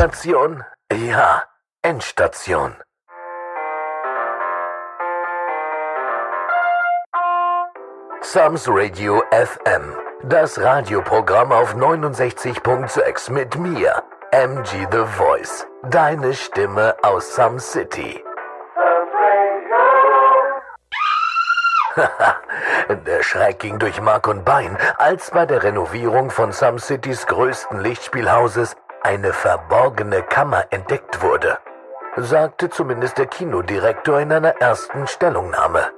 Endstation? Ja, Endstation. Sams Radio FM. Das Radioprogramm auf 69.6 mit mir, MG The Voice. Deine Stimme aus Some City. der Schreck ging durch Mark und Bein, als bei der Renovierung von Some Citys größten Lichtspielhauses eine verborgene Kammer entdeckt wurde, sagte zumindest der Kinodirektor in einer ersten Stellungnahme.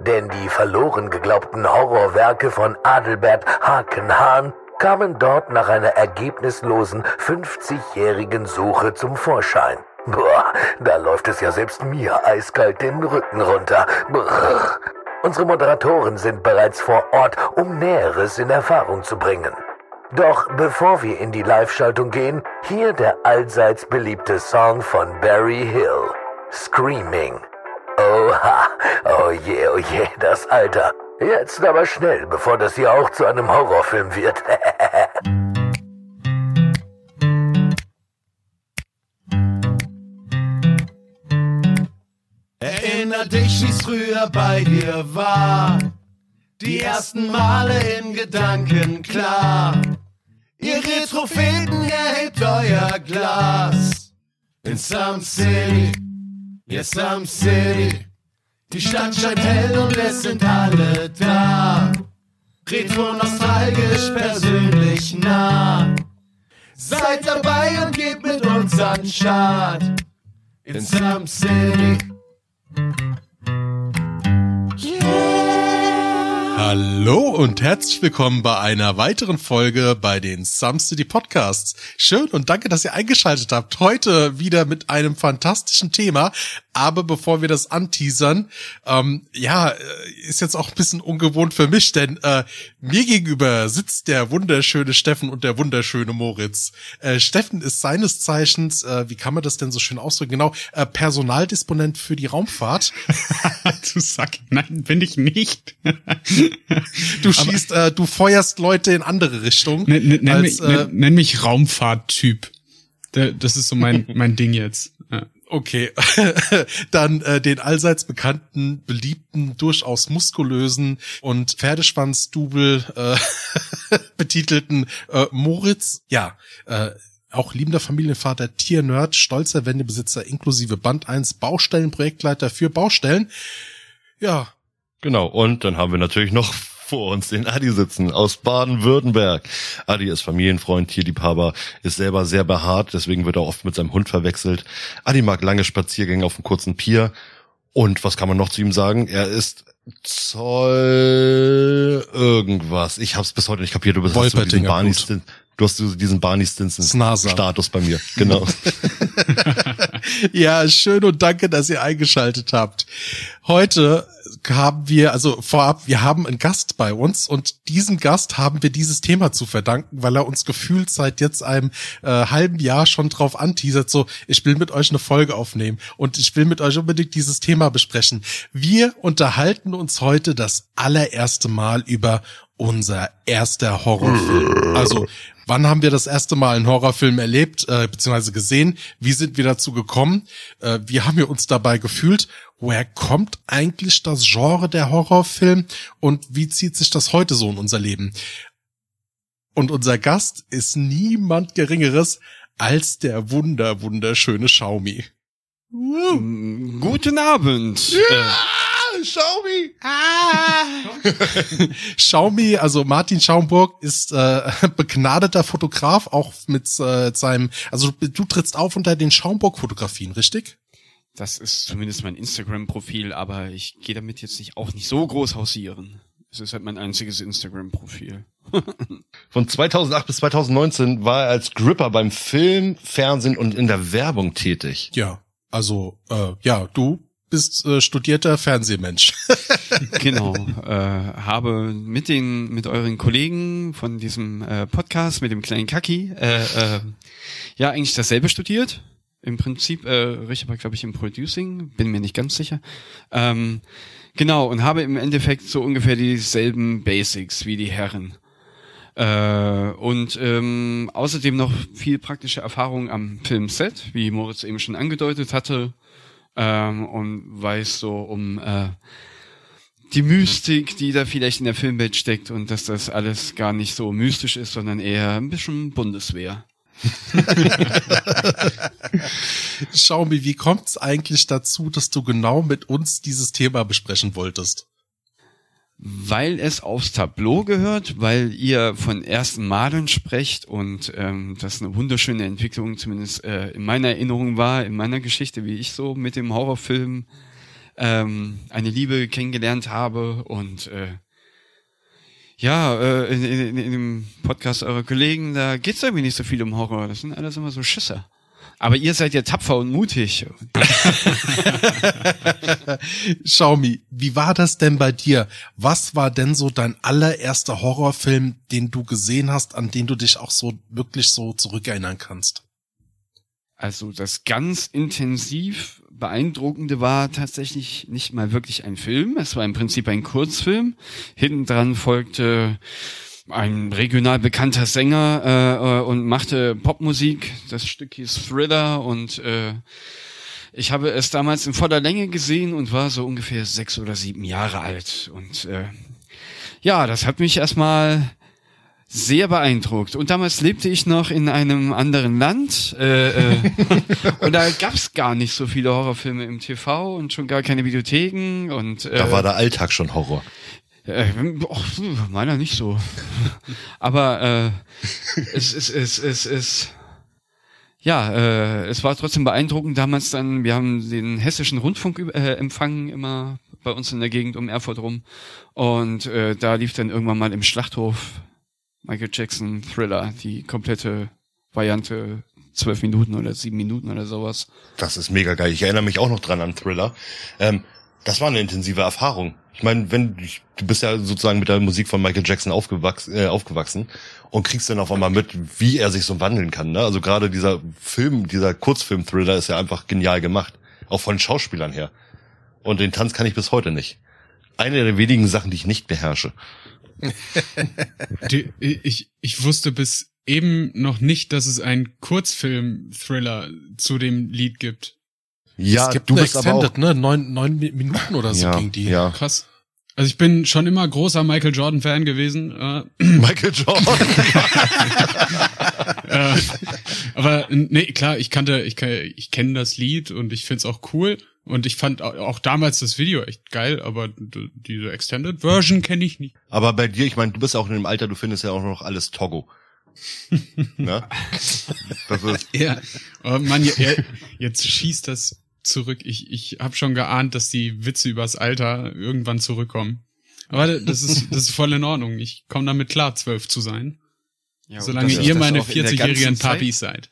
Denn die verloren geglaubten Horrorwerke von Adelbert Hakenhahn kamen dort nach einer ergebnislosen 50-jährigen Suche zum Vorschein. Boah, da läuft es ja selbst mir eiskalt den Rücken runter. Brrr. Unsere Moderatoren sind bereits vor Ort, um Näheres in Erfahrung zu bringen. Doch bevor wir in die Live-Schaltung gehen, hier der allseits beliebte Song von Barry Hill, Screaming. Oha, oh je, oh je, das Alter. Jetzt aber schnell, bevor das hier auch zu einem Horrorfilm wird. Erinner dich, wie's früher bei dir war. Die ersten Male in Gedanken klar. Ihr Retropheten erhebt euer Glas. In Some City, yes, Some City. Die Stadt scheint hell und es sind alle da. Retro nostalgisch, persönlich nah. Seid dabei und geht mit uns an Start. In Some City. Hallo und herzlich willkommen bei einer weiteren Folge bei den Some City Podcasts. Schön und danke, dass ihr eingeschaltet habt. Heute wieder mit einem fantastischen Thema. Aber bevor wir das anteasern, ähm, ja, äh, ist jetzt auch ein bisschen ungewohnt für mich, denn äh, mir gegenüber sitzt der wunderschöne Steffen und der wunderschöne Moritz. Äh, Steffen ist seines Zeichens, äh, wie kann man das denn so schön ausdrücken? Genau, äh, Personaldisponent für die Raumfahrt. du Sack, nein, bin ich nicht. du schießt, äh, du feuerst Leute in andere Richtungen. Nenn, nenn, als, mich, äh, nenn, nenn mich Raumfahrttyp. Das ist so mein, mein Ding jetzt. Okay, dann äh, den allseits bekannten, beliebten, durchaus muskulösen und Pferdeschwanzdubel äh, betitelten äh, Moritz. Ja, äh, auch liebender Familienvater, Tiernerd, stolzer Wendebesitzer inklusive Band 1 Baustellenprojektleiter für Baustellen. Ja. Genau, und dann haben wir natürlich noch vor uns den Adi sitzen aus Baden-Württemberg. Adi ist Familienfreund, Tierliebhaber, ist selber sehr behaart, deswegen wird er oft mit seinem Hund verwechselt. Adi mag lange Spaziergänge auf einem kurzen Pier. Und was kann man noch zu ihm sagen? Er ist Zoll irgendwas. Ich hab's bis heute nicht kapiert. Du bist hast du diesen Barney Du hast diesen Barney Stinson Status bei mir. Genau. ja, schön und danke, dass ihr eingeschaltet habt. Heute haben wir, also vorab, wir haben einen Gast bei uns und diesem Gast haben wir dieses Thema zu verdanken, weil er uns gefühlt seit jetzt einem äh, halben Jahr schon drauf anteasert, so, ich will mit euch eine Folge aufnehmen und ich will mit euch unbedingt dieses Thema besprechen. Wir unterhalten uns heute das allererste Mal über unser erster Horrorfilm. Also, wann haben wir das erste Mal einen Horrorfilm erlebt, äh, beziehungsweise gesehen? Wie sind wir dazu gekommen? Äh, wie haben wir uns dabei gefühlt? Woher kommt eigentlich das Genre der Horrorfilm? Und wie zieht sich das heute so in unser Leben? Und unser Gast ist niemand Geringeres als der wunder, wunderschöne Xiaomi. Guten Abend. Ja! Xiaomi! Ah. Xiaomi, also Martin Schaumburg ist äh, begnadeter Fotograf, auch mit äh, seinem, also du trittst auf unter den Schaumburg-Fotografien, richtig? Das ist zumindest mein Instagram-Profil, aber ich gehe damit jetzt nicht auch nicht so groß hausieren. Es ist halt mein einziges Instagram-Profil. Von 2008 bis 2019 war er als Gripper beim Film, Fernsehen und in der Werbung tätig. Ja, also äh, ja, du bist äh, studierter Fernsehmensch. genau. Äh, habe mit den, mit euren Kollegen von diesem äh, Podcast, mit dem kleinen Kaki, äh, äh, ja eigentlich dasselbe studiert. Im Prinzip, äh, Richard war, glaube ich, im Producing, bin mir nicht ganz sicher. Ähm, genau, und habe im Endeffekt so ungefähr dieselben Basics wie die Herren. Äh, und ähm, außerdem noch viel praktische Erfahrung am Filmset, wie Moritz eben schon angedeutet hatte. Ähm, und weiß so um äh, die Mystik, die da vielleicht in der Filmwelt steckt und dass das alles gar nicht so mystisch ist, sondern eher ein bisschen Bundeswehr. Xiaomi, wie kommt es eigentlich dazu, dass du genau mit uns dieses Thema besprechen wolltest? Weil es aufs Tableau gehört, weil ihr von ersten Malen sprecht und ähm, das eine wunderschöne Entwicklung zumindest äh, in meiner Erinnerung war, in meiner Geschichte, wie ich so mit dem Horrorfilm ähm, eine Liebe kennengelernt habe und äh, ja, äh, in, in, in dem Podcast eurer Kollegen, da geht's irgendwie nicht so viel um Horror. Das sind alles immer so Schüsse. Aber ihr seid ja tapfer und mutig. Xiaomi, wie war das denn bei dir? Was war denn so dein allererster Horrorfilm, den du gesehen hast, an den du dich auch so wirklich so zurückerinnern kannst? Also das ganz intensiv beeindruckende war tatsächlich nicht mal wirklich ein Film. Es war im Prinzip ein Kurzfilm. Hinten dran folgte ein regional bekannter Sänger äh, äh, und machte Popmusik. Das Stück hieß Thriller und äh, ich habe es damals in voller Länge gesehen und war so ungefähr sechs oder sieben Jahre alt. Und äh, ja, das hat mich erstmal sehr beeindruckt. Und damals lebte ich noch in einem anderen Land äh, äh, und da gab's gar nicht so viele Horrorfilme im TV und schon gar keine Videotheken und äh, Da war der Alltag schon Horror. Äh, meiner nicht so. Aber äh, es ist es, es, es, es ja, äh, es war trotzdem beeindruckend damals dann. Wir haben den hessischen Rundfunk äh, empfangen immer bei uns in der Gegend um Erfurt rum und äh, da lief dann irgendwann mal im Schlachthof Michael Jackson Thriller, die komplette Variante zwölf Minuten oder sieben Minuten oder sowas. Das ist mega geil. Ich erinnere mich auch noch dran an Thriller. Ähm, das war eine intensive Erfahrung. Ich meine, wenn du bist ja sozusagen mit der Musik von Michael Jackson aufgewachsen, äh, aufgewachsen und kriegst dann auf einmal mit, wie er sich so wandeln kann. Ne? Also gerade dieser Film, dieser Kurzfilm-Thriller ist ja einfach genial gemacht, auch von Schauspielern her. Und den Tanz kann ich bis heute nicht. Eine der wenigen Sachen, die ich nicht beherrsche. Die, ich, ich wusste bis eben noch nicht, dass es einen Kurzfilm-Thriller zu dem Lied gibt. Ja, es gibt du eine bist aber auch, Extended, ne? Neun, neun Minuten oder so ja, ging die. ja. Krass. Also ich bin schon immer großer Michael Jordan Fan gewesen. Äh, Michael Jordan. äh, aber nee, klar, ich kannte, ich, kann- ich kenne das Lied und ich find's auch cool. Und ich fand au- auch damals das Video echt geil, aber diese Extended Version kenne ich nicht. aber bei dir, ich meine, du bist auch in dem Alter, du findest ja auch noch alles Togo. ne? Das ist, Ja. Oh Mann, je- je- jetzt schießt das zurück. Ich, ich habe schon geahnt, dass die Witze übers Alter irgendwann zurückkommen. Aber das ist, das ist voll in Ordnung. Ich komme damit klar, zwölf zu sein. Ja, solange ihr meine auch in der 40-jährigen ganzen Zeit- Papis seid.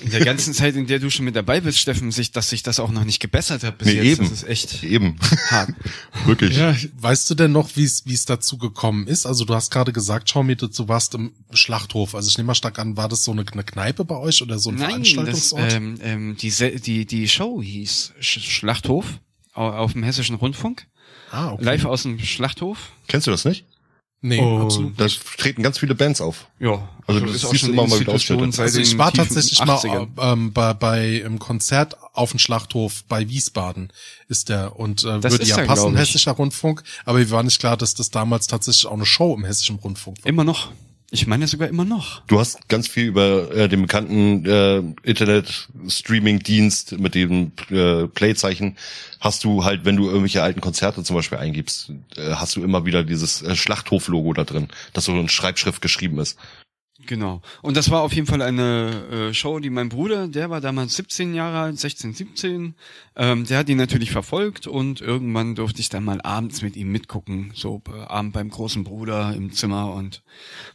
In der ganzen Zeit, in der du schon mit dabei bist, Steffen, sich, dass sich das auch noch nicht gebessert hat bis Nee, jetzt. eben. Das ist echt eben. hart. Wirklich. Ja, Weißt du denn noch, wie es wie es dazu gekommen ist? Also du hast gerade gesagt, Xiaomi, du du warst im Schlachthof. Also ich nehme mal stark an, war das so eine, eine Kneipe bei euch oder so ein Nein, das, Veranstaltungsort? ähm, ähm, die, die, die Show hieß Sch Schlachthof au- auf dem Hessischen Rundfunk. ah, okay. Live aus dem Schlachthof. Kennst du das nicht? Nee, Oh. absolut. Da treten ganz viele Bands auf. Ja, Also das siehst du immer mal wieder ausgestattet. Also ich war tatsächlich 80ern. mal ähm, bei, bei im Konzert auf dem Schlachthof bei Wiesbaden ist der und äh, Das würde ist ja passen, hessischer Rundfunk, aber mir war nicht klar, dass das damals tatsächlich auch eine Show im hessischen Rundfunk war. Immer noch. Ich meine sogar immer noch. Du hast ganz viel über äh, den bekannten äh, Internet-Streaming-Dienst mit dem äh, Playzeichen hast du halt, wenn du irgendwelche alten Konzerte zum Beispiel eingibst, äh, hast du immer wieder dieses äh, Schlachthof-Logo da drin, das so in Schreibschrift geschrieben ist. Genau. Und das war auf jeden Fall eine äh, Show, die mein Bruder, der war damals 17 Jahre alt, 16, 17, ähm, der hat die natürlich verfolgt und irgendwann durfte ich dann mal abends mit ihm mitgucken, so äh, Abend beim großen Bruder im Zimmer und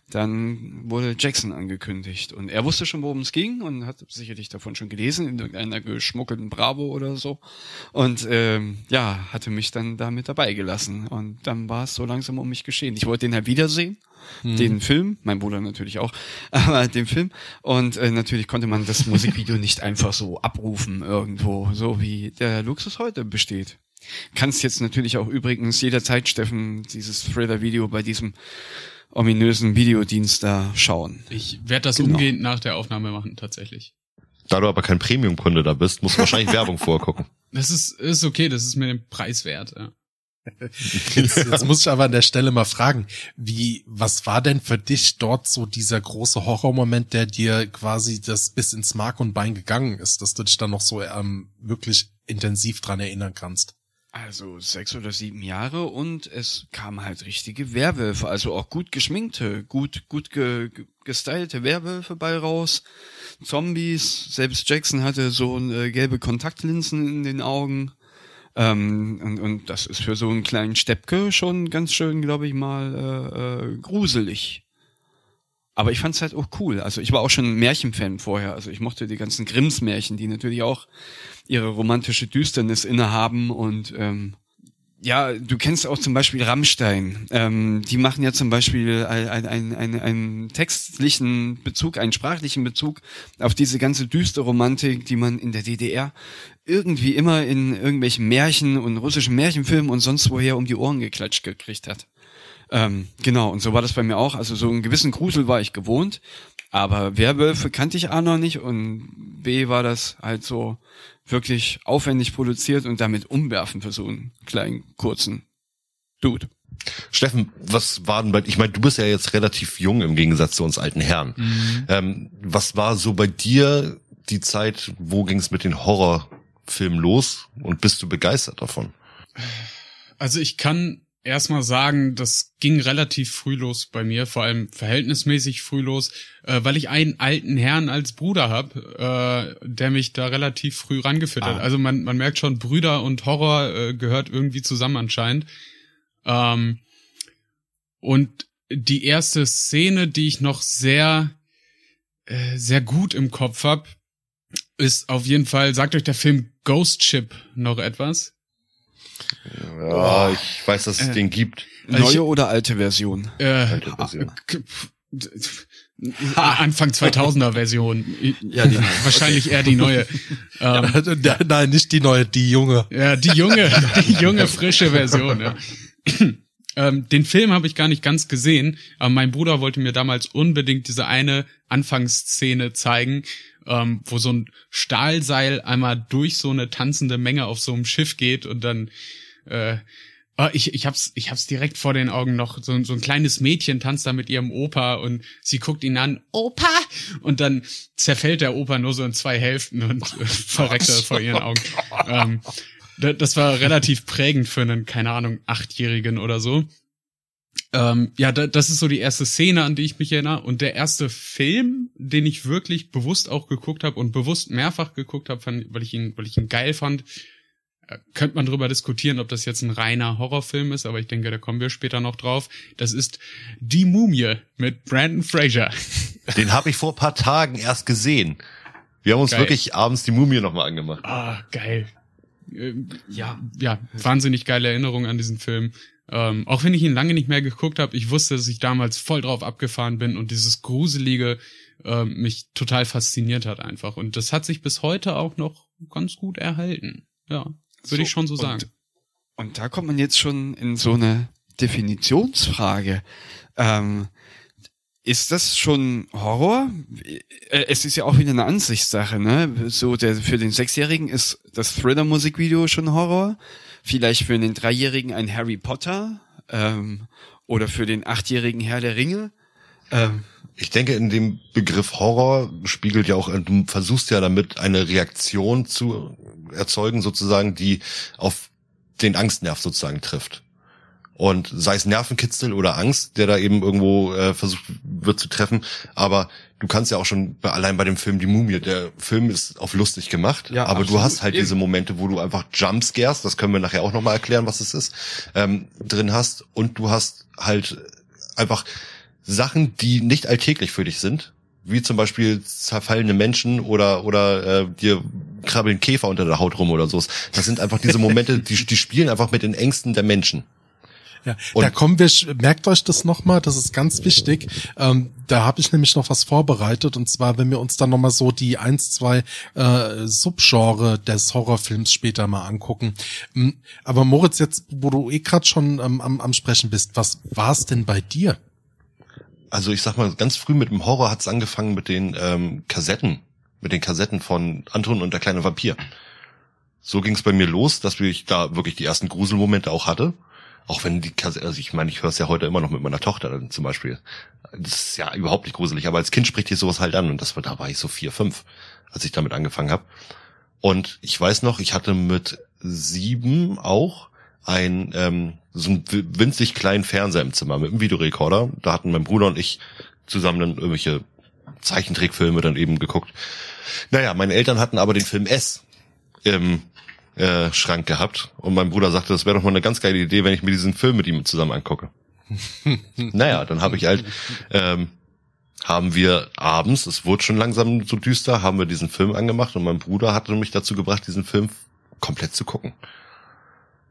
dann wurde Jackson angekündigt. Und er wusste schon, worum es ging und hat sicherlich davon schon gelesen in irgendeiner geschmuggelten Bravo oder so. Und ähm, ja, hatte mich dann da mit dabei gelassen. Und dann war es so langsam um mich geschehen. Ich wollte den halt wiedersehen den Film, mein Bruder natürlich auch, aber den Film. Und äh, natürlich konnte man das Musikvideo nicht einfach so abrufen irgendwo, so wie der Luxus heute besteht. Kannst jetzt natürlich auch übrigens jederzeit, Steffen, dieses Thriller-Video bei diesem ominösen Videodienst da schauen. Ich werde das Genau. umgehend nach der Aufnahme machen, tatsächlich. Da du aber kein Premium-Kunde da bist, musst du wahrscheinlich Werbung vorgucken. Das ist, ist okay, das ist mir den Preis wert. Ja. Jetzt, jetzt muss ich aber an der Stelle mal fragen, wie, was war denn für dich dort so dieser große Horrormoment, der dir quasi das bis ins Mark und Bein gegangen ist, dass du dich da noch so ähm, wirklich intensiv dran erinnern kannst? Also sechs oder sieben Jahre und es kamen halt richtige Werwölfe, also auch gut geschminkte, gut, gut ge, ge- gestylte Werwölfe bei raus. Zombies, selbst Jackson hatte so äh, gelbe Kontaktlinsen in den Augen. Ähm, und, und das ist für so einen kleinen Steppke schon ganz schön, glaube ich mal, äh, äh, gruselig. Aber ich fand's halt auch cool. Also ich war auch schon ein Märchenfan vorher. Also ich mochte die ganzen Grimms Märchen, die natürlich auch ihre romantische Düsternis innehaben und ähm, ja, du kennst auch zum Beispiel Rammstein. Ähm, die machen ja zum Beispiel einen ein, ein, einen textlichen Bezug, einen sprachlichen Bezug auf diese ganze düstere Romantik, die man in der DDR irgendwie immer in irgendwelchen Märchen und russischen Märchenfilmen und sonst woher um die Ohren geklatscht gekriegt hat. Ähm, genau, und so war das bei mir auch. Also so einen gewissen Grusel war ich gewohnt, aber Werwölfe kannte ich A noch nicht und B war das halt so wirklich aufwendig produziert und damit umwerfen für so einen kleinen, kurzen Dude. Steffen, was war denn bei, ich meine, du bist ja jetzt relativ jung im Gegensatz zu uns alten Herren. Ähm, was war so bei dir die Zeit, wo ging es mit den Horrorfilmen los und bist du begeistert davon? Also ich kann erstmal sagen, das ging relativ früh los bei mir, vor allem verhältnismäßig früh los, äh, weil ich einen alten Herrn als Bruder habe, äh, der mich da relativ früh rangeführt hat. Ah. Also man, man merkt schon, Brüder und Horror äh, gehört irgendwie zusammen anscheinend. Ähm, und die erste Szene, die ich noch sehr, äh, sehr gut im Kopf hab, ist auf jeden Fall, sagt euch der Film Ghost Ship noch etwas? Ja, ich weiß, dass es Äh. den gibt. Also Neue ich- oder alte Version? Äh, Alte Version. d- Anfang 2000er Version. Ja, die- Wahrscheinlich eher die neue. Ähm, Nein, nicht die neue, die junge. ja, die junge, die junge, frische Version. Ja. Ähm, den Film habe ich gar nicht ganz gesehen, aber mein Bruder wollte mir damals unbedingt diese eine Anfangsszene zeigen, ähm, wo so ein Stahlseil einmal durch so eine tanzende Menge auf so einem Schiff geht und dann äh, ah, ich, ich hab's, ich hab's direkt vor den Augen noch. So, so ein kleines Mädchen tanzt da mit ihrem Opa und sie guckt ihn an, Opa! Und dann zerfällt der Opa nur so in zwei Hälften und äh, verreckt er vor ihren Augen. Ähm, da- das war relativ prägend für einen, keine Ahnung, Achtjährigen oder so. Ähm, ja, da, das ist so die erste Szene, an die ich mich erinnere. Und der erste Film, den ich wirklich bewusst auch geguckt habe und bewusst mehrfach geguckt habe, weil ich ihn, weil ich ihn geil fand, äh, könnte man drüber diskutieren, ob das jetzt ein reiner Horrorfilm ist, aber ich denke, da kommen wir später noch drauf. Das ist Die Mumie mit Brandon Fraser. Den habe ich vor paar Tagen erst gesehen. Wir haben uns Geil. wirklich abends die Mumie nochmal angemacht. Ah, geil. Ähm, Ja, ja, wahnsinnig geile Erinnerung an diesen Film. Ähm, auch wenn ich ihn lange nicht mehr geguckt habe, ich wusste, dass ich damals voll drauf abgefahren bin und dieses Gruselige ähm, mich total fasziniert hat einfach. Und das hat sich bis heute auch noch ganz gut erhalten. Ja, würde So, ich schon so und- sagen. Und da kommt man jetzt schon in so eine Definitionsfrage. Ähm, ist das schon Horror? Äh, Es ist ja auch wieder eine Ansichtssache, ne? So der für den Sechsjährigen ist das Thriller-Musikvideo schon Horror. Vielleicht für den Dreijährigen ein Harry Potter ähm, oder für den Achtjährigen Herr der Ringe. Ähm, Ich denke, in dem Begriff Horror spiegelt ja auch, du versuchst ja damit eine Reaktion zu erzeugen, sozusagen, die auf den Angstnerv sozusagen trifft. Und sei es Nervenkitzel oder Angst, der da eben irgendwo äh, versucht wird zu treffen. Aber du kannst ja auch schon bei, allein bei dem Film Die Mumie, der Film ist auf lustig gemacht, Ja, aber du absolut. hast halt Eben. diese Momente, wo du einfach Jumpscares, das können wir nachher auch nochmal erklären, was es ist, ähm, drin hast. Und du hast halt einfach Sachen, die nicht alltäglich für dich sind, wie zum Beispiel zerfallene Menschen oder oder äh, dir krabbeln Käfer unter der Haut rum oder so. Das sind einfach diese Momente, die, die spielen einfach mit den Ängsten der Menschen. Ja, Und- da kommen wir, merkt euch das nochmal, das ist ganz wichtig. Ähm, da habe ich nämlich noch was vorbereitet und zwar, wenn wir uns dann nochmal so die eins, zwei äh, Subgenre des Horrorfilms später mal angucken. Mm, Aber Moritz, jetzt, wo du eh gerade schon ähm, am, am Sprechen bist, was war es denn bei dir? also ich sag mal, ganz früh mit dem Horror hat's angefangen mit den ähm, Kassetten, mit den Kassetten von Anton und der kleine Vampir. So ging's bei mir los, dass ich da wirklich die ersten Gruselmomente auch hatte. Auch wenn die Kassette, also ich meine, ich höre es ja heute immer noch mit meiner Tochter dann zum Beispiel. Das ist ja überhaupt nicht gruselig, aber als Kind spricht dir sowas halt an und das war, da war ich so vier, fünf, als ich damit angefangen habe. Und ich weiß noch, ich hatte mit sieben auch ein ähm, so einen winzig kleinen Fernseher im Zimmer mit einem Videorekorder. Da hatten mein Bruder und ich zusammen dann irgendwelche Zeichentrickfilme dann eben geguckt. Naja, meine Eltern hatten aber den Film S im äh, Schrank gehabt und mein Bruder sagte, das wäre doch mal eine ganz geile Idee, wenn ich mir diesen Film mit ihm zusammen angucke. naja, dann habe ich halt, ähm, haben wir abends, es wurde schon langsam so düster, haben wir diesen Film angemacht und mein Bruder hatte mich dazu gebracht, diesen Film komplett zu gucken.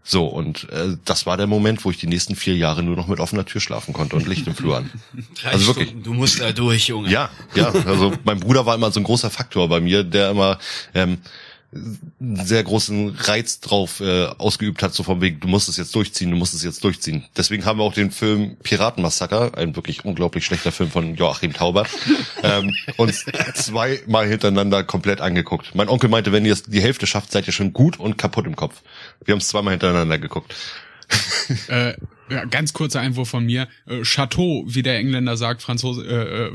So, und äh, das war der Moment, wo ich die nächsten vier Jahre nur noch mit offener Tür schlafen konnte und Licht im Flur an. Drei Also wirklich. Stunden, du musst da durch, Junge. Ja, ja, also mein Bruder war immer so ein großer Faktor bei mir, der immer ähm, sehr großen Reiz drauf äh, ausgeübt hat, so vom Weg, du musst es jetzt durchziehen, du musst es jetzt durchziehen. Deswegen haben wir auch den Film Piratenmassaker, ein wirklich unglaublich schlechter Film von Joachim Tauber, ähm, uns zweimal hintereinander komplett angeguckt. Mein Onkel meinte, wenn ihr es die Hälfte schafft, seid ihr schon gut und kaputt im Kopf. Wir haben es zweimal hintereinander geguckt. Äh, ja, ganz kurzer Einwurf von mir. Äh, Chateau, wie der Engländer sagt, Franzose. Äh, äh,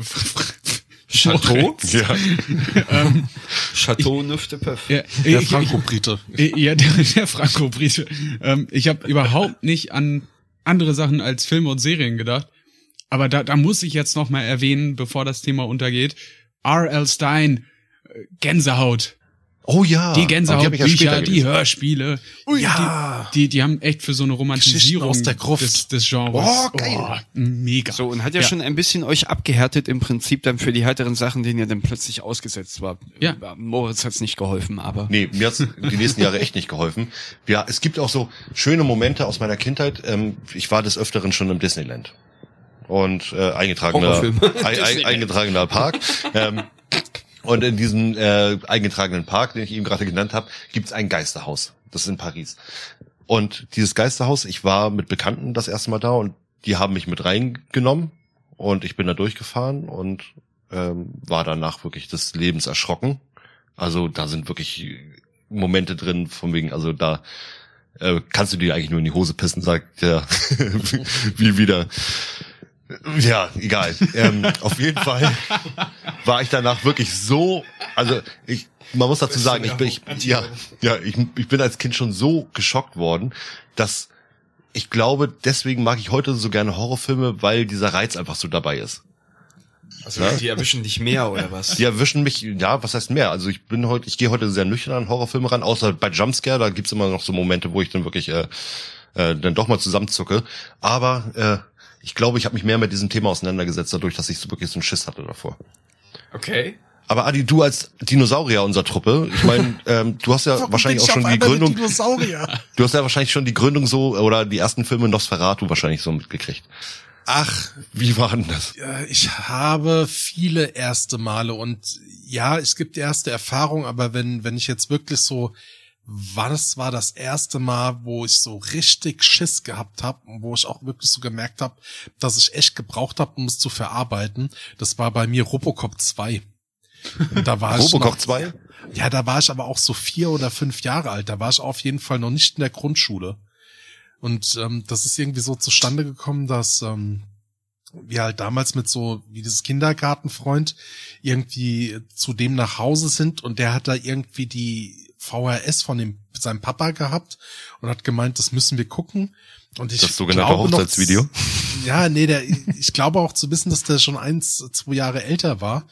Chateau? Ja. Chateau Neuf de Peuf. Ja, Der ich- Franco-Brite. ich- Ja, der, der Franco-Brite. Ähm, ich habe überhaupt nicht an andere Sachen als Filme und Serien gedacht. Aber da, da muss ich jetzt noch mal erwähnen, bevor das Thema untergeht. R.L. Stein, äh, Gänsehaut. Oh ja. Die ja Gänsehautbücher, später die. Hörspiele. ja. Die, die, die haben echt für so eine Romantisierung aus der Gruft. Des, des Genres. Oh, geil. mega. So, und hat ja, Ja. schon ein bisschen euch abgehärtet im Prinzip dann für die härteren Sachen, denen ihr dann plötzlich ausgesetzt war. Ja. Moritz hat's nicht geholfen, aber. Nee, mir hat's die nächsten Jahre echt nicht geholfen. Ja, es gibt auch so schöne Momente aus meiner Kindheit. Ähm, ich war des Öfteren schon im Disneyland. Und äh, eingetragener, ein, Disneyland. eingetragener Park. ähm, und in diesem äh, eingetragenen Park, den ich eben gerade genannt habe, gibt's ein Geisterhaus. Das ist in Paris. Und dieses Geisterhaus, ich war mit Bekannten das erste Mal da und die haben mich mit reingenommen und ich bin da durchgefahren und ähm, war danach wirklich des Lebens erschrocken. Also da sind wirklich Momente drin, von wegen, also da äh, kannst du dir eigentlich nur in die Hose pissen, sagt der wie wieder. Ja, egal. Ähm, auf jeden Fall war ich danach wirklich so, also ich, man muss dazu sagen, ich bin, ich, ja, ja, ich, ich bin als Kind schon so geschockt worden, dass ich glaube, deswegen mag ich heute so gerne Horrorfilme, weil dieser Reiz einfach so dabei ist. Also, die erwischen dich mehr, oder was? Die erwischen mich, ja, was heißt mehr? Also ich bin heute, ich gehe heute sehr nüchtern an Horrorfilme ran, außer bei Jumpscare, da gibt's immer noch so Momente, wo ich dann wirklich äh, äh, dann doch mal zusammenzucke. Aber äh, ich glaube, ich habe mich mehr mit diesem Thema auseinandergesetzt, dadurch, dass ich so wirklich so einen Schiss hatte davor. Okay. Aber Adi, du als Dinosaurier unserer Truppe, ich meine, ähm, du hast ja wahrscheinlich auch schon die Gründung, Dinosaurier. du hast ja wahrscheinlich schon die Gründung so oder die ersten Filme Nosferatu wahrscheinlich so mitgekriegt. Ach, Wie war denn das? Ich habe viele erste Male und ja, es gibt erste Erfahrungen, aber wenn, wenn ich jetzt wirklich so, was war das erste Mal, wo ich so richtig Schiss gehabt habe und wo ich auch wirklich so gemerkt habe, dass ich echt gebraucht habe, um es zu verarbeiten, das war bei mir Robocop 2. Und Da war ich Robocop noch, 2? Ja, da war ich aber auch so vier oder fünf Jahre alt. Da war ich auf jeden Fall noch nicht in der Grundschule. Und ähm, das ist irgendwie so zustande gekommen, dass ähm, wir halt damals mit so wie dieses Kindergartenfreund irgendwie zu dem nach Hause sind und der hat da irgendwie die VHS von dem seinem Papa gehabt und hat gemeint, das müssen wir gucken. Und ich Das sogenannte glaube noch- Hochzeitsvideo? Ja, nee, der, ich glaube auch zu wissen, dass der schon eins, zwei Jahre älter war.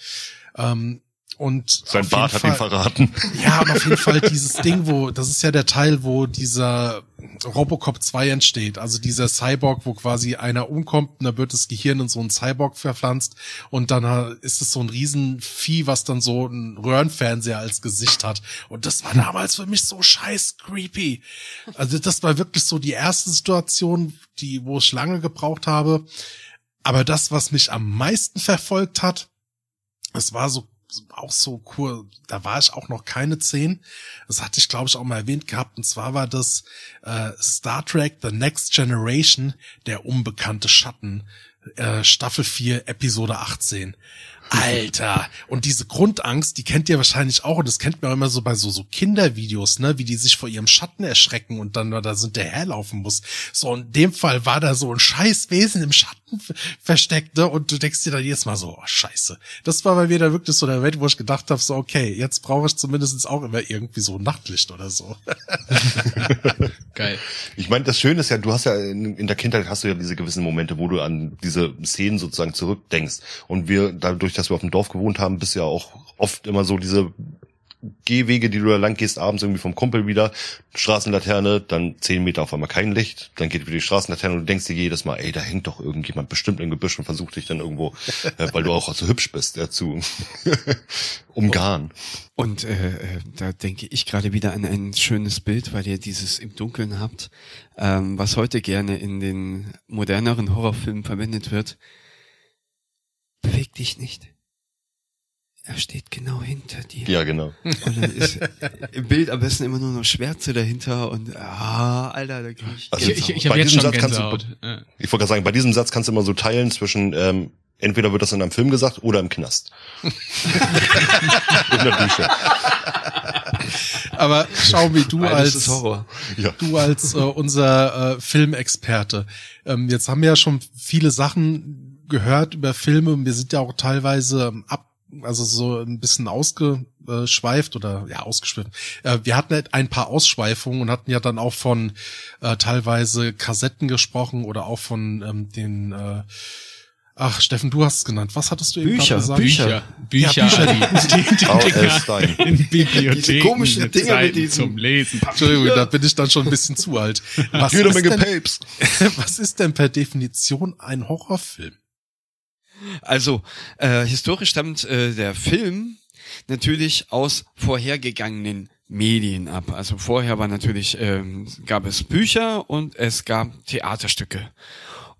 Ähm, und Sein Bart hat ihn Fall- verraten. ja, und auf jeden Fall dieses Ding, wo, das ist ja der Teil, wo dieser Robocop 2 entsteht. Also dieser Cyborg, wo quasi einer umkommt und da wird das Gehirn in so einen Cyborg verpflanzt und dann ist es so ein Riesenvieh, was dann so ein Röhrenfernseher als Gesicht hat. Und das war damals für mich so scheiß creepy. Also das war wirklich so die erste Situation, die, wo ich lange gebraucht habe. Aber das, was mich am meisten verfolgt hat, es war so auch so cool. Da war ich auch noch keine zehn. Das hatte ich, glaube ich, auch mal erwähnt gehabt. Und zwar war das äh, Star Trek The Next Generation, der unbekannte Schatten. äh, Staffel 4, Episode 18. Alter, und diese Grundangst, die kennt ihr wahrscheinlich auch und das kennt man auch immer so bei so so Kindervideos, ne, wie die sich vor ihrem Schatten erschrecken und dann da sind der herlaufen muss. So in dem Fall war da so ein Scheißwesen im Schatten versteckt, ne, und du denkst dir dann jetzt mal so, oh, Scheiße. Das war bei mir dann wirklich so der Welt, wo ich gedacht habe, so okay, jetzt brauche ich zumindest auch immer irgendwie so ein Nachtlicht oder so. Geil. Ich meine, das Schöne ist ja, du hast ja in, in der Kindheit hast du ja diese gewissen Momente, wo du an diese Szenen sozusagen zurückdenkst. Und wir, dadurch, dass wir auf dem Dorf gewohnt haben, bist ja auch oft immer so diese Gehwege, die du da lang gehst, abends irgendwie vom Kumpel wieder, Straßenlaterne, dann zehn Meter auf einmal kein Licht, dann geht wieder die Straßenlaterne und du denkst dir jedes Mal, ey, da hängt doch irgendjemand bestimmt im Gebüsch und versucht dich dann irgendwo, äh, weil du auch so hübsch bist, ja, zu umgarnen. Und äh, äh, da denke ich gerade wieder an ein schönes Bild, weil ihr dieses im Dunkeln habt, ähm, was heute gerne in den moderneren Horrorfilmen verwendet wird. Beweg dich nicht. Er steht genau hinter dir. Ja, genau. Und dann ist im Bild am besten immer nur noch Schwärze dahinter und ah, Alter, da krieg ich Also Ich, ich, ich Bei diesem Satz kannst du-. Ja. Ich wollte gerade sagen, bei diesem Satz kannst du immer so teilen zwischen, ähm, entweder wird das in einem Film gesagt oder im Knast. in der Dusche. Aber schau, wie du Beides als. Ja. du als äh, unser äh, Filmexperte. Ähm, jetzt haben wir ja schon viele Sachen gehört über Filme. Wir sind ja auch teilweise ab, also so ein bisschen ausgeschweift oder ja ausgeschweift. Äh, wir hatten halt ein paar Ausschweifungen und hatten ja dann auch von äh, teilweise Kassetten gesprochen oder auch von ähm, den äh, Ach, Steffen, du hast es genannt. Was hattest du eben Bücher, gesagt? Bücher. Bücher. Ja, Bücher. Die, die, die. Dinger in Bibliotheken. Diese komischen mit Dinger mit Seiten diesen- zum Lesen. Entschuldigung, da bin ich dann schon ein bisschen zu alt. Was ist denn- Papes. Was ist denn per Definition ein Horrorfilm? Also, äh, historisch stammt äh, der Film natürlich aus vorhergegangenen Medien ab. Also vorher war natürlich, ähm, gab es Bücher und es gab Theaterstücke.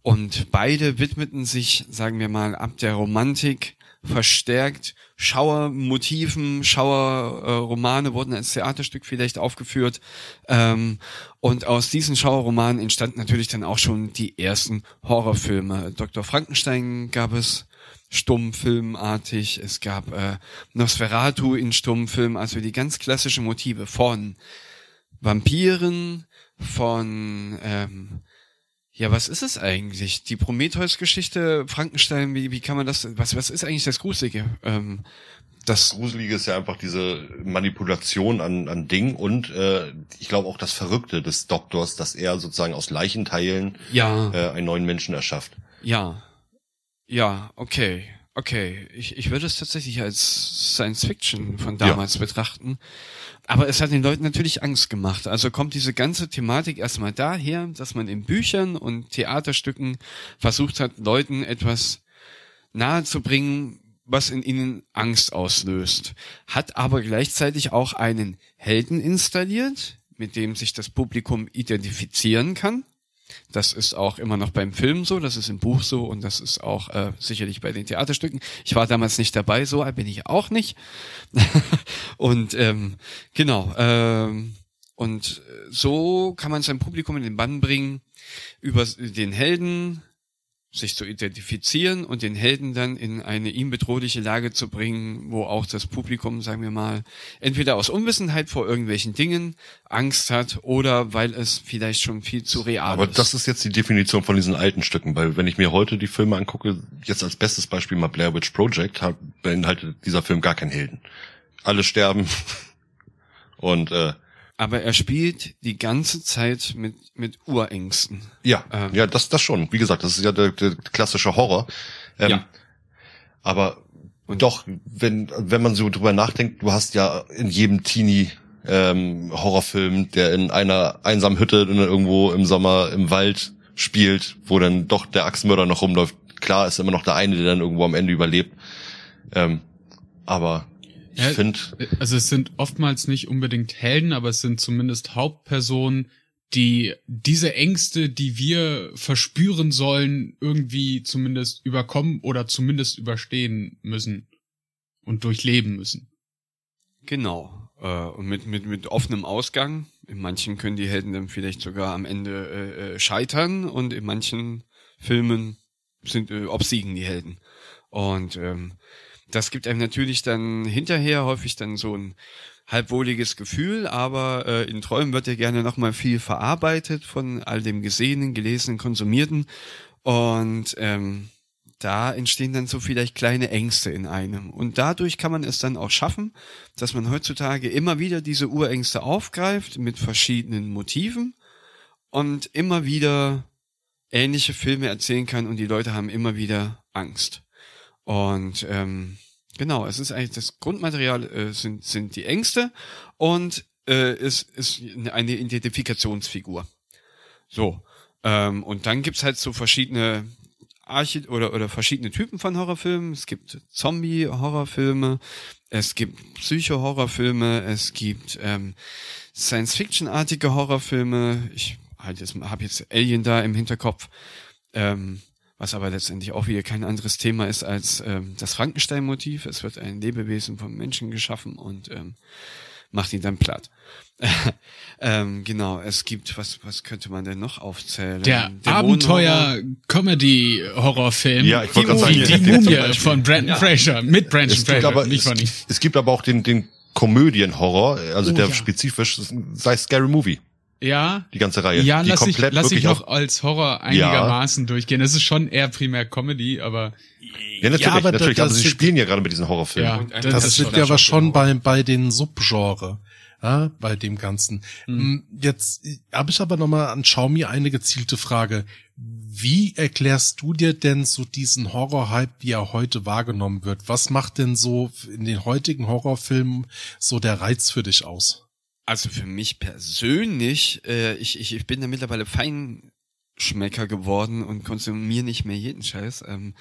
Und beide widmeten sich, sagen wir mal, ab der Romantik verstärkt Schauermotiven, Schauerromane Romane wurden als Theaterstück vielleicht aufgeführt. Ähm, und aus diesen Schauerromanen entstanden natürlich dann auch schon die ersten Horrorfilme. Dr. Frankenstein gab es stummfilmartig, es gab äh, Nosferatu in Stummfilm, also die ganz klassischen Motive von Vampiren, von ähm, ja, was ist es eigentlich? Die Prometheus-Geschichte, Frankenstein, wie, wie kann man das, was, was ist eigentlich das Gruselige? Ähm, das, Gruselige ist ja einfach diese Manipulation an, an Ding und äh, ich glaube auch das Verrückte des Doktors, dass er sozusagen aus Leichenteilen ja, äh, einen neuen Menschen erschafft. ja, ja, okay, okay. Ich, ich würde es tatsächlich als Science Fiction von damals betrachten. Aber es hat den Leuten natürlich Angst gemacht. Also kommt diese ganze Thematik erstmal daher, dass man in Büchern und Theaterstücken versucht hat, Leuten etwas nahezubringen, was in ihnen Angst auslöst. Hat aber gleichzeitig auch einen Helden installiert, mit dem sich das Publikum identifizieren kann. Das ist auch immer noch beim Film so, das ist im Buch so und das ist auch äh, sicherlich bei den Theaterstücken. Ich war damals nicht dabei, so bin ich auch nicht. und ähm, genau, ähm, und so kann man sein Publikum in den Bann bringen, über den Helden sich zu identifizieren und den Helden dann in eine ihm bedrohliche Lage zu bringen, wo auch das Publikum, sagen wir mal, entweder aus Unwissenheit vor irgendwelchen Dingen Angst hat oder weil es vielleicht schon viel zu real Aber ist. das ist jetzt die Definition von diesen alten Stücken, weil wenn ich mir heute die Filme angucke, jetzt als bestes Beispiel mal Blair Witch Project, beinhaltet dieser Film gar keinen Helden. Alle sterben und äh, Aber er spielt die ganze Zeit mit, mit Urängsten. ja, Ähm. ja, das das schon. Wie gesagt, das ist ja der, der klassische Horror. Ähm, Ja. Aber doch, wenn wenn man so drüber nachdenkt, du hast ja in jedem Teenie ähm, Horrorfilm, der in einer einsamen Hütte irgendwo im Sommer im Wald spielt, wo dann doch der Axtmörder noch rumläuft. Klar ist immer noch der eine, der dann irgendwo am Ende überlebt. Ähm, aber ich Ja, finde, Also es sind oftmals nicht unbedingt Helden, aber es sind zumindest Hauptpersonen, die diese Ängste, die wir verspüren sollen, irgendwie zumindest überkommen oder zumindest überstehen müssen und durchleben müssen. Genau. Äh, und mit, mit, mit offenem Ausgang. In manchen können die Helden dann vielleicht sogar am Ende äh, äh, scheitern und in manchen Filmen sind äh, obsiegen die Helden. Und ähm, das gibt einem natürlich dann hinterher häufig dann so ein halbwohliges Gefühl, aber äh, in Träumen wird ja gerne nochmal viel verarbeitet von all dem Gesehenen, Gelesenen, Konsumierten. Und ähm, da entstehen dann so vielleicht kleine Ängste in einem. Und dadurch kann man es dann auch schaffen, dass man heutzutage immer wieder diese Urängste aufgreift mit verschiedenen Motiven und immer wieder ähnliche Filme erzählen kann und die Leute haben immer wieder Angst. Und ähm, genau, es ist eigentlich das Grundmaterial äh, sind, sind die Ängste und äh, es ist eine Identifikationsfigur. So. Ähm, und dann gibt's halt so verschiedene Archi oder, oder verschiedene Typen von Horrorfilmen. Es gibt Zombie-Horrorfilme, es gibt Psycho-Horrorfilme, es gibt ähm, Science-Fiction-artige Horrorfilme. Ich halt jetzt, habe jetzt Alien da im Hinterkopf, ähm, was aber letztendlich auch wieder kein anderes Thema ist als ähm, das Frankenstein-Motiv. Es wird ein Lebewesen vom Menschen geschaffen und ähm, macht ihn dann platt. ähm, genau, es gibt, was, was könnte man denn noch aufzählen? Der Abenteuer-Comedy-Horrorfilm. Ja, ich wollte gerade sagen, die, die Mumie von Brandon Fraser. Mit Brandon Es gibt Fraser, aber, nicht es, von ihm. es gibt aber auch den, den Komödienhorror, also Oh, der ja. spezifisch, sei Scary Movie, Ja, die ganze Reihe. ja, die lass ich, komplett lass ich noch als Horror einigermaßen durchgehen. Das ist schon eher primär Comedy, aber ja, natürlich, Ja, aber natürlich, das aber sie sind- spielen ja gerade mit diesen Horrorfilmen. ja, das, Das, das schon- wir aber das schon bei, bei den Subgenre, ja, bei dem Ganzen. Hm. Mm, Jetzt habe ich aber nochmal an Xiaomi eine gezielte Frage. Wie erklärst du dir denn so diesen Horror-Hype, wie er heute wahrgenommen wird? Was macht denn so in den heutigen Horrorfilmen so der Reiz für dich aus? Also für mich persönlich, äh, ich, ich, ich bin da mittlerweile Feinschmecker geworden und konsumiere nicht mehr jeden Scheiß. Ähm,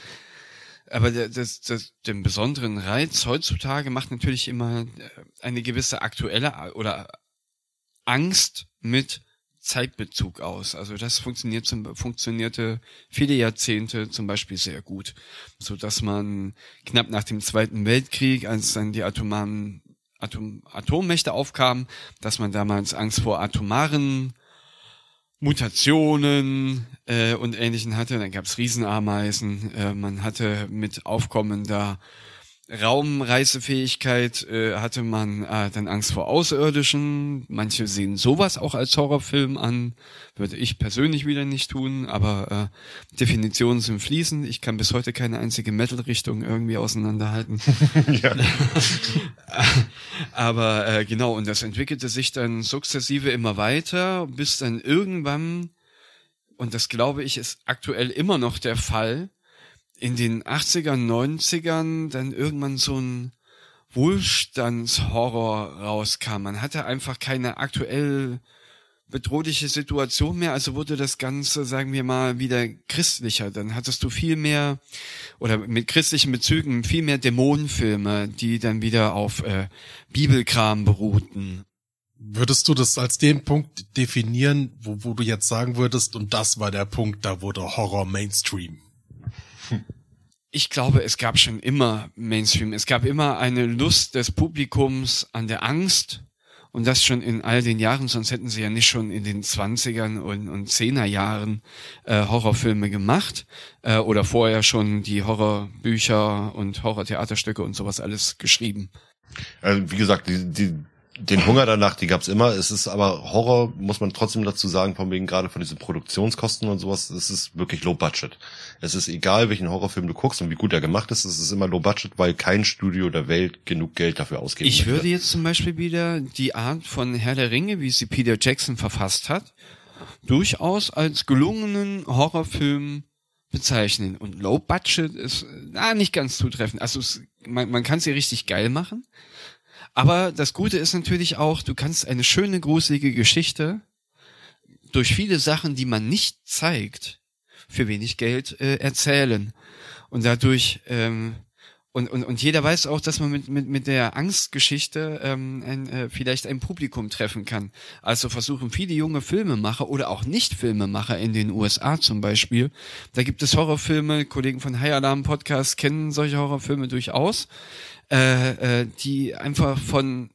aber das, das, den besonderen Reiz heutzutage macht natürlich immer äh, eine gewisse aktuelle A- oder Angst mit Zeitbezug aus. Also das funktioniert zum, funktionierte viele Jahrzehnte zum Beispiel sehr gut, so dass man knapp nach dem Zweiten Weltkrieg, als dann die atomaren Atom, Atommächte aufkamen, dass man damals Angst vor atomaren Mutationen äh, und Ähnlichen hatte. Dann gab es Riesenameisen. Äh, man hatte mit aufkommender Raumreisefähigkeit äh, hatte man äh, dann Angst vor Außerirdischen. Manche sehen sowas auch als Horrorfilm an. Würde ich persönlich wieder nicht tun, aber äh, Definitionen sind fließend. Ich kann bis heute keine einzige Metal-Richtung irgendwie auseinanderhalten. Aber äh, genau, und das entwickelte sich dann sukzessive immer weiter, bis dann irgendwann, und das glaube ich ist aktuell immer noch der Fall, in den 80ern, 90ern dann irgendwann so ein Wohlstandshorror rauskam. Man hatte einfach keine aktuell bedrohliche Situation mehr, also wurde das Ganze, sagen wir mal, wieder christlicher. Dann hattest du viel mehr, oder mit christlichen Bezügen, viel mehr Dämonenfilme, die dann wieder auf äh, Bibelkram beruhten. Würdest du das als den Punkt definieren, wo, wo du jetzt sagen würdest, und das war der Punkt, da wurde Horror Mainstream? Ich glaube, es gab schon immer Mainstream. Es gab immer eine Lust des Publikums an der Angst. Und das schon in all den Jahren, sonst hätten sie ja nicht schon in den 20ern und, und 10er Jahren äh, Horrorfilme gemacht. Äh, oder vorher schon die Horrorbücher und Horrortheaterstücke und sowas alles geschrieben. Also wie gesagt, die, die, den Hunger danach, die gab's immer. Es ist aber Horror, muss man trotzdem dazu sagen, von wegen gerade von diesen Produktionskosten und sowas, es ist wirklich low budget. Es ist egal, welchen Horrorfilm du guckst und wie gut er gemacht ist, es ist immer low budget, weil kein Studio der Welt genug Geld dafür ausgeben Ich möchte. würde jetzt zum Beispiel wieder die Art von Herr der Ringe, wie sie Peter Jackson verfasst hat, durchaus als gelungenen Horrorfilm bezeichnen. Und Low Budget ist na, nicht ganz zutreffend. Also es, man, man kann sie richtig geil machen. Aber das Gute ist natürlich auch, du kannst eine schöne, gruselige Geschichte durch viele Sachen, die man nicht zeigt, für wenig Geld äh, erzählen. Und dadurch ähm, und, und, und jeder weiß auch, dass man mit, mit, mit der Angstgeschichte ähm, ein, äh, vielleicht ein Publikum treffen kann. Also versuchen viele junge Filmemacher oder auch Nicht-Filmemacher in den USA zum Beispiel. Da gibt es Horrorfilme, Kollegen von High Alarm Podcast kennen solche Horrorfilme durchaus, äh, äh, die einfach von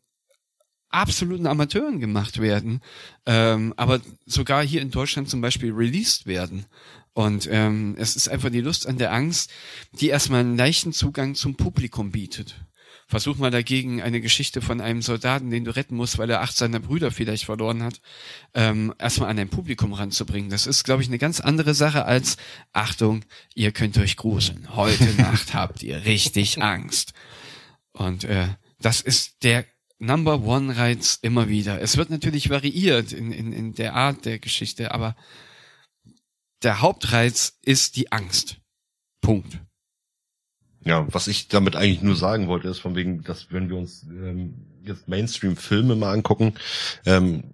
absoluten Amateuren gemacht werden, ähm, aber sogar hier in Deutschland zum Beispiel released werden. Und ähm, es ist einfach die Lust an der Angst, die erstmal einen leichten Zugang zum Publikum bietet. Versuch mal dagegen eine Geschichte von einem Soldaten, den du retten musst, weil er acht seiner Brüder vielleicht verloren hat, ähm, erstmal an dein Publikum ranzubringen. Das ist, glaube ich, eine ganz andere Sache als Achtung, ihr könnt euch gruseln. Heute Nacht habt ihr richtig Angst. Und äh, das ist der Number One Reiz immer wieder. Es wird natürlich variiert in, in, in der Art der Geschichte, aber der Hauptreiz ist die Angst. Punkt. Ja, was ich damit eigentlich nur sagen wollte, ist von wegen, dass wenn wir uns ähm, jetzt Mainstream-Filme mal angucken, ähm,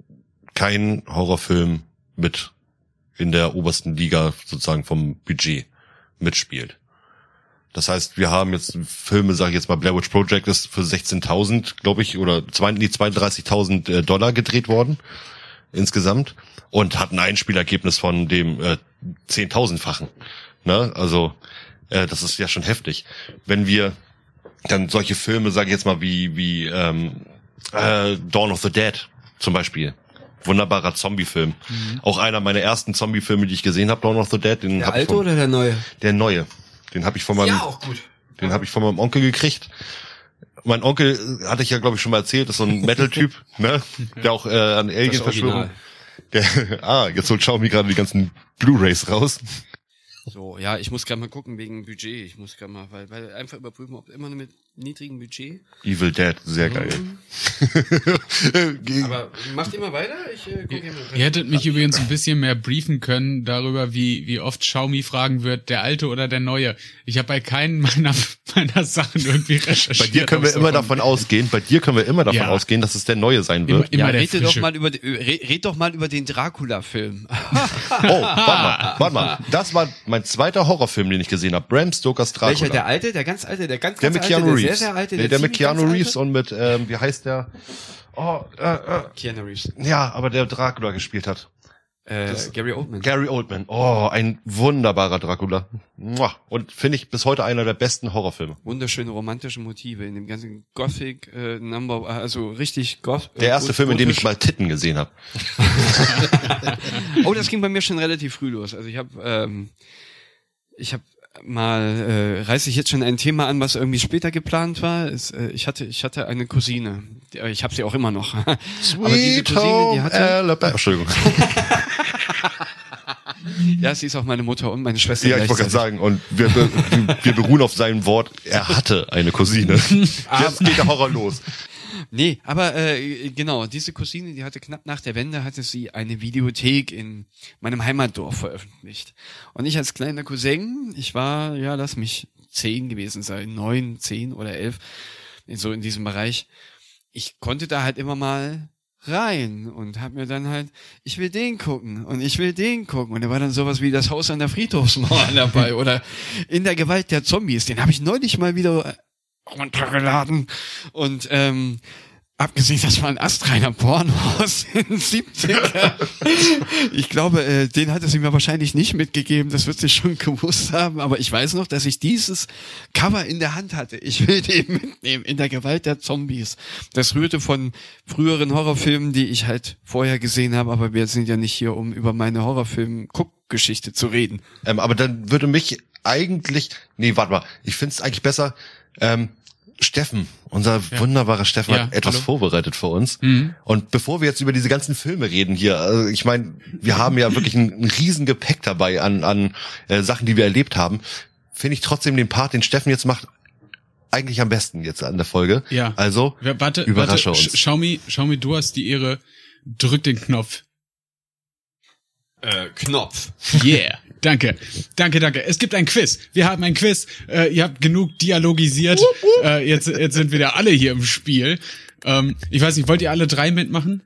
kein Horrorfilm mit in der obersten Liga sozusagen vom Budget mitspielt. Das heißt, wir haben jetzt Filme, sage ich jetzt mal, Blair Witch Project ist für 16.000, glaube ich, oder zwei, nee, 32.000 äh, Dollar gedreht worden insgesamt und hat ein Einspielergebnis von dem äh, 10.000-fachen. Ne? Also äh, das ist ja schon heftig. Wenn wir dann solche Filme, sage ich jetzt mal, wie wie ähm, äh, Dawn of the Dead zum Beispiel, wunderbarer Zombie-Film. Mhm. Auch einer meiner ersten Zombie-Filme, die ich gesehen habe, Dawn of the Dead. Den Der alte von, oder der neue? der neue. Den habe ich von meinem, auch gut. den habe ich von meinem Onkel gekriegt. Mein Onkel, hatte ich ja glaube ich schon mal erzählt, ist so ein Metal-Typ, ne, der auch äh, an Alien-Verschwörung. Ah, jetzt holt Xiaomi gerade die ganzen Blu-Rays raus. So, ja, ich muss gerade mal gucken wegen Budget. Ich muss gerade mal, weil, weil einfach überprüfen, ob immer mit niedrigem Budget. Evil Dead, sehr geil. Aber macht immer weiter? Ich äh, gucke hier mal. Ihr hättet mich übrigens ein bisschen mehr briefen können darüber, wie, wie oft Xiaomi fragen wird, der alte oder der neue. Ich habe bei keinen meiner, meiner Sachen irgendwie recherchiert. Bei dir können wir immer davon- ausgehen, bei dir können wir immer davon Ja. ausgehen, dass es der neue sein Immer, wird. immer ja, der red doch mal über, den- red, red doch mal über den Dracula-Film. Oh, warte mal, warte mal. Das war mein zweiter Horrorfilm, den ich gesehen habe. Bram Stokers Dracula. Welcher? Der alte? Der ganz alte? Der ganz, Der ganz mit alte? Keanu der Reeves. sehr, sehr alte? nee, der mit ziemlich Keanu Reeves alte? und mit, ähm, wie heißt der? Oh, äh, äh, Keanu Reeves. ja, aber der Dracula gespielt hat. Äh, Gary Oldman. Gary Oldman. Oh, ein wunderbarer Dracula. Und finde ich bis heute einer der besten Horrorfilme. Wunderschöne romantische Motive in dem ganzen Gothic äh, Number, also richtig Goth. Der erste äh, Film, in dem ich mal Titten gesehen habe. Oh, das ging bei mir schon relativ früh los. Also ich habe, ähm, ich habe mal äh, reiße ich jetzt schon ein Thema an, was irgendwie später geplant war. Es, äh, ich hatte, ich hatte eine Cousine. Die, äh, ich habe sie auch immer noch. Aber diese Cousine, die hatte, Alabama. Entschuldigung. ja, sie ist auch meine Mutter und meine Schwester. Ja, ich wollte gerade sagen, und wir, wir, wir beruhen auf seinem Wort, er hatte eine Cousine. Jetzt geht der Horror los. Nee, aber äh, genau, diese Cousine, die hatte knapp nach der Wende, hatte sie eine Videothek in meinem Heimatdorf veröffentlicht. Und ich als kleiner Cousin, ich war, ja, lass mich zehn gewesen sein, neun, zehn oder elf, so in diesem Bereich. Ich konnte da halt immer mal rein und hab mir dann halt, ich will den gucken und ich will den gucken und da war dann sowas wie das Haus an der Friedhofsmauer dabei oder in der Gewalt der Zombies, den habe ich neulich mal wieder runtergeladen und ähm, abgesehen, das war ein astreiner Porno aus den 70er. Ich glaube, äh, den hatte sie mir wahrscheinlich nicht mitgegeben, das wird sie schon gewusst haben, aber ich weiß noch, dass ich dieses Cover in der Hand hatte. Ich will den mitnehmen, in der Gewalt der Zombies. Das rührte von früheren Horrorfilmen, die ich halt vorher gesehen habe, aber wir sind ja nicht hier, um über meine Horrorfilm-Guckgeschichte zu reden. Ähm, aber dann würde mich eigentlich, nee, warte mal, ich finde es eigentlich besser, ähm, Steffen, unser wunderbarer Steffen Ja, hat etwas hallo. vorbereitet für uns. Mhm. Und bevor wir jetzt über diese ganzen Filme reden hier, also ich meine, wir haben ja wirklich ein, ein riesen Gepäck dabei an, an äh, Sachen, die wir erlebt haben, finde ich trotzdem den Part, den Steffen jetzt macht, eigentlich am besten jetzt an der Folge. Ja. Also, Warte, überrasche warte, uns. Sch- Xiaomi, Xiaomi, du hast die Ehre. Drück den Knopf. Äh, Knopf. Yeah. Danke. Danke, danke. Es gibt ein Quiz. Wir haben ein Quiz. Äh, ihr habt genug dialogisiert. Äh, jetzt, jetzt sind wieder alle hier im Spiel. Ähm, ich weiß nicht, wollt ihr alle drei mitmachen?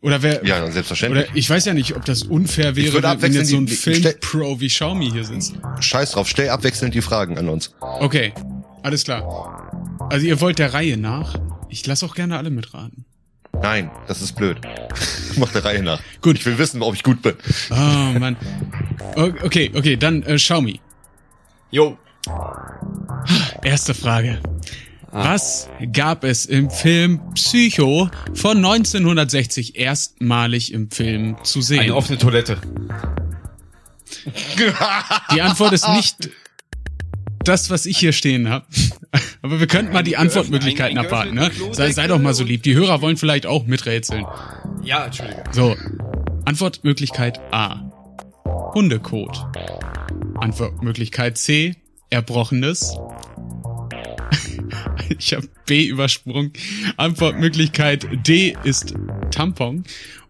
Oder wer, ja, selbstverständlich. oder ich weiß ja nicht, ob das unfair wäre, wenn jetzt so ein Filmpro wie Xiaomi hier sitzt. Scheiß drauf, stell abwechselnd die Fragen an uns. Okay. Alles klar. Also ihr wollt der Reihe nach? Ich lasse auch gerne alle mitraten. Nein, das ist blöd. Mach der Reihe nach. Gut. Ich will wissen, ob ich gut bin. Oh Mann. Okay, okay, dann äh, Xiaomi. Jo. Erste Frage. Was gab es im Film Psycho von 1960 erstmalig im Film zu sehen? Eine offene Toilette. Die Antwort ist nicht das, was ich hier stehen habe. Aber wir könnten mal die Antwortmöglichkeiten abwarten, ne? Sei, sei doch mal so lieb. Die Hörer wollen vielleicht auch miträtseln. Ja, Entschuldige. So. Antwortmöglichkeit A. Hundekot. Antwortmöglichkeit C. Erbrochenes. Ich habe B übersprungen. Antwortmöglichkeit D ist Tampon.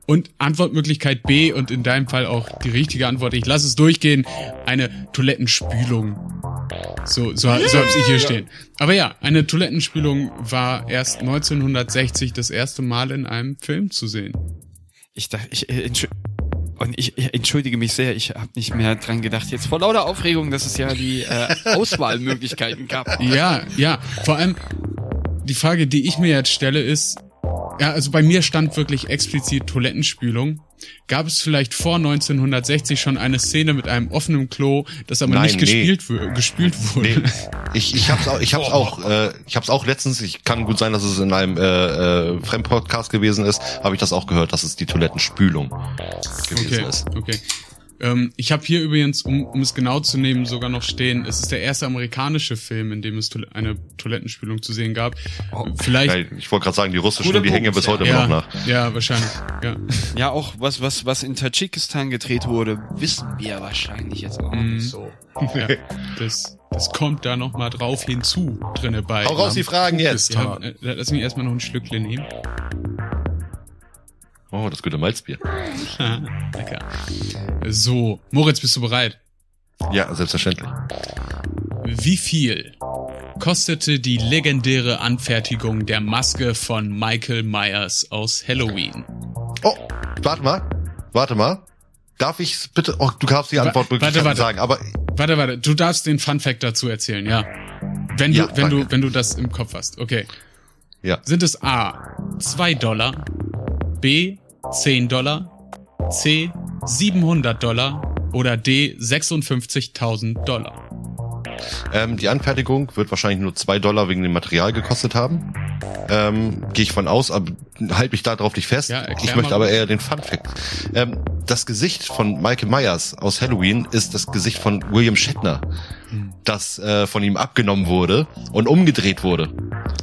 Und Antwortmöglichkeit B und in deinem Fall auch die richtige Antwort, ich lasse es durchgehen, eine Toilettenspülung. So, so, so habe ich hier stehen. Aber ja, eine Toilettenspülung war erst 1960 das erste Mal in einem Film zu sehen. Ich dachte, ich, äh, entschü- und ich, ich entschuldige mich sehr, ich habe nicht mehr dran gedacht. Jetzt vor lauter Aufregung, dass es ja die äh, Auswahlmöglichkeiten gab. Ja, ja. Vor allem die Frage, die ich mir jetzt stelle, ist, ja, also bei mir stand wirklich explizit Toilettenspülung. Gab es vielleicht vor 1960 schon eine Szene mit einem offenen Klo, das aber Nein, nicht nee. gespielt wu- gespült wurde? Nee, ich, ich hab's auch, ich hab's auch, äh, ich hab's auch letztens, ich kann gut sein, dass es in einem äh, äh, Fremdpodcast gewesen ist, habe ich das auch gehört, dass es die Toilettenspülung gewesen Okay, ist. okay. Ähm, ich habe hier übrigens, um, um es genau zu nehmen, sogar noch stehen, es ist der erste amerikanische Film, in dem es Toil- eine Toilettenspülung zu sehen gab. Vielleicht, Ja, ich wollte gerade sagen, die russischen, die hängen ja bis Punkt, heute immer ja, noch nach. ja, wahrscheinlich, ja. Ja, auch was, was, was in Tadschikistan gedreht wurde, wissen wir wahrscheinlich jetzt auch Mhm. nicht so. ja das, das kommt da noch mal drauf hinzu, drinne bei. Hau raus die Fragen jetzt. Ja, äh, lass mich erstmal noch ein Schlückchen nehmen. Oh, das gute Malzbier. Lecker. So, Moritz, bist du bereit? Ja, selbstverständlich. Wie viel kostete die legendäre Anfertigung der Maske von Michael Myers aus Halloween? Oh, warte mal, warte mal. Darf ich bitte? Oh, du darfst die Wa- Antwortmöglichkeiten warte, warte. sagen, aber Warte, warte, du darfst den Fun Fact dazu erzählen, ja. Wenn du, Ja, wenn du, wenn du das im Kopf hast. Okay. ja. Sind es A 2 Dollar, B 10 Dollar, C 700 Dollar oder D 56.000 Dollar? Ähm, die Anfertigung wird wahrscheinlich nur zwei Dollar wegen dem Material gekostet haben. Ähm, Gehe ich von aus, aber halt mich da drauf nicht fest. Ja, ich möchte aber eher den Fun Fact. Ähm, das Gesicht von Michael Myers aus Halloween ist das Gesicht von William Shatner. Das äh, von ihm abgenommen wurde und umgedreht wurde.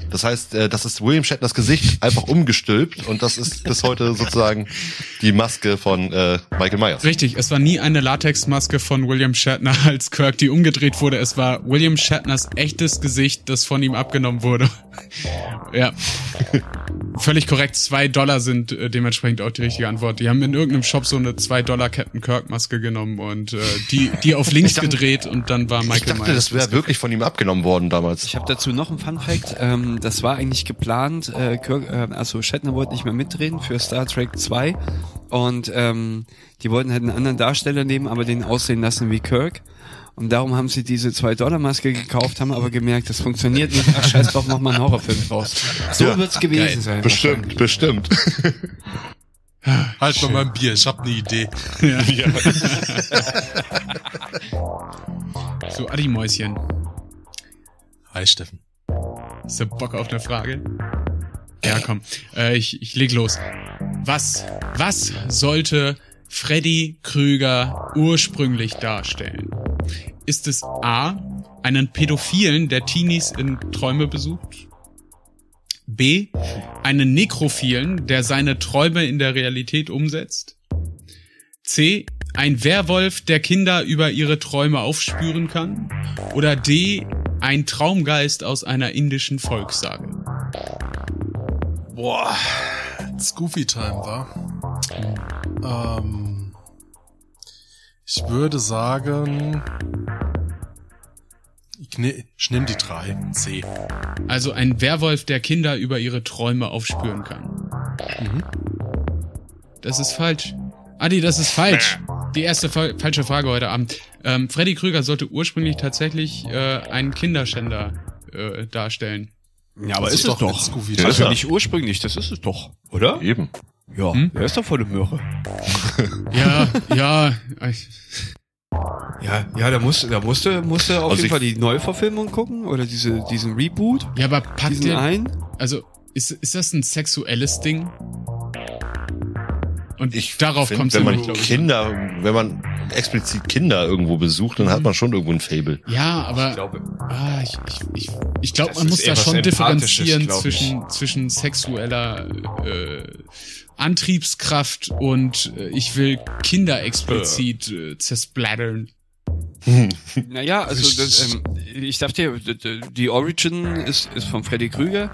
Das heißt, äh, das ist William Shatners Gesicht einfach umgestülpt und das ist bis heute sozusagen die Maske von äh, Michael Myers. Richtig, es war nie eine Latexmaske von William Shatner als Kirk, die umgedreht wurde. Es war William Shatners echtes Gesicht, das von ihm abgenommen wurde. Ja. Völlig korrekt, zwei Dollar sind äh, dementsprechend auch die richtige Antwort. Die haben in irgendeinem Shop so eine zwei Dollar Captain Kirk Maske genommen und äh, die, die auf links dachte- gedreht und dann war Michael Ich dachte, Myers. das wäre wirklich von ihm abgenommen worden damals. Ich habe dazu noch einen Fun Fact. Ähm, das war eigentlich geplant. Äh, Kirk, äh, also Shatner wollte nicht mehr mitdrehen für Star Trek 2 und ähm, die wollten halt einen anderen Darsteller nehmen, aber den aussehen lassen wie Kirk. Und darum haben sie diese 2-Dollar-Maske gekauft, haben aber gemerkt, das funktioniert nicht. Ach, scheiß drauf, mach mal einen Horrorfilm draus. So Ja. wird's gewesen Geil. sein. Bestimmt, bestimmt. Halt mal mein Bier, ich hab ne Idee. So, Adi Mäuschen. Hi Steffen. Hast du Bock auf eine Frage? Ja, komm. Äh, ich, ich leg los. Was, was sollte Freddy Krüger ursprünglich darstellen? Ist es A, einen Pädophilen, der Teenies in Träume besucht? B, einen Nekrophilen, der seine Träume in der Realität umsetzt? C, ein Werwolf, der Kinder über ihre Träume aufspüren kann? Oder D, ein Traumgeist aus einer indischen Volkssage? Boah, it's Goofy Time, war. Ähm, ich würde sagen, ich, ne, ich nehme die drei. C. Also ein Werwolf, der Kinder über ihre Träume aufspüren kann. Mhm. Das ist falsch. Adi, das ist falsch. Die erste fa falsche Frage heute Abend. Ähm, Freddy Krüger sollte ursprünglich tatsächlich äh, einen Kinderschänder äh, darstellen. Ja, aber Das ist, ist es doch doch. Ja, Also ja. nicht ursprünglich, das ist es doch, oder? Eben. Ja, Hm? der ist doch voll eine Möhre. Ja, ja. ich- Ja, ja, da musste, da musste, musste auf Also jeden ich- Fall die Neuverfilmung gucken oder diese, diesen Reboot, Ja, aber packt ihr, ein. also ist, ist das ein sexuelles Ding? Und Ich darauf kommt es wenn man nämlich, glaube ich. Kinder, wenn man explizit Kinder irgendwo besucht, dann hat man schon irgendwo ein Fable. Ja, aber glaube, ah, ich, ich, ich, ich glaube, man muss da schon differenzieren ich. zwischen, zwischen sexueller äh, Antriebskraft und äh, ich will Kinder explizit äh, zersplattern. Naja, also das, ähm, ich dachte, die Origin ist, ist von Freddy Krüger.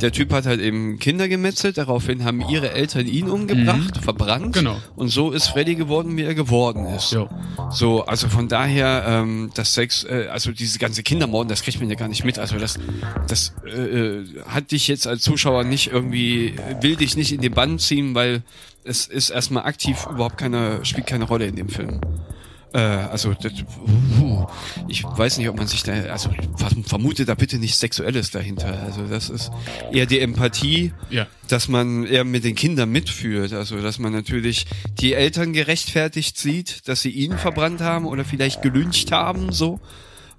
Der Typ hat halt eben Kinder gemetzelt, daraufhin haben ihre Eltern ihn umgebracht, verbrannt. Genau. Und so ist Freddy geworden, wie er geworden ist. So. So, also von daher, ähm, das Sex, äh, also diese ganze Kindermorden, das kriegt man ja gar nicht mit. Also das, das äh, äh, hat dich jetzt als Zuschauer nicht irgendwie, will dich nicht in den Bann ziehen, weil es ist erstmal aktiv überhaupt keine, spielt keine Rolle in dem Film. Äh, also das, uh, ich weiß nicht, ob man sich da, also verm- vermute da bitte nicht Sexuelles dahinter. Also das ist eher die Empathie, Ja. dass man eher mit den Kindern mitführt. Also dass man natürlich die Eltern gerechtfertigt sieht, dass sie ihn verbrannt haben oder vielleicht gelyncht haben, so.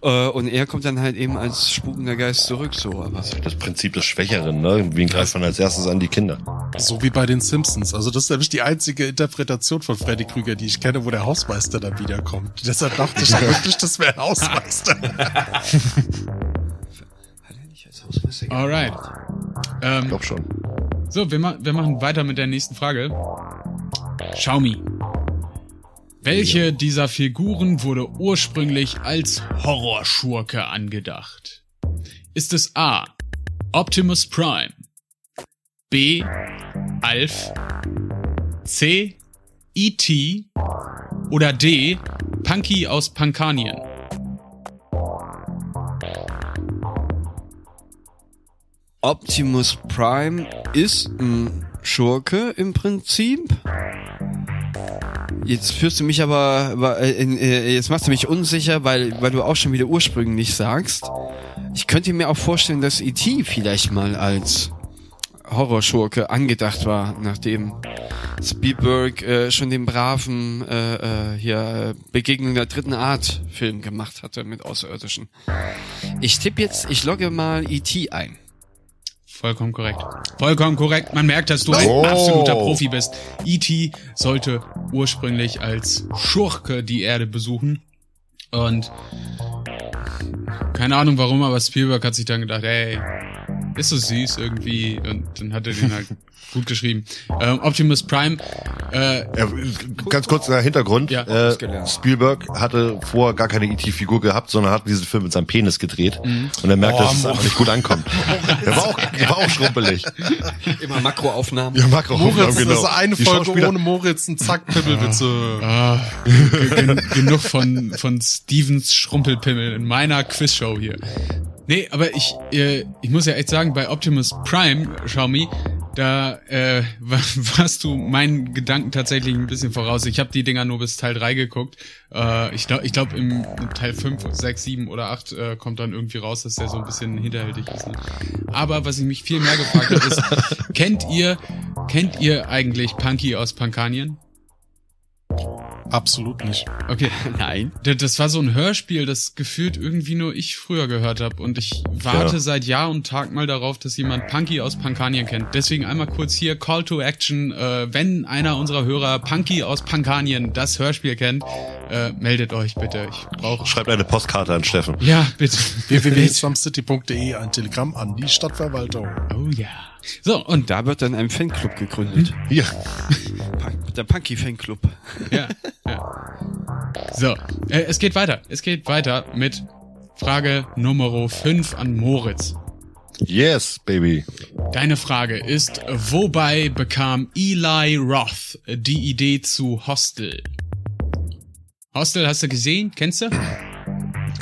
Äh, Und er kommt dann halt eben als spukender Geist zurück, so. Aber Das Prinzip des Schwächeren, ne? Wen greift man als erstes an die Kinder? So wie bei den Simpsons. Also das ist nämlich die einzige Interpretation von Freddy Krüger, die ich kenne, wo der Hausmeister dann wiederkommt. Deshalb dachte ich wirklich, das wäre ein Hausmeister. hat er nicht als Hausmeister Alright. Ähm, Ich glaub schon. So, wir, ma wir machen weiter mit der nächsten Frage. Xiaomi. Welche dieser Figuren wurde ursprünglich als Horrorschurke angedacht? Ist es A. Optimus Prime? B. Alf? C. E.T. oder D. Punky aus Pankanien? Optimus Prime ist ein Schurke im Prinzip. Jetzt führst du mich aber, äh, äh, jetzt machst du mich unsicher, weil, weil du auch schon wieder ursprünglich sagst. Ich könnte mir auch vorstellen, dass E.T. vielleicht mal als Horrorschurke angedacht war, nachdem Spielberg äh, schon den braven äh, äh, hier äh, Begegnung der dritten Art Film gemacht hatte mit Außerirdischen. Ich tippe jetzt, ich logge mal E.T. ein. Vollkommen korrekt. Vollkommen korrekt. Man merkt, dass du ein Oh. absoluter Profi bist. E.T. sollte ursprünglich als Schurke die Erde besuchen. Und keine Ahnung warum, aber Spielberg hat sich dann gedacht, ey, ist so süß irgendwie. Und dann hat er den halt gut geschrieben. Ähm, Optimus Prime, äh, Ja, ganz kurz der Hintergrund. Ja, äh. Spielberg hatte vorher gar keine E.T.-Figur gehabt, sondern hat diesen Film mit seinem Penis gedreht. Mhm. Und er merkt, Oh, dass es einfach nicht gut ankommt. er, war auch, er war auch schrumpelig. Immer Makroaufnahmen. Ja, Makro Moritz, genau. das ist eine Die Folge ohne Moritz, ein Zack, Pimmelwitze. ah, gen genug von, von Stevens Schrumpelpimmel in meiner Quizshow hier. Nee, aber ich, äh, ich muss ja echt sagen, bei Optimus Prime, Xiaomi, da äh, wa- warst du meinen Gedanken tatsächlich ein bisschen voraus. Ich habe die Dinger nur bis Teil 3 geguckt. Äh, ich glaube, ich glaub, im Teil 5, 6, 7 oder 8 äh, kommt dann irgendwie raus, dass der so ein bisschen hinterhältig ist. Ne? Aber was ich mich viel mehr gefragt habe, ist, kennt ihr, kennt ihr eigentlich Punky aus Pankanien? Absolut nicht. Okay, Nein. Das war so ein Hörspiel, das gefühlt irgendwie nur ich früher gehört habe. Und ich warte Ja. seit Jahr und Tag mal darauf, dass jemand Punky aus Pankanien kennt. Deswegen einmal kurz hier Call to Action. Äh, wenn einer unserer Hörer Punky aus Pankanien das Hörspiel kennt, äh, meldet euch bitte. Ich brauche. Schreibt eine Postkarte an Steffen. Ja, bitte. www.slumcity.de, ein Telegramm an die Stadtverwaltung. Oh ja. So, und Da wird dann ein Fanclub gegründet. Punk- Der Punky Fanclub. Ja, ja. So, äh, es geht weiter. Es geht weiter mit Frage Nummer 5 an Moritz. Yes, baby. Deine Frage ist, wobei bekam Eli Roth die Idee zu Hostel? Hostel hast du gesehen? Kennst du?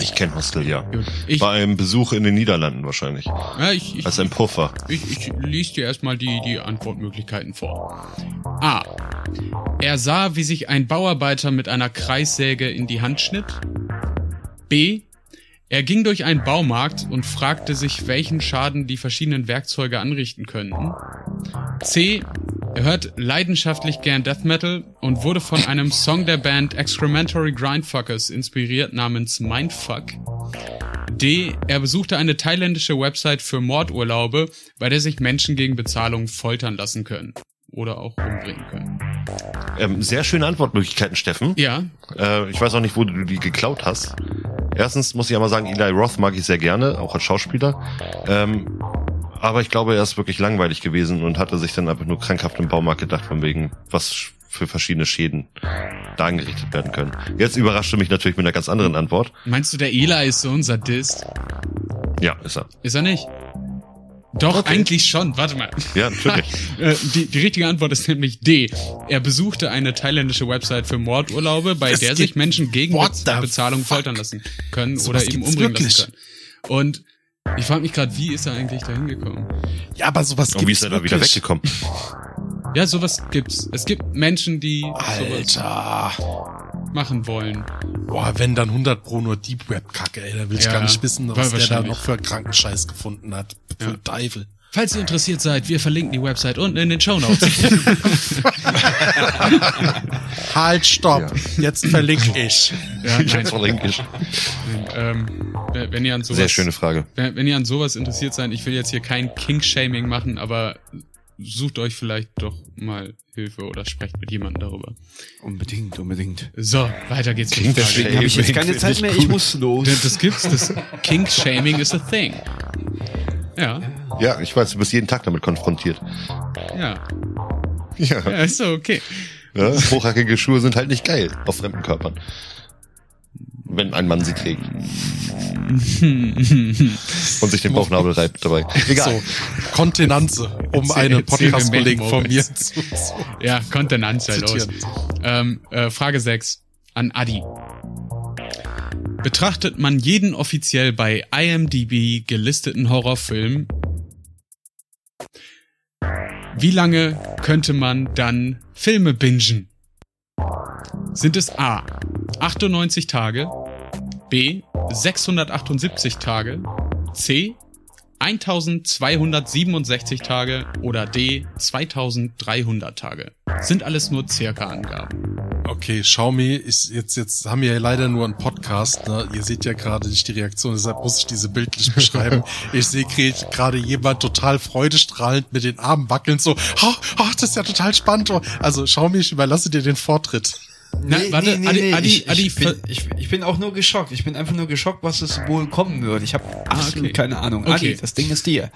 Ich kenne Hostel, ja. Gut. Ich, Bei einem Besuch in den Niederlanden wahrscheinlich. ja, ich, ich, Als ein Puffer. ich, ich lies dir erstmal die, die Antwortmöglichkeiten vor. A. Er sah, wie sich ein Bauarbeiter mit einer Kreissäge in die Hand schnitt. B. Er ging durch einen Baumarkt und fragte sich, welchen Schaden die verschiedenen Werkzeuge anrichten könnten. C. Er hört leidenschaftlich gern Death Metal und wurde von einem Song der Band Excrementary Grindfuckers inspiriert namens Mindfuck. D. Er besuchte eine thailändische Website für Mordurlaube, bei der sich Menschen gegen Bezahlung foltern lassen können. Oder auch umbringen können. Ähm, sehr schöne Antwortmöglichkeiten, Steffen. Ja, Äh, ich weiß auch nicht, wo du die geklaut hast. Erstens muss ich einmal sagen, Eli Roth mag ich sehr gerne, auch als Schauspieler. Ähm, aber ich glaube, er ist wirklich langweilig gewesen und hatte sich dann einfach nur krankhaft im Baumarkt gedacht, von wegen, was für verschiedene Schäden da angerichtet werden können. Jetzt überraschte mich natürlich mit einer ganz anderen Antwort. meinst du, der Eli ist so ein Sadist? Ja, ist er. Ist er nicht? Doch, eigentlich schon. Warte mal. Ja, natürlich. Äh, die, die richtige Antwort ist nämlich D. Er besuchte eine thailändische Website für Mordurlaube, bei Es der sich Menschen gegen Bezahlung fuck? foltern lassen können Sowas oder eben gibt's umbringen wirklich? lassen können. Und ich frage mich gerade, wie ist er eigentlich da hingekommen? Ja, aber sowas Und wie gibt's ist er da wieder weggekommen? Ja, sowas gibt's. Es gibt Menschen, die sowas Alter. Machen wollen. Boah, wenn dann 100 Pro nur Deep Web Kacke, ey, da will ich Ja, gar nicht wissen, was der da noch für Krankenscheiß gefunden hat. Für Ja. Teufel. Falls ihr interessiert seid, wir verlinken die Website unten in den Show Notes. Halt, stopp. Jetzt verlinke ich. ja, nein, Jetzt verlinke ich. ähm, wenn ihr an sowas Sehr schöne Frage. Wenn, wenn ihr an sowas interessiert seid, ich will jetzt hier kein King-Shaming machen, aber sucht euch vielleicht doch mal Hilfe oder sprecht mit jemandem darüber. Unbedingt, unbedingt. So, weiter geht's Frage. deswegen- Habe ich jetzt keine Zeit mehr, ich muss los. Das, gibt's, das King-Shaming is a thing. Ja, Ja, ich weiß, du bist jeden Tag damit konfrontiert. ja, Ja. ja, ist so okay. ja. Hochhackige Schuhe sind halt nicht geil auf fremden Körpern. Wenn ein Mann sie trägt. Und sich den Bauchnabel reibt dabei. Egal. So, Kontenanze, um Erzähl- einen Podcast-Kollegen von mir zu, zu Ja, Kontenanz los. zitieren. Ähm, äh, Frage 6 an Adi. Betrachtet man jeden offiziell bei IMDb gelisteten Horrorfilm, wie lange könnte man dann Filme bingen? Sind es A 98 Tage, B 678 Tage, C 1267 Tage oder D 2300 Tage? Sind alles nur circa Angaben. Okay, Xiaomi ist jetzt, jetzt haben wir ja leider nur einen Podcast, ne? Ihr seht ja gerade nicht die Reaktion, deshalb muss ich diese bildlich beschreiben. ich sehe gerade jemand total freudestrahlend mit den Armen wackeln, so, oh, oh, das ist ja total spannend. Also Xiaomi, ich überlasse dir den Vortritt. Na, warte, Adi, Adi, ich, Adi, ich, bin, ich, ich bin auch nur geschockt. Ich bin einfach nur geschockt, was es wohl kommen wird. Ich habe absolut okay. keine Ahnung. Okay. Adi, das Ding ist dir.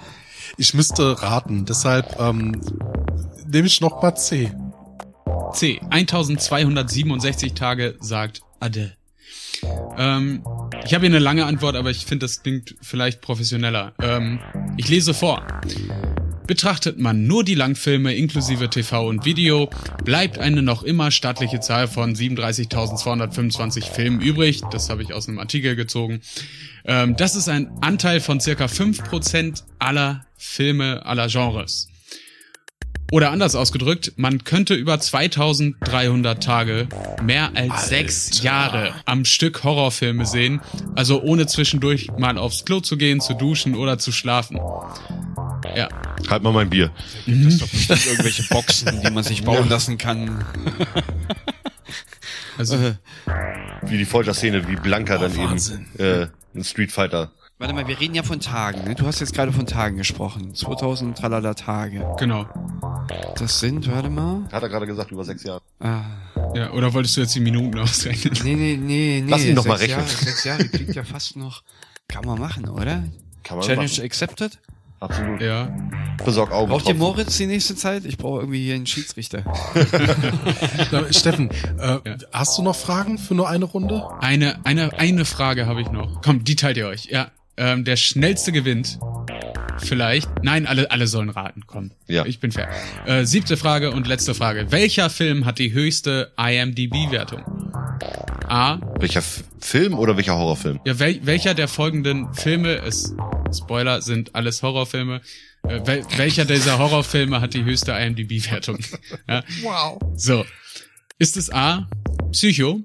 Ich müsste raten, deshalb ähm, nehme ich noch mal C. C. 1267 Tage sagt Ade. Ähm, ich habe hier eine lange Antwort, aber ich finde, das klingt vielleicht professioneller. Ähm, ich lese vor. Betrachtet man nur die Langfilme inklusive TV und Video, bleibt eine noch immer stattliche Zahl von 37.225 Filmen übrig. Das habe ich aus einem Artikel gezogen. Ähm, das ist ein Anteil von circa 5% aller Filme aller Genres. Oder anders ausgedrückt, man könnte über 2300 Tage mehr als sechs Jahre am Stück Horrorfilme sehen, also ohne zwischendurch mal aufs Klo zu gehen, zu duschen oder zu schlafen. Ja, Halt mal mein Bier. Das ist doch bestimmt irgendwelche Boxen, die man sich bauen lassen kann. also Wie die Folterszene, wie Blanca dann Wahnsinn. eben äh, in Street Fighter. warte mal, wir reden ja von Tagen. Ne? Du hast jetzt gerade von Tagen gesprochen. 2000 tralala Tage. genau. Das sind, warte mal. Hat er gerade gesagt, über sechs Jahre. Ah, Ja, oder wolltest du jetzt die Minuten ausrechnen? nee, nee, nee, nee. Lass ihn doch mal rechnen. Jahre, sechs Jahre klingt ja fast noch. Kann man machen, oder? Kann man Challenge machen. accepted? Absolut. Ja. Besorg Augen. Braucht ihr Moritz die nächste Zeit? Ich brauche irgendwie hier einen Schiedsrichter. Steffen, äh, hast du noch Fragen für nur eine Runde? Eine, eine, eine Frage habe ich noch. Komm, die teilt ihr euch. Ja. Ähm, der schnellste gewinnt. Vielleicht. Nein, alle, alle sollen raten. Komm. Ja. Ich bin fair. Äh, siebte Frage und letzte Frage. Welcher Film hat die höchste IMDb-Wertung? A. Welcher F Film oder welcher Horrorfilm? Ja, wel, welcher der folgenden Filme ist, Spoiler, sind alles Horrorfilme. Äh, wel, welcher dieser Horrorfilme hat die höchste IMDb-Wertung? ja. Wow. So. Ist es A. Psycho?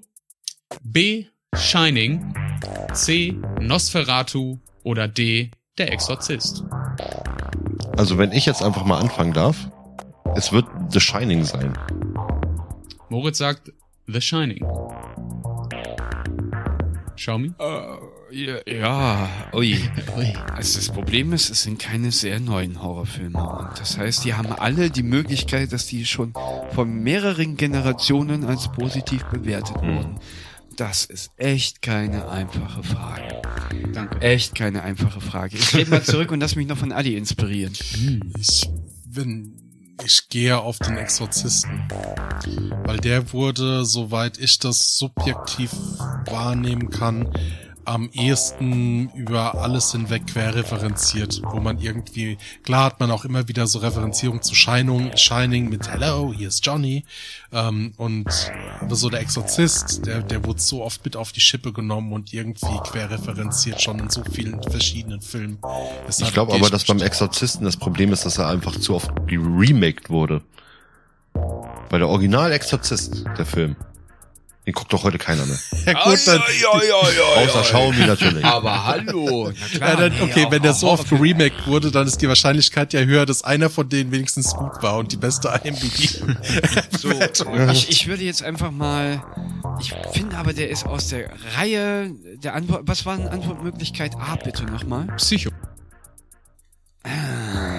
B. Shining? C. Nosferatu? Oder D. Der Exorzist? Also wenn ich jetzt einfach mal anfangen darf, es wird The Shining sein. Moritz sagt The Shining. Schau mir. Äh, Ja, ja, ui. Also das Problem ist, es sind keine sehr neuen Horrorfilme. Und das heißt, die haben alle die Möglichkeit, dass die schon von mehreren Generationen als positiv bewertet wurden. Das ist echt keine einfache Frage. Danke. Echt keine einfache Frage. Ich rede mal zurück und lass mich noch von Adi inspirieren. Ich, wenn, ich gehe auf den Exorzisten. Weil der wurde, soweit ich das subjektiv wahrnehmen kann, am ehesten über alles hinweg querreferenziert, wo man irgendwie, klar hat man auch immer wieder so Referenzierung zu Shining, Shining mit Hello, hier ist Johnny, ähm, und aber so der Exorzist, der, der wurde so oft mit auf die Schippe genommen und irgendwie querreferenziert schon in so vielen verschiedenen Filmen. Deshalb Ich glaube gehe aber, dass beim Exorzisten das Problem ist, dass er einfach zu oft geremaked wurde. Weil der Original-Exorzist, der Film, den guckt doch heute keiner mehr. Ja, gut, dann, Außer Xiaomi natürlich. Aber hallo. Na Ja, dann, nee, okay, auch- wenn der so oft geremaked wurde, dann ist die Wahrscheinlichkeit ja höher, dass einer von denen wenigstens gut war und die beste IMDb. So, ich, ich würde jetzt einfach mal. Ich finde aber, der ist aus der Reihe der Antwort. Was war eine Antwortmöglichkeit A, bitte nochmal? Psycho.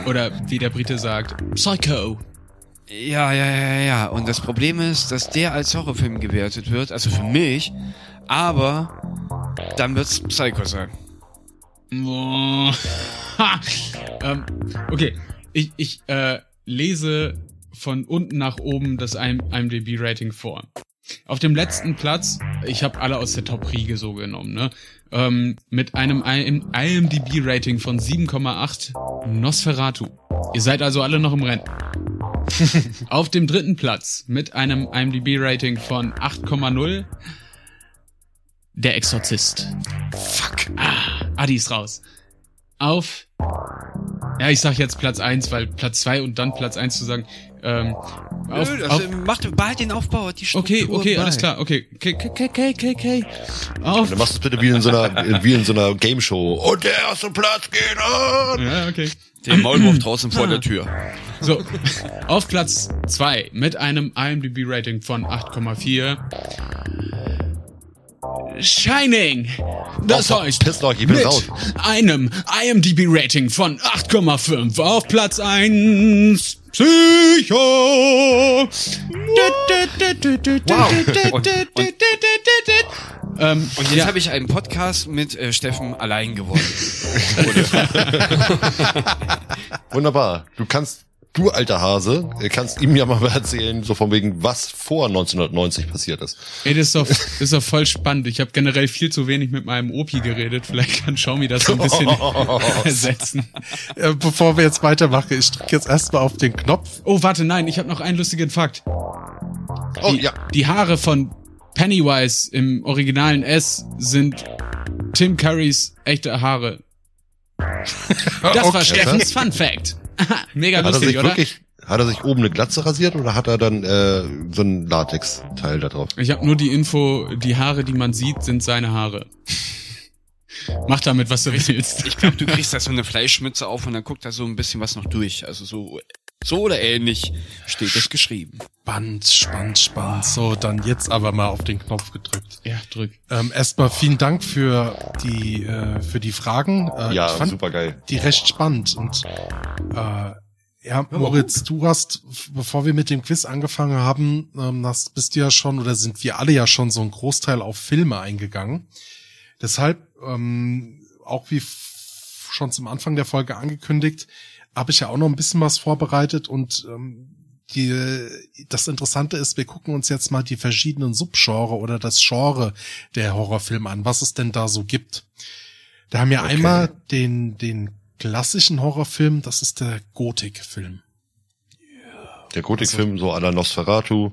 Oder wie der Brite sagt, Psycho. Ja, ja, ja, ja. Und das Problem ist, dass der als Horrorfilm gewertet wird, also für mich, aber dann wird's Psycho sein. Ähm, okay, ich, ich äh, lese von unten nach oben das IM IMDb-Rating vor. Auf dem letzten Platz, ich habe alle aus der Top-Riege so genommen, ne? Ähm, mit einem IM IMDb-Rating von 7,8 Nosferatu. Ihr seid also alle noch im Rennen. Auf dem dritten Platz mit einem IMDb-Rating von 8,0 Der Exorzist. Fuck. Ah, Adi ist raus. Auf. Ja, ich sag jetzt Platz 1, weil Platz 2 und dann Platz 1 zu sagen. Ähm, auf, Nö, das, auf, äh, macht, behalt den Aufbau, die okay, Struktur okay, bei. alles klar. Okay, okay, okay, okay, okay, okay. Auf. Dann machst du es bitte wie in so einer, wie in so einer Game Show. Und der erste Platz geht an! Ja, okay. Den Maulwurf draußen vor der Tür. So, auf Platz 2 mit einem IMDb-Rating von 8,4. Shining. Das Oh, heißt, pisst euch, ich bin mit raus. einem IMDb-Rating von 8,5 auf Platz 1. Psycho. Wow. Und- und- Ähm, Und jetzt ja, habe ich einen Podcast mit äh, Steffen allein gewonnen. Wunderbar. Du kannst, du alter Hase, kannst ihm ja mal erzählen, so von wegen, was vor 1990 passiert ist. ey, das ist doch, das ist doch voll spannend. Ich habe generell viel zu wenig mit meinem Opi geredet. Vielleicht kann Xiaomi das so ein bisschen ersetzen. Äh, Bevor wir jetzt weitermachen, ich drücke jetzt erstmal auf den Knopf. Oh, warte, nein, ich habe noch einen lustigen Fakt. Oh, die, ja. die Haare von Pennywise im originalen S sind Tim Currys echte Haare. Das war Okay. Steffens Fun Fact. Mega Hat er lustig, sich oder? wirklich, hat er sich oben eine Glatze rasiert oder hat er dann äh, so ein Latex-Teil da drauf? Ich habe nur die Info, die Haare, die man sieht, sind seine Haare. Mach damit, was du willst. Ich glaube, du kriegst da so eine Fleischmütze auf und dann guckt da so ein bisschen was noch durch. Also so, so oder ähnlich steht es geschrieben. Spannend, spannend, spannend. So, dann jetzt aber mal auf den Knopf gedrückt. Ja, drück. Ähm, erstmal vielen Dank für die, äh, für die Fragen. Äh, Ja, ich fand super geil. die recht spannend und äh, ja, Moritz, du hast, bevor wir mit dem Quiz angefangen haben, ähm, hast, bist du ja schon oder sind wir alle ja schon so ein Großteil auf Filme eingegangen. Deshalb, ähm, auch wie schon zum Anfang der Folge angekündigt, habe ich ja auch noch ein bisschen was vorbereitet und ähm, die, das Interessante ist, wir gucken uns jetzt mal die verschiedenen Subgenre oder das Genre der Horrorfilme an, was es denn da so gibt. Da haben wir Okay. einmal den, den klassischen Horrorfilm, das ist der Gothic-Film. Der Gotik-Film, so à la Nosferatu,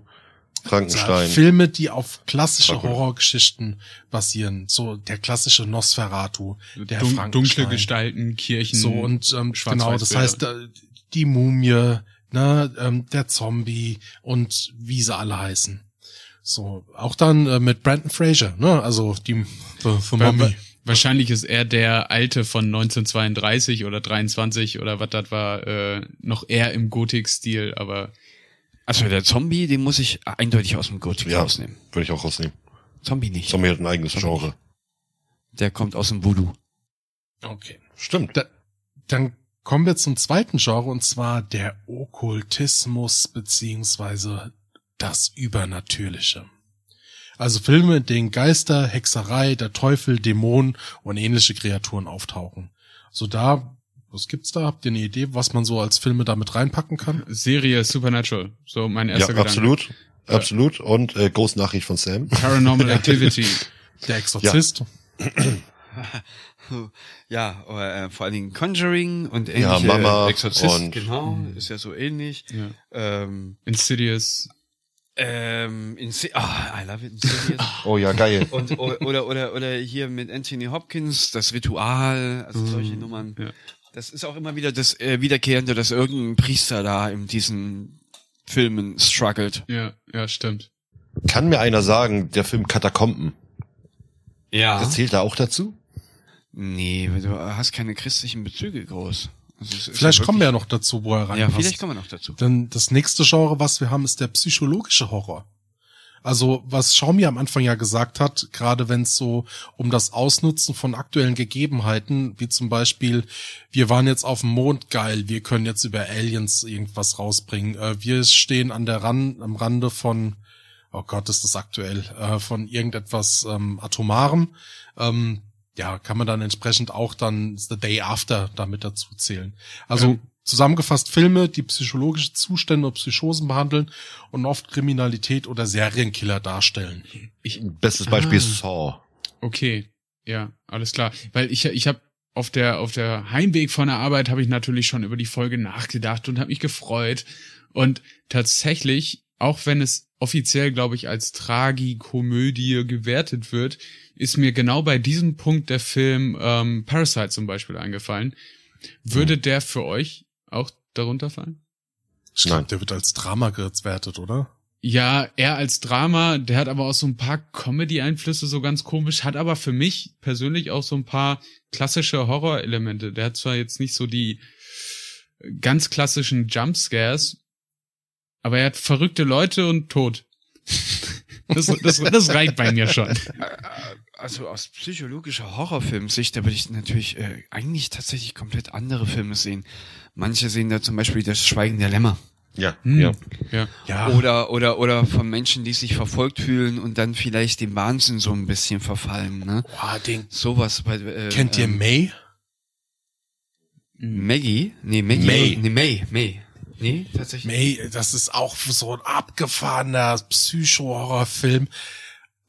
Frankenstein. Filme, die auf klassische Dracula. Horrorgeschichten basieren. So der klassische Nosferatu, der Dun Frankenstein. dunkle Gestalten, Kirchen. So und ähm, genau, das heißt äh, die Mumie, ne, ähm, der Zombie und wie sie alle heißen. So auch dann äh, mit Brandon Fraser, ne, also die the, the Mummy. wa- Wahrscheinlich ist er der alte von 1932 oder 23 oder was das war, äh, noch eher im Gothic-Stil, aber Also der Zombie, den muss ich eindeutig aus dem Gothic Ja, rausnehmen. würde ich auch rausnehmen. Zombie nicht. Zombie hat ein eigenes Genre. Der kommt aus dem Voodoo. Okay. Stimmt. Da, dann kommen wir zum zweiten Genre und zwar der Okkultismus beziehungsweise das Übernatürliche. Also Filme, in denen Geister, Hexerei, der Teufel, Dämonen und ähnliche Kreaturen auftauchen. So da, was gibt's da? Habt ihr eine Idee, was man so als Filme damit reinpacken kann? Serie Supernatural. So mein Ja, erster Gedanke. absolut. Absolut. Und äh, Großnachricht von Sam. Paranormal Activity. Der Exorzist. Ja, oder, äh, vor allen Dingen Conjuring und ähnliche Ja, Mama Exorzist, und- genau, ist ja so ähnlich. ja. Ähm, Insidious. ähm, Insi ah, I love it, Insidious. Oh ja, geil. und oder oder oder hier mit Anthony Hopkins das Ritual, also solche Nummern. Ja. Das ist auch immer wieder das äh, wiederkehrende, dass irgendein Priester da in diesen Filmen struggelt. Ja, ja, stimmt. Kann mir einer sagen, der Film Katakomben, Ja. das zählt da auch dazu? Nee, du hast keine christlichen Bezüge groß. Also Vielleicht ja kommen wir ja noch dazu, wo er Ja, reinpasst. vielleicht kommen wir noch dazu. Denn das nächste Genre, was wir haben, ist der psychologische Horror. Also was Xiaomi am Anfang ja gesagt hat, gerade wenn es so um das Ausnutzen von aktuellen Gegebenheiten, wie zum Beispiel, wir waren jetzt auf dem Mond, geil, wir können jetzt über Aliens irgendwas rausbringen. Äh, wir stehen an der Ran am Rande von, oh Gott, ist das aktuell, äh, von irgendetwas ähm, Atomarem. Ähm, ja, kann man dann entsprechend auch dann The Day After damit dazu zählen. Also Ja. Zusammengefasst Filme, die psychologische Zustände und Psychosen behandeln und oft Kriminalität oder Serienkiller darstellen. Bestes Beispiel Ah. Saw. Okay, ja, alles klar. Weil ich, ich habe auf der auf der Heimweg von der Arbeit habe ich natürlich schon über die Folge nachgedacht und habe mich gefreut. Und tatsächlich, auch wenn es offiziell, glaube ich, als Tragikomödie gewertet wird, ist mir genau bei diesem Punkt der Film ähm, Parasite zum Beispiel eingefallen. Würde der für euch auch darunter fallen? Ich glaube, Nein. der wird als Drama gewertet, oder? Ja, er als Drama, der hat aber auch so ein paar Comedy-Einflüsse, so ganz komisch, hat aber für mich persönlich auch so ein paar klassische Horror-Elemente. Der hat zwar jetzt nicht so die ganz klassischen Jumpscares, aber er hat verrückte Leute und Tod. Das, das, das reicht bei mir schon. Also aus psychologischer Horrorfilmsicht, da würde ich natürlich äh, eigentlich tatsächlich komplett andere Filme sehen. Manche sehen da zum Beispiel das Schweigen der Lämmer. Ja, Hm. ja. Ja. Ja. Oder, oder, oder von Menschen, die sich verfolgt fühlen und dann vielleicht dem Wahnsinn so ein bisschen verfallen, ne? Boah, den, Sowas bei, äh, kennt ihr ähm, May? Maggie? Nee, Maggie. May. Nee, May, May. Nee, tatsächlich. May, das ist auch so ein abgefahrener Psycho-Horrorfilm.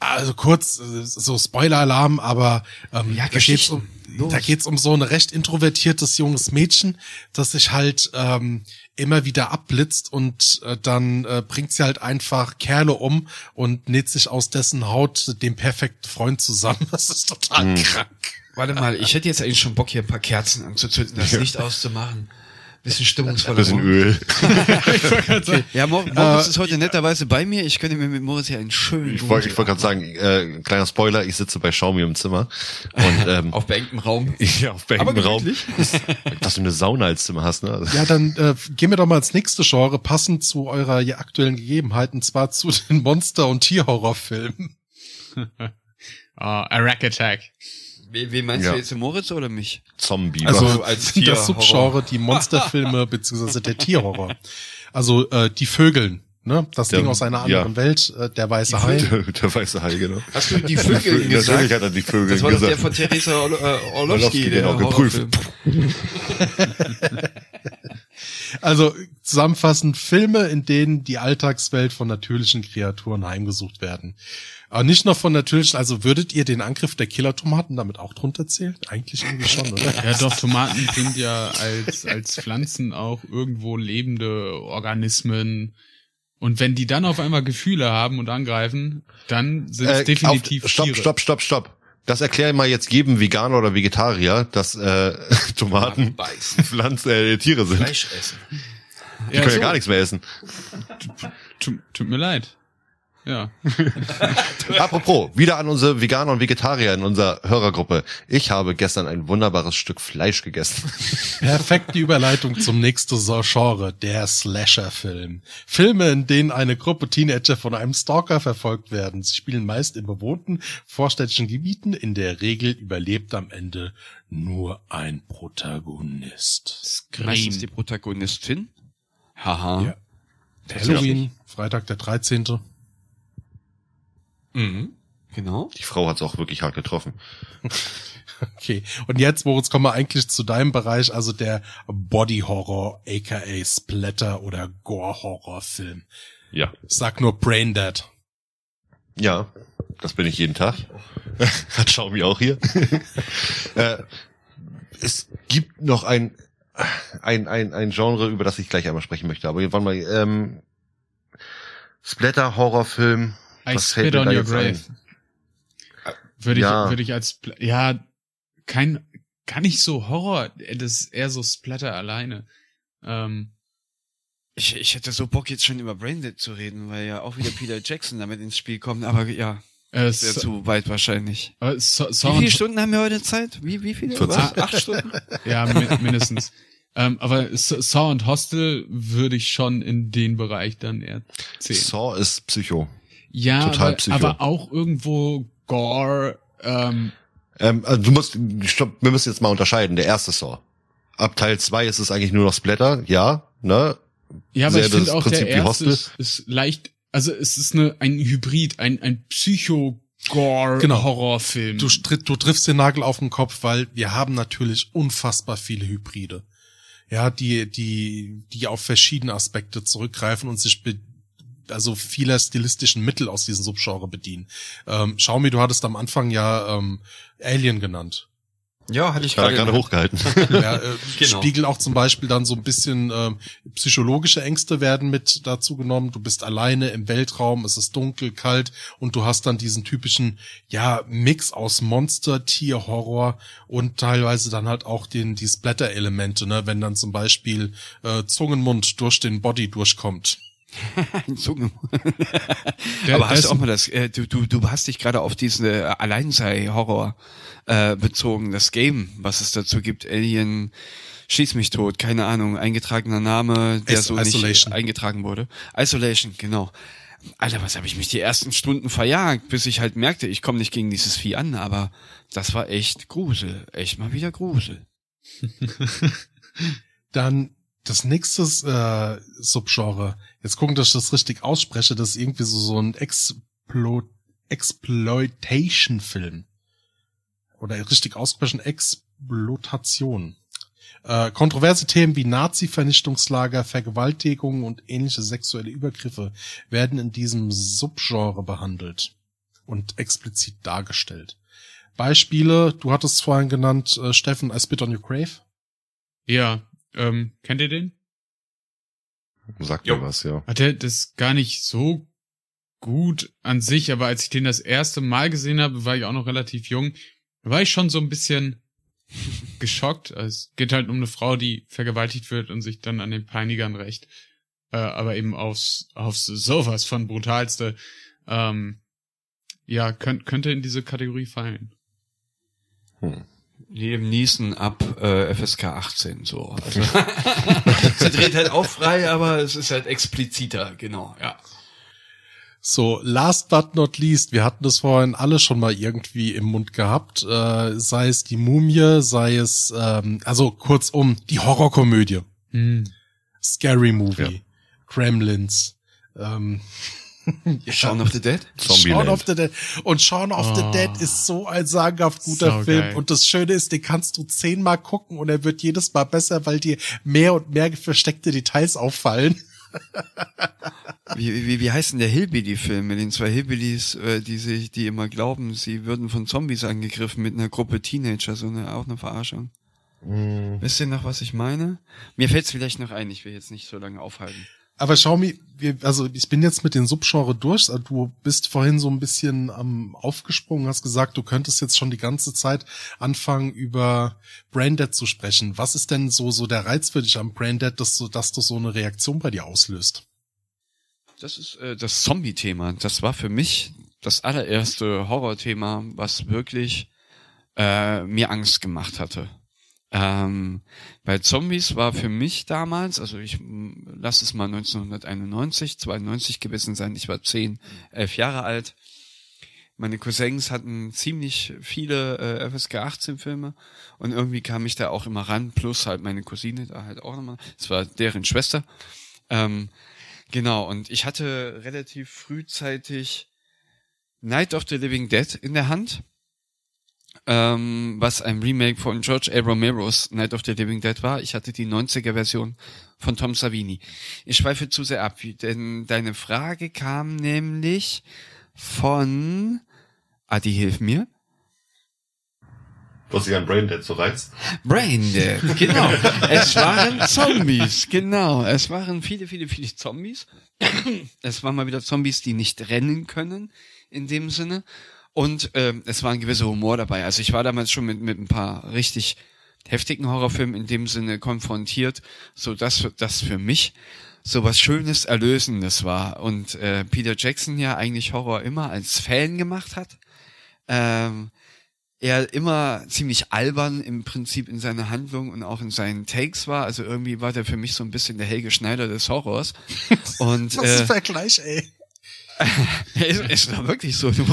Also kurz, äh, so Spoiler-Alarm, aber ähm, Ja, da geht's um, Los. da geht's um so ein recht introvertiertes junges Mädchen, das sich halt ähm, immer wieder abblitzt und äh, dann äh, bringt sie halt einfach Kerle um und näht sich aus dessen Haut den perfekten Freund zusammen. Das ist total Hm. krank. Warte mal, ich hätte jetzt eigentlich schon Bock, hier ein paar Kerzen anzuzünden, das Licht auszumachen. Bisschen stimmungsvoller. Bisschen Öl. Ja, Mor Moritz ist heute netterweise bei mir. Ich könnte mir mit Moritz hier einen schönen Ich wollte ich wollte gerade sagen, äh, kleiner Spoiler, ich sitze bei Xiaomi im Zimmer. Und ähm, auf beengtem Raum. ja, auf beengtem Aber Raum. Dass du eine Sauna als Zimmer hast, ne? Also, Ja, dann äh, gehen wir doch mal ins nächste Genre, passend zu eurer je aktuellen Gegebenheiten, und zwar zu den Monster- und Tierhorrorfilmen. A Rack Attack. Wen, meinst Ja. du jetzt, Moritz oder mich? Zombie. Also als das Tierhorror. Subgenre, die Monsterfilme beziehungsweise der Tierhorror. Also äh, die Vögeln, ne? Das Der- Ding aus einer ja. anderen Welt, äh, der weiße Hai. der, der weiße Hai, genau. Hast du die Vögel Natürlich gesagt? hat er die Vögel Das war doch der gesagt. von Theresa Orl äh, Orlowski, Orlowski, der genau, geprüft. Also zusammenfassend Filme, in denen die Alltagswelt von natürlichen Kreaturen heimgesucht werden. Aber nicht nur von natürlichen, also würdet ihr den Angriff der Killertomaten damit auch drunter zählen? Eigentlich irgendwie schon, oder? Ja, doch, Tomaten sind ja als, als Pflanzen auch irgendwo lebende Organismen. Und wenn die dann auf einmal Gefühle haben und angreifen, dann sind es Äh, definitiv auf, stopp, Tiere. stopp, stopp, stopp. Das erkläre mal jetzt jedem Veganer oder Vegetarier, dass äh, Tomaten. Pflanzen, äh, Tiere sind. Fleisch essen. Die können ja gar nichts mehr essen. Tut, tut mir leid. Ja. Apropos, wieder an unsere Veganer und Vegetarier in unserer Hörergruppe. Ich habe gestern ein wunderbares Stück Fleisch gegessen. Perfekt die Überleitung zum nächsten Genre, der Slasher-Film. Filme, in denen eine Gruppe Teenager von einem Stalker verfolgt werden. Sie spielen meist in bewohnten, vorstädtischen Gebieten. In der Regel überlebt am Ende nur ein Protagonist. Meistens die Protagonistin. Haha. Ja. Halloween, Freitag der 13. Mhm. Genau. Die Frau hat's auch wirklich hart getroffen. Okay. Und jetzt, Moritz, kommen wir eigentlich zu deinem Bereich, also der Body Horror, aka Splatter oder Gore Horror Film. Ja. Sag nur Brain Dead. Ja, das bin ich jeden Tag. Hat Xiaomi auch hier. äh, es gibt noch ein, ein, ein, ein Genre, über das ich gleich einmal sprechen möchte. Aber warte mal, ähm, Splatter-Horrorfilm. I Was spit on your grave. ein? Würde ich, Ja. würde ich als, ja, kein, gar nicht so Horror, das ist eher so Splatter alleine. Ähm, Ich, ich hätte so Bock, jetzt schon über Braindead zu reden, weil ja auch wieder Peter Jackson damit ins Spiel kommt. Aber ja, äh, wäre so, zu weit wahrscheinlich. äh, so, Wie viele Stunden haben wir heute Zeit? Wie, wie viele? 40. Was? Acht Stunden? Ja, mi- mindestens. ähm, aber Saw und Hostel würde ich schon in den Bereich dann eher zählen. Saw ist Psycho. Ja, total aber, Psycho. aber auch irgendwo Gore, ähm, Ähm, also du musst, stopp, wir müssen jetzt mal unterscheiden. Der erste Saw. Ab Teil 2 ist es eigentlich nur noch Splatter, ja, ne? Ja, aber Sehr ich finde auch Prinzip der erste ist, ist leicht, also es ist eine, ein Hybrid, ein, ein Genau. Psycho-Gore-Horrorfilm. Du, tritt, du triffst den Nagel auf den Kopf, weil wir haben natürlich unfassbar viele Hybride. Ja, die, die, die auf verschiedene Aspekte zurückgreifen und sich be also vieler stilistischen Mittel aus diesem Subgenre bedienen. Ähm, Xiaomi, du hattest am Anfang ja ähm, Alien genannt. Ja, hatte ich Gerade, gerade hochgehalten. Ja, äh, Genau. Spiegeln auch zum Beispiel dann so ein bisschen ähm, psychologische Ängste werden mit dazu genommen. Du bist alleine im Weltraum, es ist dunkel, kalt und du hast dann diesen typischen, ja, Mix aus Monster, Tier, Horror und teilweise dann halt auch den, die Splatter-Elemente, ne, wenn dann zum Beispiel äh, Zungenmund durch den Body durchkommt. Zunge. Der- Aber hast du auch mal das, äh, du, du, du hast dich gerade auf diesen äh, Alleinsei-Horror äh, bezogen, das Game, was es dazu gibt, Alien, schieß mich tot, keine Ahnung, eingetragener Name, der Is- so Isolation. nicht eingetragen wurde. Isolation, genau. Alter, was habe ich mich die ersten Stunden verjagt, bis ich halt merkte, ich komme nicht gegen dieses Vieh an, aber das war echt Grusel, echt mal wieder Grusel. Dann das nächste äh, Subgenre. Jetzt gucken, dass ich das richtig ausspreche. Das ist irgendwie so, so ein Explo Exploitation-Film. Oder richtig aussprechen, Exploitation. Äh, kontroverse Themen wie Nazi-Vernichtungslager, Vergewaltigungen und ähnliche sexuelle Übergriffe werden in diesem Subgenre behandelt und explizit dargestellt. Beispiele, du hattest vorhin genannt, äh, Steffen, I Spit on Your Grave. Ja, ähm, kennt ihr den? Sagt Jo. mir was, ja. Hat der das gar nicht so gut an sich, aber als ich den das erste Mal gesehen habe, war ich auch noch relativ jung, war ich schon so ein bisschen geschockt. Also Es geht halt um eine Frau, die vergewaltigt wird und sich dann an den Peinigern rächt. Äh, aber eben aufs, aufs sowas von brutalste. Ähm, ja, könnt, könnte in diese Kategorie fallen. Hm. Liam Neeson ab äh, FSK 18 so. Also, sie dreht halt auch frei, aber es ist halt expliziter, genau, ja. So, last but not least, wir hatten das vorhin alle schon mal irgendwie im Mund gehabt, äh, sei es die Mumie, sei es, ähm, also kurzum, die Horrorkomödie, Hm. Scary Movie, Ja. Gremlins, ähm, Shaun of the Dead? Shaun Zombieland. of the Dead. Und Shaun of the Oh. Dead ist so ein sagenhaft guter So Film. geil. Und das Schöne ist, den kannst du zehnmal gucken und er wird jedes Mal besser, weil dir mehr und mehr versteckte Details auffallen. Wie, wie, wie heißt denn der Hillbilly-Film mit den zwei Hillbillies, äh, die sich, die immer glauben, sie würden von Zombies angegriffen mit einer Gruppe Teenager, so eine, auch eine Verarschung. Wisst ihr noch, was ich meine? Mir fällt es vielleicht noch ein, ich will jetzt nicht so lange aufhalten. Aber mir, wir, also ich bin jetzt mit den Subgenre durch. Also Du bist vorhin so ein bisschen am aufgesprungen, hast gesagt, du könntest jetzt schon die ganze Zeit anfangen, über Braindead zu sprechen. Was ist denn so, so der Reiz für dich am Braindead, dass du, dass du so eine Reaktion bei dir auslöst? das ist äh, das Zombie-Thema. Das war für mich das allererste Horror-Thema, was wirklich äh, mir Angst gemacht hatte. Ähm, bei Zombies war für mich damals, also ich lass es mal 1991, 92 gewesen sein, ich war 10, 11 Jahre alt. Meine Cousins hatten ziemlich viele äh, FSK 18 Filme und irgendwie kam ich da auch immer ran, plus halt meine Cousine da halt auch nochmal. Es war deren Schwester. Ähm, genau, und ich hatte relativ frühzeitig Night of the Living Dead in der Hand ähm, was ein Remake von George A. Romero's Night of the Living Dead war. Ich hatte die 90er Version von Tom Savini. Ich schweife zu sehr ab, denn deine Frage kam nämlich von Adi, hilf mir. Was sich an Braindead so reizt. Braindead, genau. es waren Zombies, genau. Es waren viele, viele, viele Zombies. es waren mal wieder Zombies, die nicht rennen können, in dem Sinne. Und ähm, es war ein gewisser Humor dabei. Also ich war damals schon mit, mit ein paar richtig heftigen Horrorfilmen in dem Sinne konfrontiert, so dass das für mich so was Schönes, Erlösendes war. Und äh, Peter Jackson ja eigentlich Horror immer als Fan gemacht hat. Ähm, er immer ziemlich albern im Prinzip in seiner Handlung und auch in seinen Takes war. Also irgendwie war der für mich so ein bisschen der Helge Schneider des Horrors. Und, Was ist äh, ein Vergleich, ey? es ist doch wirklich so. Du,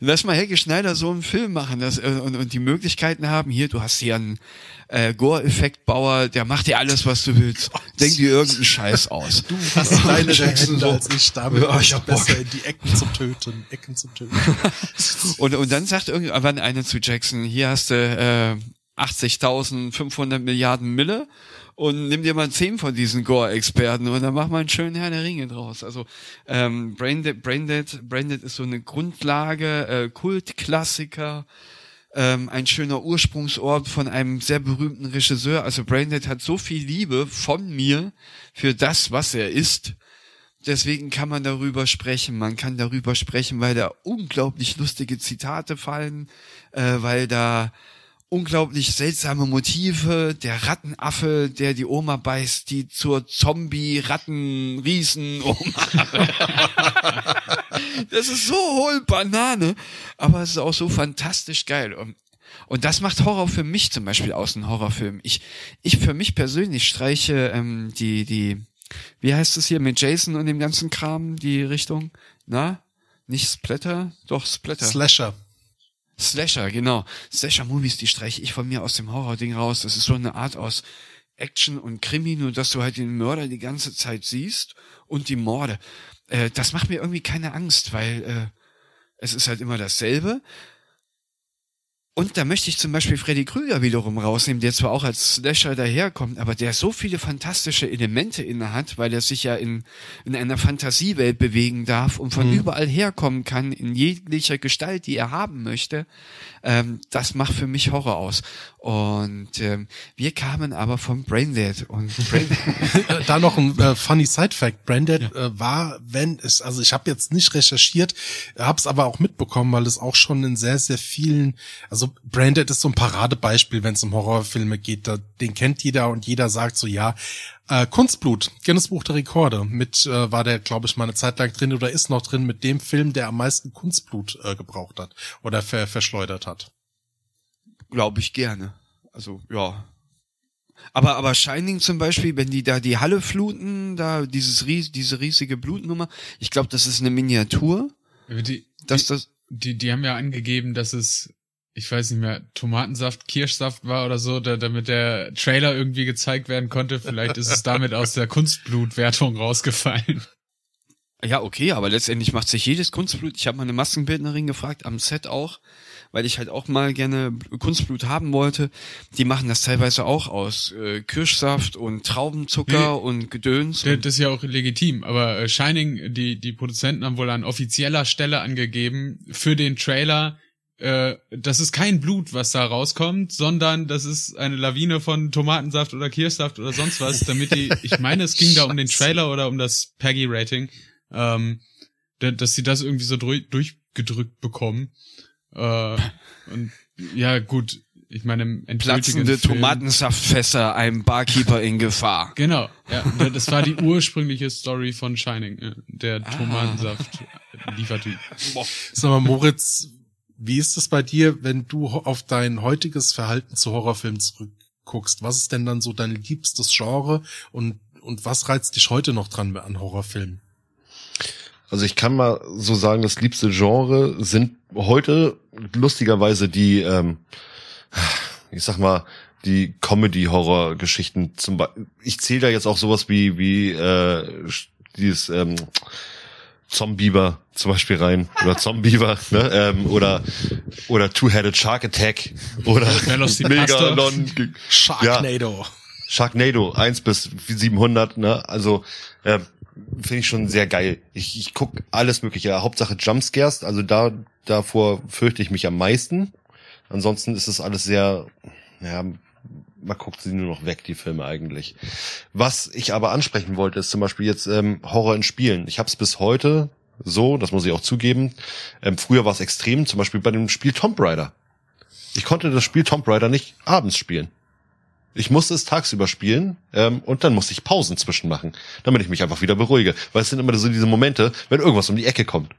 lass mal Helge Schneider so einen Film machen das, äh, und, und die Möglichkeiten haben. Hier, du hast hier einen äh, Gore-Effekt-Bauer, der macht dir alles, was du willst. Denk dir irgendeinen Scheiß aus. Du hast kleinere Jackson Hände so. als ich, damit Ja, ich hab besser Bock. in die Ecken zu töten. Ecken zu töten. Und, und dann sagt irgendwann einer zu Jackson, hier hast du äh, 80.500 Milliarden Mille und nimm dir mal zehn von diesen Gore-Experten und dann mach mal einen schönen Herr der Ringe draus. Also ähm, Braindead, Braindead, Braindead ist so eine Grundlage, äh, Kultklassiker, ähm, ein schöner Ursprungsort von einem sehr berühmten Regisseur. Also Braindead hat so viel Liebe von mir für das, was er ist. Deswegen kann man darüber sprechen. Man kann darüber sprechen, weil da unglaublich lustige Zitate fallen, äh, weil da unglaublich seltsame Motive. Der Rattenaffe, der die Oma beißt, die zur Zombie-Ratten-Riesen-Oma. das ist so hohl Banane, aber es ist auch so fantastisch geil. Und, und das macht Horror für mich zum Beispiel aus, ein Horrorfilm. Ich, ich für mich persönlich streiche ähm, die, die, wie heißt es hier mit Jason und dem ganzen Kram, die Richtung? Na? Nicht Splatter? Doch, Splatter. Slasher. Slasher, genau. Slasher-Movies, die streiche ich von mir aus dem Horror-Ding raus. Das ist so eine Art aus Action und Krimi, nur dass du halt den Mörder die ganze Zeit siehst und die Morde. Äh, das macht mir irgendwie keine Angst, weil äh, es ist halt immer dasselbe. Und da möchte ich zum Beispiel Freddy Krüger wiederum rausnehmen, der zwar auch als Slasher daherkommt, aber der so viele fantastische Elemente inne hat, weil er sich ja in, in einer Fantasiewelt bewegen darf und von überall herkommen kann, in jeglicher Gestalt, die er haben möchte. Ähm, das macht für mich Horror aus. Und ähm, wir kamen aber von Braindead und Braindead da noch ein äh, funny Side Fact. Branded äh, war, wenn es, also ich habe jetzt nicht recherchiert, habe es aber auch mitbekommen, weil es auch schon in sehr, sehr vielen, also Branded ist so ein Paradebeispiel, wenn es um Horrorfilme geht. Da, den kennt jeder und jeder sagt so, ja, äh, Kunstblut, Guinness Buch der Rekorde, mit äh, war der, glaube ich, mal eine Zeit lang drin oder ist noch drin mit dem Film, der am meisten Kunstblut äh, gebraucht hat oder ver verschleudert hat. glaube ich gerne. Also, ja. Aber, aber Shining zum Beispiel, wenn die da die Halle fluten, da dieses ries diese riesige Blutnummer, ich glaube, das ist eine Miniatur, Die, dass die, das, die, die haben ja angegeben, dass es, ich weiß nicht mehr, Tomatensaft, Kirschsaft war oder so, da, damit der Trailer irgendwie gezeigt werden konnte. Vielleicht ist es damit aus der Kunstblutwertung rausgefallen. ja, okay, aber letztendlich macht sich jedes Kunstblut, ich habe mal eine Maskenbildnerin gefragt, am Set auch, weil ich halt auch mal gerne Kunstblut haben wollte. Die machen das teilweise auch aus äh, Kirschsaft und Traubenzucker Nee. und Gedöns. Das ist ja auch legitim, aber äh, Shining, die, die Produzenten haben wohl an offizieller Stelle angegeben für den Trailer, äh, das ist kein Blut, was da rauskommt, sondern das ist eine Lawine von Tomatensaft oder Kirschsaft oder sonst was, damit die, ich meine, es ging da um den Trailer oder um das Peggy-Rating, ähm, da- dass sie das irgendwie so durch, durchgedrückt bekommen. Äh, und ja, gut, ich meine, im Platzende Film- Tomatensaftfässer, ein Barkeeper in Gefahr. Genau, ja, da- das war die ursprüngliche Story von Shining. Der Ah. Tomatensaft Liefertyp. Sag mal, Moritz, wie ist es bei dir, wenn du auf dein heutiges Verhalten zu Horrorfilmen zurückguckst? Was ist denn dann so dein liebstes Genre und, und was reizt dich heute noch dran an Horrorfilmen? Also ich kann mal so sagen, das liebste Genre sind heute lustigerweise die, ähm, ich sag mal, die Comedy-Horror-Geschichten. Zum Beispiel, ich zähle da jetzt auch sowas wie wie äh, dieses ähm, Zombieber zum Beispiel rein oder Zombieber ne? ähm, oder oder Two-Headed Shark Attack oder. Megalon. Sharknado. Sharknado 1 bis 700, ne? Also äh, finde ich schon sehr geil. Ich, ich guck alles mögliche, Hauptsache Jumpscares, also da davor fürchte ich mich am meisten. Ansonsten ist es alles sehr ja, man guckt sie nur noch weg, die Filme eigentlich. Was ich aber ansprechen wollte, ist zum Beispiel jetzt ähm, Horror in Spielen. Ich habe es bis heute so, das muss ich auch zugeben. Ähm, früher war es extrem, zum Beispiel bei dem Spiel Tomb Raider. Ich konnte das Spiel Tomb Raider nicht abends spielen. Ich musste es tagsüber spielen ähm, und dann musste ich Pausen zwischen machen, damit ich mich einfach wieder beruhige. Weil es sind immer so diese Momente, wenn irgendwas um die Ecke kommt.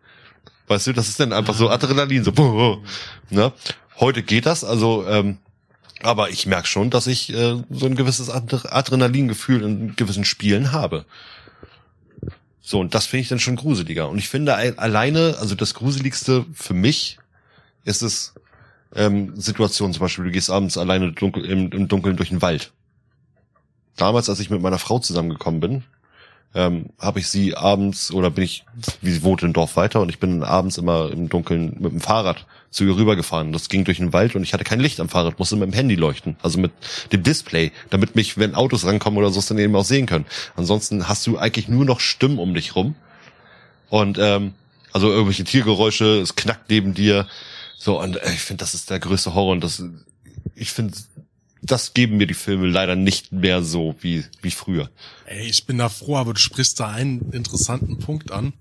Weißt du, das ist dann einfach so Adrenalin, so. Ne? Heute geht das, also ähm, aber ich merke schon, dass ich äh, so ein gewisses Ad- Adrenalingefühl in gewissen Spielen habe. So, und das finde ich dann schon gruseliger. Und ich finde ein- alleine, also das Gruseligste für mich ist es ähm, Situationen, zum Beispiel, du gehst abends alleine dunkel, im, im Dunkeln durch den Wald. Damals, als ich mit meiner Frau zusammengekommen bin, ähm, habe ich sie abends oder bin ich, wie wohnt im Dorf weiter und ich bin abends immer im Dunkeln mit dem Fahrrad zu ihr rübergefahren. Das ging durch den Wald und ich hatte kein Licht am Fahrrad, musste mit dem Handy leuchten, also mit dem Display, damit mich, wenn Autos rankommen oder so, es dann eben auch sehen können. Ansonsten hast du eigentlich nur noch Stimmen um dich rum und ähm, also irgendwelche Tiergeräusche, es knackt neben dir. So und äh, ich finde, das ist der größte Horror und das, ich finde, das geben mir die Filme leider nicht mehr so wie wie früher. Ey, ich bin da froh, aber du sprichst da einen interessanten Punkt an.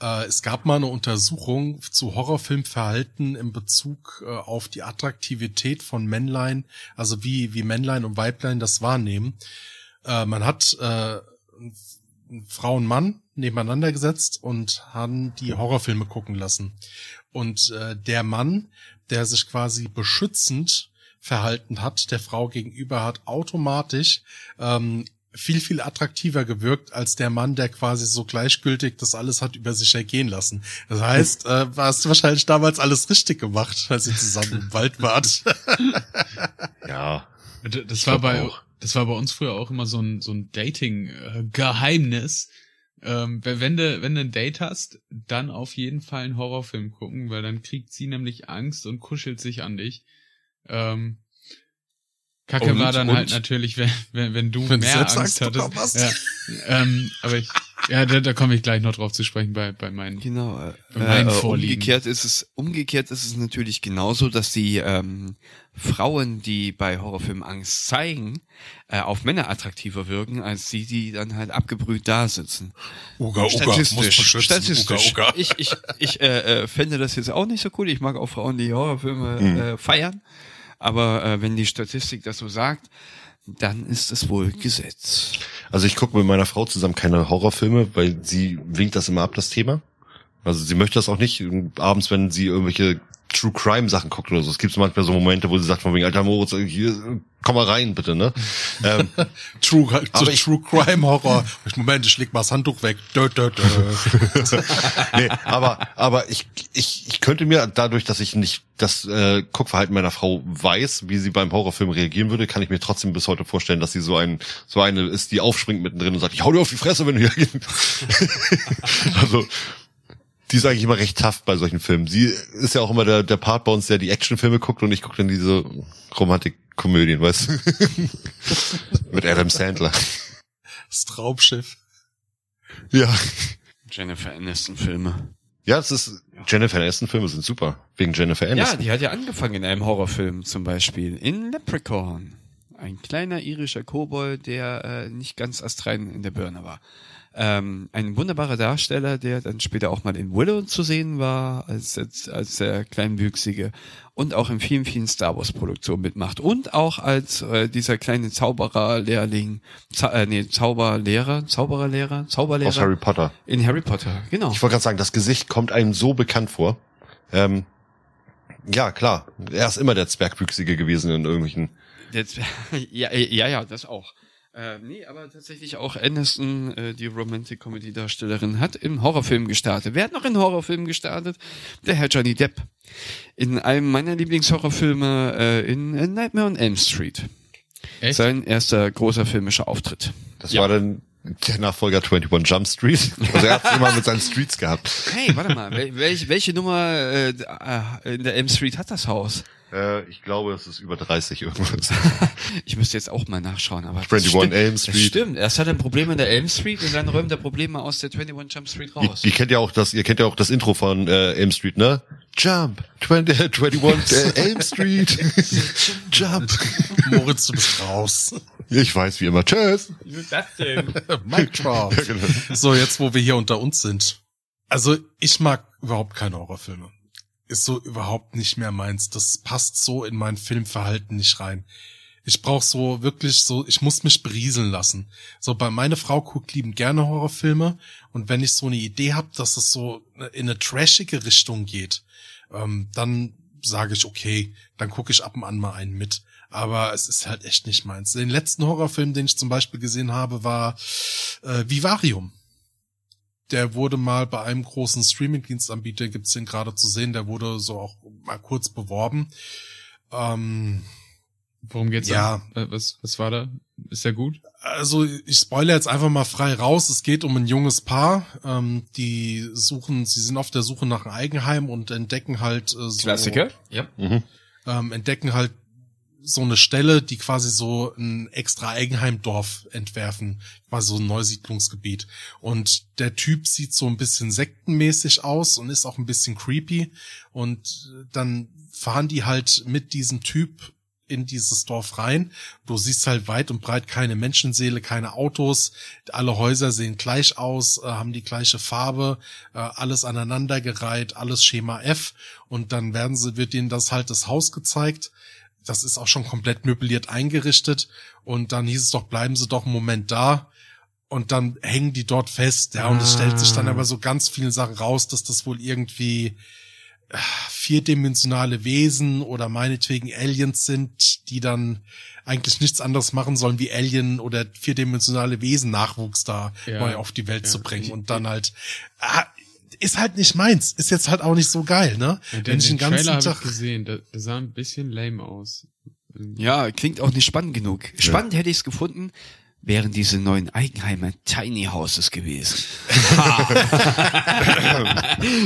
Äh, es gab mal eine Untersuchung zu Horrorfilmverhalten in Bezug äh, auf die Attraktivität von Männlein, also wie, wie Männlein und Weiblein das wahrnehmen. Äh, man hat äh, Frau und Mann nebeneinander gesetzt und haben die Horrorfilme gucken lassen. Und äh, der Mann, der sich quasi beschützend verhalten hat, der Frau gegenüber hat automatisch ähm, viel, viel attraktiver gewirkt als der Mann, der quasi so gleichgültig das alles hat über sich ergehen lassen. Das heißt, äh, hast du wahrscheinlich damals alles richtig gemacht, als ihr zusammen im Wald wart. Ja, Das war bei, auch. das war bei uns früher auch immer so ein, so ein Dating-Geheimnis. Ähm, wenn wenn du, wenn du ein Date hast, dann auf jeden Fall einen Horrorfilm gucken, weil dann kriegt sie nämlich Angst und kuschelt sich an dich. Ähm, Kacke Und- war dann und- halt natürlich, wenn, wenn, wenn du Wenn du mehr Angst hattest. hast. Ja, ähm, aber ich, ja, da, da komme ich gleich noch drauf zu sprechen bei, bei meinen. Genau. Äh, Bei meinen äh, Vorlieben. umgekehrt ist es umgekehrt ist es natürlich genauso, dass die ähm, Frauen, die bei Horrorfilmen Angst zeigen, äh, auf Männer attraktiver wirken als die, die dann halt abgebrüht da sitzen. Uga, Statistisch, statistisch. Uga, Uga. Ich, ich, ich äh, äh, fände das jetzt auch nicht so cool. Ich mag auch Frauen, die Horrorfilme Mhm. äh, feiern. Aber äh, wenn die Statistik das so sagt, dann ist es wohl Gesetz. Also ich gucke mit meiner Frau zusammen keine Horrorfilme, weil sie winkt das immer ab, das Thema. Also sie möchte das auch nicht. Abends, wenn sie irgendwelche True Crime Sachen guckt oder so. Es gibt manchmal so Momente, wo sie sagt von wegen, Alter Moritz, hier, komm mal rein, bitte, ne? ähm, True, Aber ich- True Crime Horror. Moment, ich leg mal das Handtuch weg. Dö, dö, dö. nee, aber, aber ich, ich, ich könnte mir dadurch, dass ich nicht das äh, Guckverhalten meiner Frau weiß, wie sie beim Horrorfilm reagieren würde, kann ich mir trotzdem bis heute vorstellen, dass sie so ein, so eine ist, die aufspringt mittendrin und sagt, ich hau dir auf die Fresse, wenn du hier Also, die ist eigentlich immer recht tough bei solchen Filmen. Sie ist ja auch immer der, der Part bei uns, der die Actionfilme guckt und ich gucke dann diese Romantikkomödien, weißt du? Mit Adam Sandler. Das Traumschiff. Ja. Jennifer Aniston Filme. Ja, es ist, Jennifer Aniston Filme sind super. Wegen Jennifer Ja, Aniston. die hat ja angefangen in einem Horrorfilm zum Beispiel. In Leprechaun. ein kleiner irischer Kobold, der äh, nicht ganz astrein in der Birne war. Ähm, ein wunderbarer Darsteller, der dann später auch mal in Willow zu sehen war, als, als, als der Kleinwüchsige und auch in vielen, vielen Star Wars Produktionen mitmacht und auch als äh, dieser kleine Zaubererlehrling, Za äh, nee, Zauberlehrer, Zaubererlehrer, Zauberlehrer Aus Harry Potter. in Harry Potter, genau. Ich wollte gerade sagen, das Gesicht kommt einem so bekannt vor. Ähm, ja, klar. Er ist immer der Zwergwüchsige gewesen in irgendwelchen. Jetzt, ja, ja, ja, das auch. Äh, nee, aber tatsächlich auch Aniston, äh, die Romantic-Comedy-Darstellerin, hat im Horrorfilm gestartet. Wer hat noch in Horrorfilm gestartet? Der Herr Johnny Depp. In einem meiner Lieblingshorrorfilme äh, in, in Nightmare on Elm Street. Echt? Sein erster großer filmischer Auftritt. Das war dann der Nachfolger 21 Jump Street. Also er hat immer mit seinen Streets gehabt. Hey, warte mal, wel, welche, welche Nummer äh, äh, in der Elm Street hat das Haus? Äh, ich glaube, es ist über 30 irgendwas. Ich müsste jetzt auch mal nachschauen, aber 21 das stimmt, Elm Das Street. stimmt. Erst hat er ein Problem in der Elm Street und dann räumt er Probleme aus der 21 Jump Street Ihr, raus. ihr kennt ja auch das, ihr kennt ja auch das Intro von äh, Elm Street, ne? Jump, 20, 21 äh, Elm Street. Jump. Moritz, du bist raus. Ich weiß wie immer. Tschüss. Das denn? Mic drop. Ja, genau. So, jetzt, wo wir hier unter uns sind. Also, ich mag überhaupt keine Horrorfilme. Ist so überhaupt nicht mehr meins. Das passt so in mein Filmverhalten nicht rein. Ich brauche so wirklich so, ich muss mich berieseln lassen. So, bei meine Frau guckt liebend gerne Horrorfilme und wenn ich so eine Idee habe, dass es so in eine trashige Richtung geht, ähm, dann sage ich, okay, dann gucke ich ab und an mal einen mit. Aber es ist halt echt nicht meins. Den letzten Horrorfilm, den ich zum Beispiel gesehen habe, war äh, Vivarium. Der wurde mal bei einem großen Streaming-Dienstanbieter, gibt's den gerade zu sehen, der wurde so auch mal kurz beworben. Ähm, Worum geht's Ja. da? Äh, Was, was war da? Ist der gut? also ich spoilere jetzt einfach mal frei raus. Es geht um ein junges Paar, ähm, die suchen, sie sind auf der Suche nach einem Eigenheim und entdecken halt äh, so, Ja. ähm, entdecken halt so eine Stelle, die quasi so ein extra Eigenheimdorf entwerfen, quasi so ein Neusiedlungsgebiet. Und der Typ sieht so ein bisschen sektenmäßig aus und ist auch ein bisschen creepy. Und dann fahren die halt mit diesem Typ in dieses Dorf rein. Du siehst halt weit und breit keine Menschenseele, keine Autos. Alle Häuser sehen gleich aus, äh, haben die gleiche Farbe, äh, alles aneinandergereiht, alles Schema F. Und dann werden sie, wird ihnen das halt das Haus gezeigt. Das ist auch schon komplett möbliert eingerichtet. Und dann hieß es doch, bleiben Sie doch einen Moment da. Und dann hängen die dort fest. Ja, und es stellt sich dann aber so ganz viele Sachen raus, dass das wohl irgendwie äh, vierdimensionale Wesen oder meinetwegen Aliens sind, die dann eigentlich nichts anderes machen sollen, wie Alien oder vierdimensionale Wesen Nachwuchs da Ja. neu auf die Welt Ja. zu bringen und dann halt ah, ist halt nicht meins, ist jetzt halt auch nicht so geil, ne? Ja, den, Wenn ich den den ganzen Trailer habe Tag ich gesehen. Der, der sah ein bisschen lame aus. Ja, klingt auch nicht spannend genug. Spannend hätte ich es gefunden, wären diese neuen Eigenheime Tiny Houses gewesen.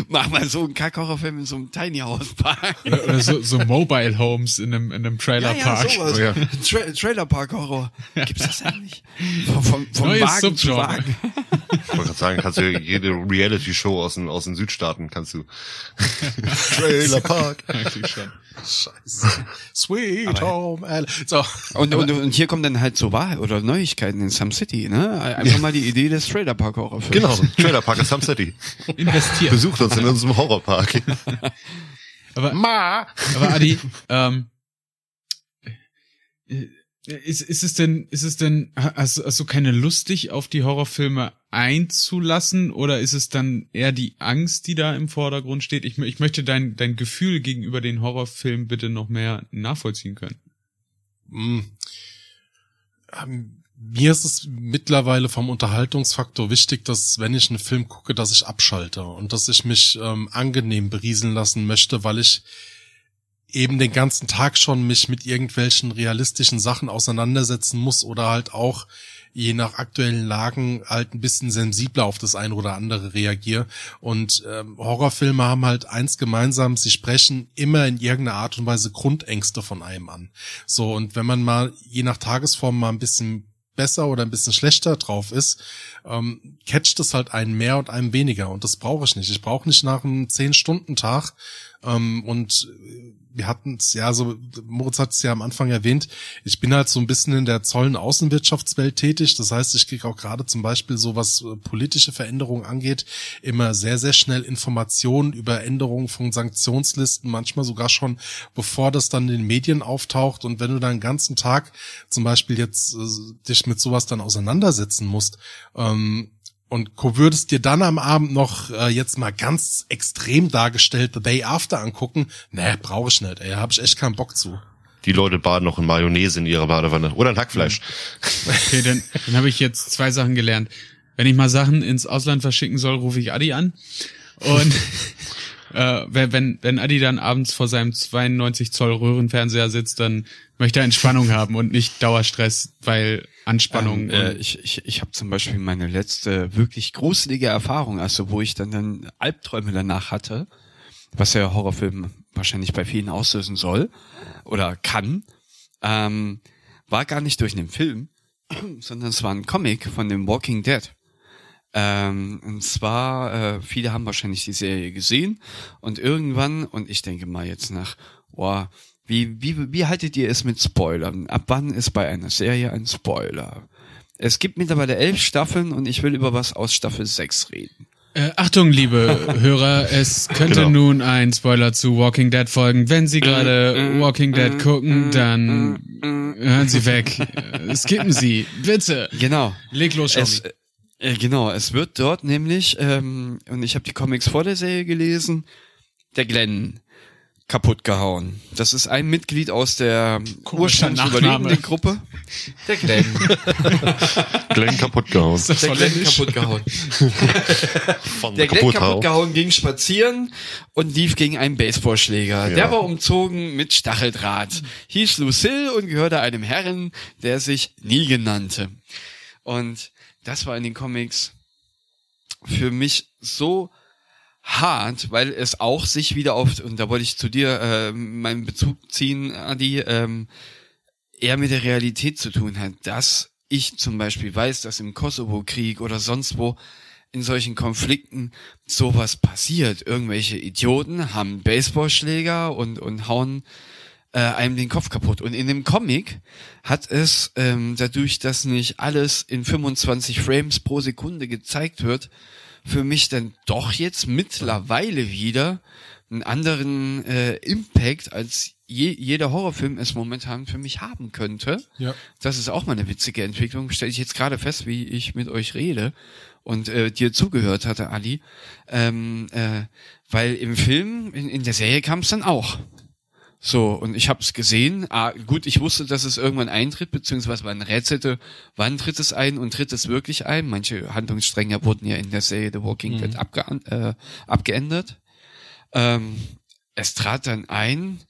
Mach mal so einen Kackhorrorfilm in so einem Tiny House Park. Oder, oder so, so Mobile Homes in einem, in einem Trailerpark. sowas. Oh ja. Tra Trailer Park Horror. Gibt's das eigentlich? Vom, vom, vom Neues Wagen zu Subgenre. Wagen. Ich wollte gerade sagen, kannst du jede Reality-Show aus den, aus den Südstaaten kannst du. Trailer Park. Eigentlich schon. Scheiße. Sweet Home Al So. Und, und, und hier kommen dann halt so Wahrheit oder Neuigkeiten in Some City, ne? Einfach mal die Idee des Trailer Park Horrorfilms. Genau, Trailer Park in Some City. Investiert. Besucht uns in unserem Horrorpark. Aber, Ma. aber Adi, ähm, äh, ist, ist es denn, ist es denn, hast, hast du keine Lust, dich auf die Horrorfilme einzulassen oder ist es dann eher die Angst, die da im Vordergrund steht? Ich, ich möchte dein, dein Gefühl gegenüber den Horrorfilmen bitte noch mehr nachvollziehen können. Ähm, Mir ist es mittlerweile vom Unterhaltungsfaktor wichtig, dass wenn ich einen Film gucke, dass ich abschalte und dass ich mich ähm, angenehm berieseln lassen möchte, weil ich eben den ganzen Tag schon mich mit irgendwelchen realistischen Sachen auseinandersetzen muss oder halt auch je nach aktuellen Lagen halt ein bisschen sensibler auf das eine oder andere reagiere. Und ähm, Horrorfilme haben halt eins gemeinsam, sie sprechen immer in irgendeiner Art und Weise Grundängste von einem an. So, und wenn man mal je nach Tagesform mal ein bisschen besser oder ein bisschen schlechter drauf ist, ähm, catcht es halt einen mehr und einen weniger. Und das brauche ich nicht. Ich brauche nicht nach einem 10-Stunden-Tag Ähm, und wir hatten es ja so, Moritz hat es ja am Anfang erwähnt, ich bin halt so ein bisschen in der Zollen Außenwirtschaftswelt tätig. Das heißt, ich kriege auch gerade zum Beispiel so, was äh, politische Veränderungen angeht, immer sehr, sehr schnell Informationen über Änderungen von Sanktionslisten, manchmal sogar schon, bevor das dann in den Medien auftaucht. Und wenn du dann den ganzen Tag zum Beispiel jetzt äh, dich mit sowas dann auseinandersetzen musst, ähm, und würdest dir dann am Abend noch äh, jetzt mal ganz extrem dargestellt The Day After angucken? Nee, brauche ich nicht, ey, hab ich echt keinen Bock zu. Die Leute baden noch in Mayonnaise in ihrer Badewanne. Oder in Hackfleisch. Okay, dann, dann habe ich jetzt zwei Sachen gelernt. Wenn ich mal Sachen ins Ausland verschicken soll, rufe ich Adi an. Und äh, wenn, wenn, wenn Adi dann abends vor seinem 92 Zoll Röhrenfernseher sitzt, dann möchte Entspannung haben und nicht Dauerstress, weil Anspannung. Ähm, äh, ich ich, ich habe zum Beispiel meine letzte wirklich gruselige Erfahrung, also wo ich dann, dann Albträume danach hatte, was ja Horrorfilm wahrscheinlich bei vielen auslösen soll oder kann, ähm, war gar nicht durch einen Film, sondern es war ein Comic von dem Walking Dead. Ähm, und zwar, äh, viele haben wahrscheinlich die Serie gesehen und irgendwann, und ich denke mal jetzt nach, boah, wie, wie, wie haltet ihr es mit Spoilern? Ab wann ist bei einer Serie ein Spoiler? Es gibt mittlerweile elf Staffeln und ich will über was aus Staffel 6 reden. Äh, Achtung, liebe Hörer, es könnte Genau. nun ein Spoiler zu Walking Dead folgen. Wenn Sie gerade Walking Dead gucken, dann hören Sie weg. Äh, Skippen Sie, bitte. Genau. Leg los, Es, Schaubi. äh, genau, es wird dort nämlich, ähm, und ich habe die Comics vor der Serie gelesen, der Glenn kaputt gehauen. Das ist ein Mitglied aus der ursprünglich überlebenden Gruppe. Der Glenn. Glenn kaputt gehauen. Ist das Der Glenn kaputt gehauen. Von Der Glenn kaputt kaputt hauen. gehauen ging spazieren und lief gegen einen Baseballschläger. Ja. Der war umzogen mit Stacheldraht. Hieß Lucille und gehörte einem Herren, der sich Negan nannte. Und das war in den Comics für mich so hart, weil es auch sich wieder auf, und da wollte ich zu dir äh, meinen Bezug ziehen, Adi, ähm, eher mit der Realität zu tun hat, dass ich zum Beispiel weiß, dass im Kosovo-Krieg oder sonst wo in solchen Konflikten sowas passiert. Irgendwelche Idioten haben Baseballschläger und, und hauen äh, einem den Kopf kaputt. Und in dem Comic hat es, ähm, dadurch, dass nicht alles in 25 Frames pro Sekunde gezeigt wird, für mich dann doch jetzt mittlerweile wieder einen anderen äh, Impact, als je, jeder Horrorfilm es momentan für mich haben könnte. Ja. Das ist auch mal eine witzige Entwicklung. Stelle ich jetzt gerade fest, wie ich mit euch rede und äh, dir zugehört hatte, Ali. Ähm, äh, weil im Film, in, in der Serie kam es dann auch. So, und ich habe es gesehen. Ah, gut, ich wusste, dass es irgendwann eintritt, beziehungsweise man rätselte, wann tritt es ein und tritt es wirklich ein. Manche Handlungsstränge wurden ja in der Serie The Walking Dead abge äh, abgeändert. Ähm, es trat dann ein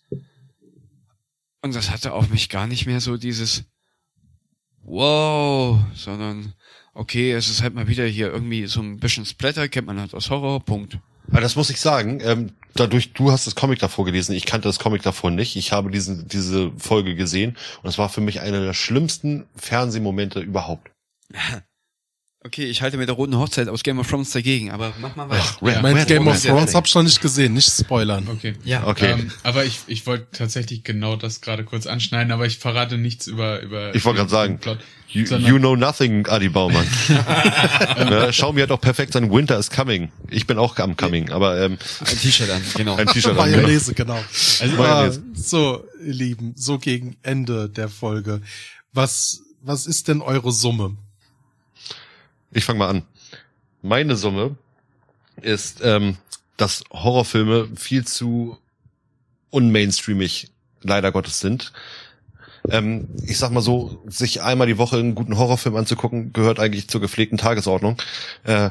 und das hatte auf mich gar nicht mehr so dieses Wow, sondern okay, es ist halt mal wieder hier irgendwie so ein bisschen Splatter, kennt man halt aus Horror, Punkt. Aber das muss ich sagen, ähm, dadurch, du hast das Comic davor gelesen, ich kannte das Comic davor nicht. Ich habe diesen, diese Folge gesehen und es war für mich einer der schlimmsten Fernsehmomente überhaupt. Okay, ich halte mit der roten Hochzeit aus Game of Thrones dagegen, aber mach mal weiter. Red, Mein Red, Game Red, of Thrones hab ich noch nicht gesehen, nicht spoilern. Okay. Ja, Okay. Ähm, aber ich, ich wollte tatsächlich genau das gerade kurz anschneiden, aber ich verrate nichts über über. Ich wollte gerade sagen, Plot, You, you know nothing, Adi Baumann. ja, Xiaomi hat auch perfekt sein Winter is coming. Ich bin auch am coming, aber ähm, ein T-Shirt an, genau. ein T-Shirt an. genau. Mayonnaise, genau. Also, Ah, Mayonnaise. so, ihr Lieben, so gegen Ende der Folge. Was, was ist denn eure Summe? Ich fange mal an. Meine Summe ist, ähm, dass Horrorfilme viel zu unmainstreamig leider Gottes sind. Ähm, ich sag mal so, sich einmal die Woche einen guten Horrorfilm anzugucken, gehört eigentlich zur gepflegten Tagesordnung. Äh,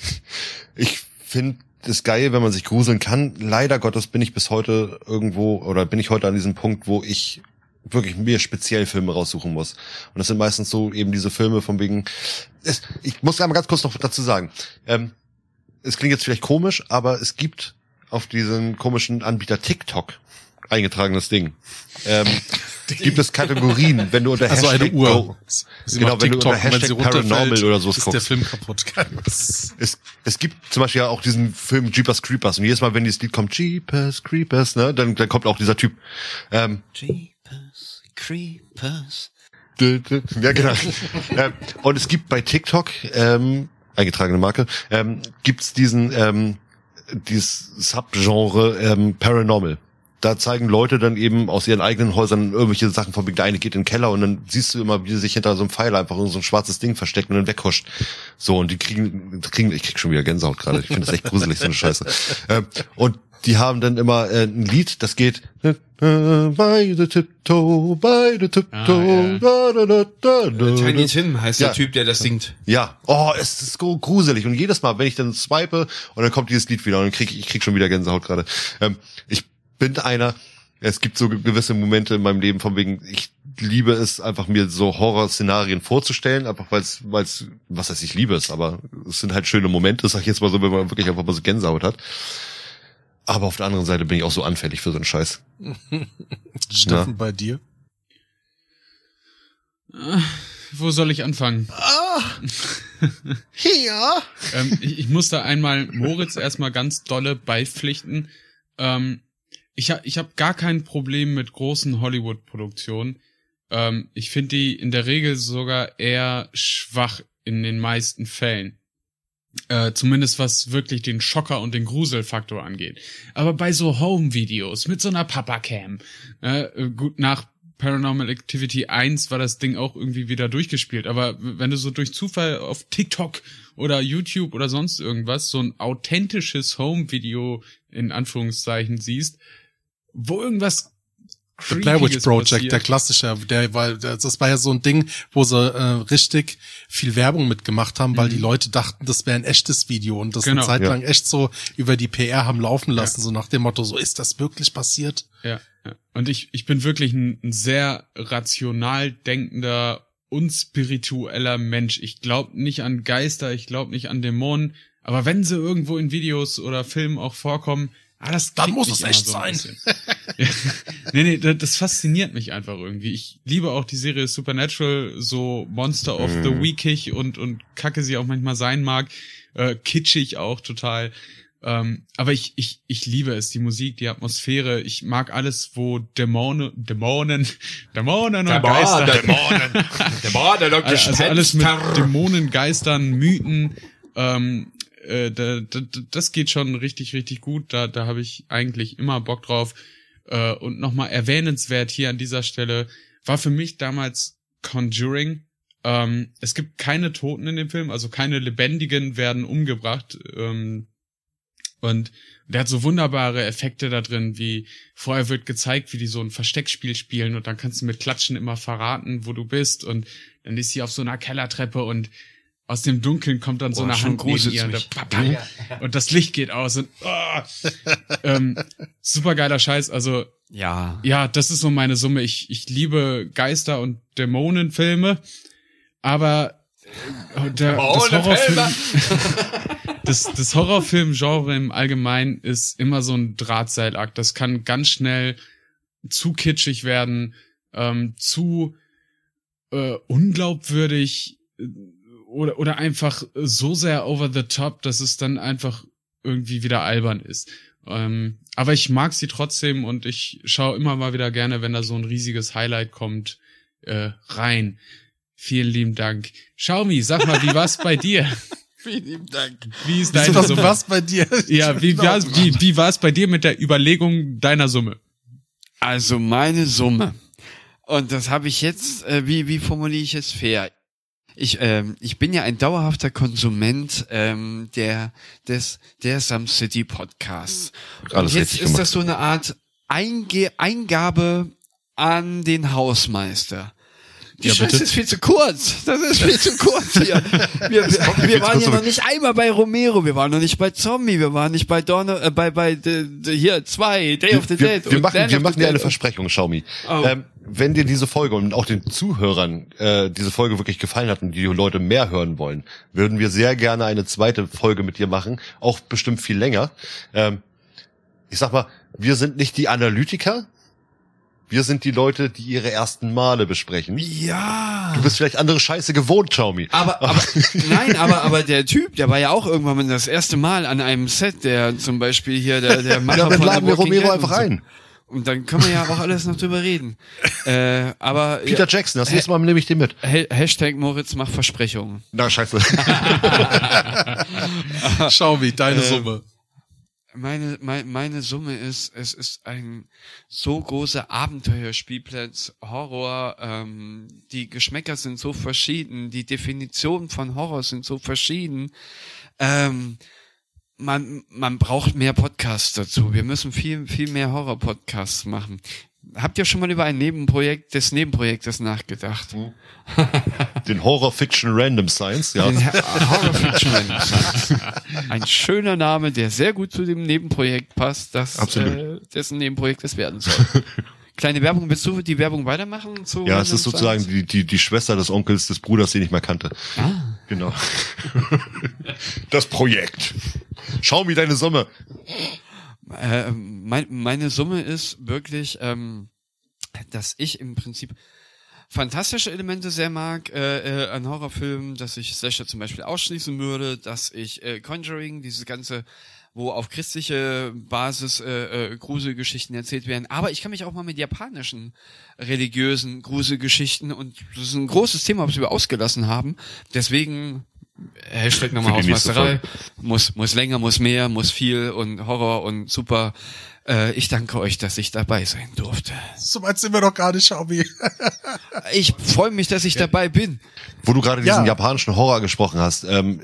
ich finde es geil, wenn man sich gruseln kann. Leider Gottes bin ich bis heute irgendwo oder bin ich heute an diesem Punkt, wo ich wirklich mir speziell Filme raussuchen muss. Und das sind meistens so eben diese Filme von wegen. Es, ich muss einmal ganz kurz noch dazu sagen. Ähm, es klingt jetzt vielleicht komisch, aber es gibt auf diesem komischen Anbieter TikTok eingetragenes Ding. Ähm, gibt es Kategorien, wenn du unter Also eine Hashtag Uhr. Go- Sie Genau, wenn du unter TikTok, Hashtag Paranormal oder sowas ist der guckst. Film kaputt. Es, es gibt zum Beispiel ja auch diesen Film Jeepers Creepers und jedes Mal, wenn dieses Lied kommt, Jeepers Creepers, ne, dann, dann kommt auch dieser Typ. Ähm, Jeepers, Creepers. ja, genau. ähm, und es gibt bei TikTok, ähm, eingetragene Marke, ähm, gibt's diesen, ähm, dieses Subgenre ähm, Paranormal. Da zeigen Leute dann eben aus ihren eigenen Häusern irgendwelche Sachen von der eine geht in den Keller und dann siehst du immer, wie sie sich hinter so einem Pfeiler einfach in so ein schwarzes Ding versteckt und dann weghuscht. So, und die kriegen, kriegen ich krieg schon wieder Gänsehaut gerade. Ich finde das echt gruselig, so eine Scheiße. Ähm, und die haben dann immer äh, ein Lied, das geht äh, by the tiptoe, by the tiptoe, da, da, da, da, da, Tiny da. Tim heißt Ja. der Typ, der das singt. Ja, oh, es ist so gruselig. Und jedes Mal, wenn ich dann swipe und dann kommt dieses Lied wieder und dann krieg ich, ich krieg schon wieder Gänsehaut gerade. Ähm, ich bin einer, es gibt so ge- gewisse Momente in meinem Leben, von wegen, ich liebe es einfach mir so Horrorszenarien vorzustellen, einfach weil es, weil es, was heißt, ich liebe es, aber es sind halt schöne Momente, sag ich jetzt mal so, wenn man wirklich einfach mal so Gänsehaut hat. Aber auf der anderen Seite bin ich auch so anfällig für so einen Scheiß. Steffen, bei dir? Wo soll ich anfangen? Ja. ähm, ich, ich muss da einmal Moritz erstmal ganz dolle beipflichten. Ähm, ich ha, ich habe gar kein Problem mit großen Hollywood-Produktionen. Ähm, ich finde die in der Regel sogar eher schwach in den meisten Fällen. Äh, zumindest was wirklich den Schocker und den Gruselfaktor angeht. Aber bei so Home-Videos mit so einer Papa-Cam, äh, gut, nach Paranormal Activity 1 war das Ding auch irgendwie wieder durchgespielt. Aber wenn du so durch Zufall auf TikTok oder YouTube oder sonst irgendwas so ein authentisches Home-Video in Anführungszeichen siehst, wo irgendwas The Blair Witch Project, passiert. der klassische, der war, das war ja so ein Ding, wo sie äh, richtig viel Werbung mitgemacht haben, weil die Leute dachten, das wäre ein echtes Video und das Genau. eine Zeit Ja. lang echt so über die PR haben laufen lassen, so nach dem Motto, so ist das wirklich passiert? Ja, ja. Und ich, ich bin wirklich ein, ein sehr rational denkender, unspiritueller Mensch. Ich glaube nicht an Geister, ich glaube nicht an Dämonen. Aber wenn sie irgendwo in Videos oder Filmen auch vorkommen, ah, das Dann muss es echt so ein sein. Nee, nee, das, das fasziniert mich einfach irgendwie. Ich liebe auch die Serie Supernatural, so Monster of the Weekig und, und kacke sie auch manchmal sein mag. Äh, kitschig auch total. Ähm, aber ich, ich, ich liebe es, die Musik, die Atmosphäre. Ich mag alles, wo Dämonen, Dämonen, Dämonen und Geister. Dämonen. Der Bar, der lockt Also alles mit Gespenster. Dämonen, Geistern, Mythen. Ähm, äh, da, da, da- das geht schon richtig, richtig gut. Da, da habe ich eigentlich immer Bock drauf. Äh, und nochmal erwähnenswert hier an dieser Stelle war für mich damals Conjuring. Ähm, es gibt keine Toten in dem Film, also keine Lebendigen werden umgebracht. Ähm, und der hat so wunderbare Effekte da drin, wie vorher wird gezeigt, wie die so ein Versteckspiel spielen und dann kannst du mit Klatschen immer verraten, wo du bist und dann ist sie auf so einer Kellertreppe und aus dem Dunkeln kommt dann so Boah, eine Hand neben ihr und, der Papa, und das Licht geht aus und oh, ähm, super geiler Scheiß. Also Ja. ja, das ist so meine Summe. Ich, ich liebe Geister- und Dämonenfilme, aber äh, der, das Horrorfilm, das, das Horrorfilm-Genre im Allgemeinen ist immer so ein Drahtseilakt. Das kann ganz schnell zu kitschig werden, ähm, zu äh, unglaubwürdig äh, oder, oder einfach so sehr over the top, dass es dann einfach irgendwie wieder albern ist. Ähm, aber ich mag sie trotzdem und ich schaue immer mal wieder gerne, wenn da so ein riesiges Highlight kommt, äh, rein. Vielen lieben Dank. Xiaomi, sag mal, wie war's bei dir? Vielen lieben Dank. Wie ist deine das Summe? was bei dir? Ja, wie, war's, wie, wie war's bei dir mit der Überlegung deiner Summe? Also meine Summe. Und das habe ich jetzt, äh, wie, wie formuliere ich es fair? Ich, ähm, ich bin ja ein dauerhafter Konsument ähm, der, des, der Some City Podcasts. Und Alles jetzt richtig ist gemacht. das so eine Art Einge Eingabe an den Hausmeister. Die Ja, Scheiße ist viel zu kurz. Das ist viel zu kurz hier. Wir, wir, wir waren ja noch nicht einmal bei Romero, wir waren noch nicht bei Zombie, wir waren nicht bei Donner, äh, bei, bei de, de, hier zwei, Day of the wir, Dead. wir und machen, wir machen dir eine. Versprechung, Xiaomi. Oh. Ähm, wenn dir diese Folge und auch den Zuhörern äh, diese Folge wirklich gefallen hat und die Leute mehr hören wollen, würden wir sehr gerne eine zweite Folge mit dir machen, auch bestimmt viel länger. Ähm, ich sag mal, wir sind nicht die Analytiker. Wir sind die Leute, die ihre ersten Male besprechen. Ja. Du bist vielleicht andere Scheiße gewohnt, Xiaomi. Aber, aber, nein, aber, aber der Typ, der war ja auch irgendwann mal das erste Mal an einem Set, der zum Beispiel hier, der, der Macher Ja, dann von laden wir Romero einfach und so. ein. Und dann können wir ja auch alles noch drüber reden. Äh, aber Peter Jackson, das nächste Mal nehme ich den mit. Ha Hashtag Moritz macht Versprechungen. Na, scheiße. Schau wie, deine Ähm, Summe. Meine, meine, meine Summe ist, es ist ein so großer Abenteuerspielplatz, Horror, ähm, die Geschmäcker sind so verschieden, die Definitionen von Horror sind so verschieden. Ähm, man, man braucht mehr Podcasts dazu. Wir müssen viel, viel mehr Horror-Podcasts machen. Habt ihr schon mal über ein Nebenprojekt des Nebenprojektes nachgedacht? Den Horror Fiction Random Science, ja. Den Horror Fiction Renaissance. Ein schöner Name, der sehr gut zu dem Nebenprojekt passt, das Absolut. äh, dessen Nebenprojekt es werden soll. Kleine Werbung, willst du die Werbung weitermachen? Zu Ja, es Random ist sozusagen Science? die, die, die Schwester des Onkels des Bruders, den ich mal kannte. Ah. Genau. Das Projekt. Schau mir deine Summe. Äh, mein, meine Summe ist wirklich, ähm, dass ich im Prinzip fantastische Elemente sehr mag äh, äh, an Horrorfilmen, dass ich Slasher zum Beispiel ausschließen würde, dass ich äh, Conjuring, dieses ganze, wo auf christliche Basis äh, äh, Gruselgeschichten erzählt werden, aber ich kann mich auch mal mit japanischen religiösen Gruselgeschichten und das ist ein großes Thema, was wir ausgelassen haben. Deswegen Hashtag nochmal Hausmeisterei. Muss, muss länger, muss mehr, muss viel und Horror und super. Äh, ich danke euch, dass ich dabei sein durfte. So weit sind wir doch gar nicht, Schaubi. Ich freue mich, dass ich dabei bin. Wo du gerade diesen Ja. japanischen Horror gesprochen hast, ähm,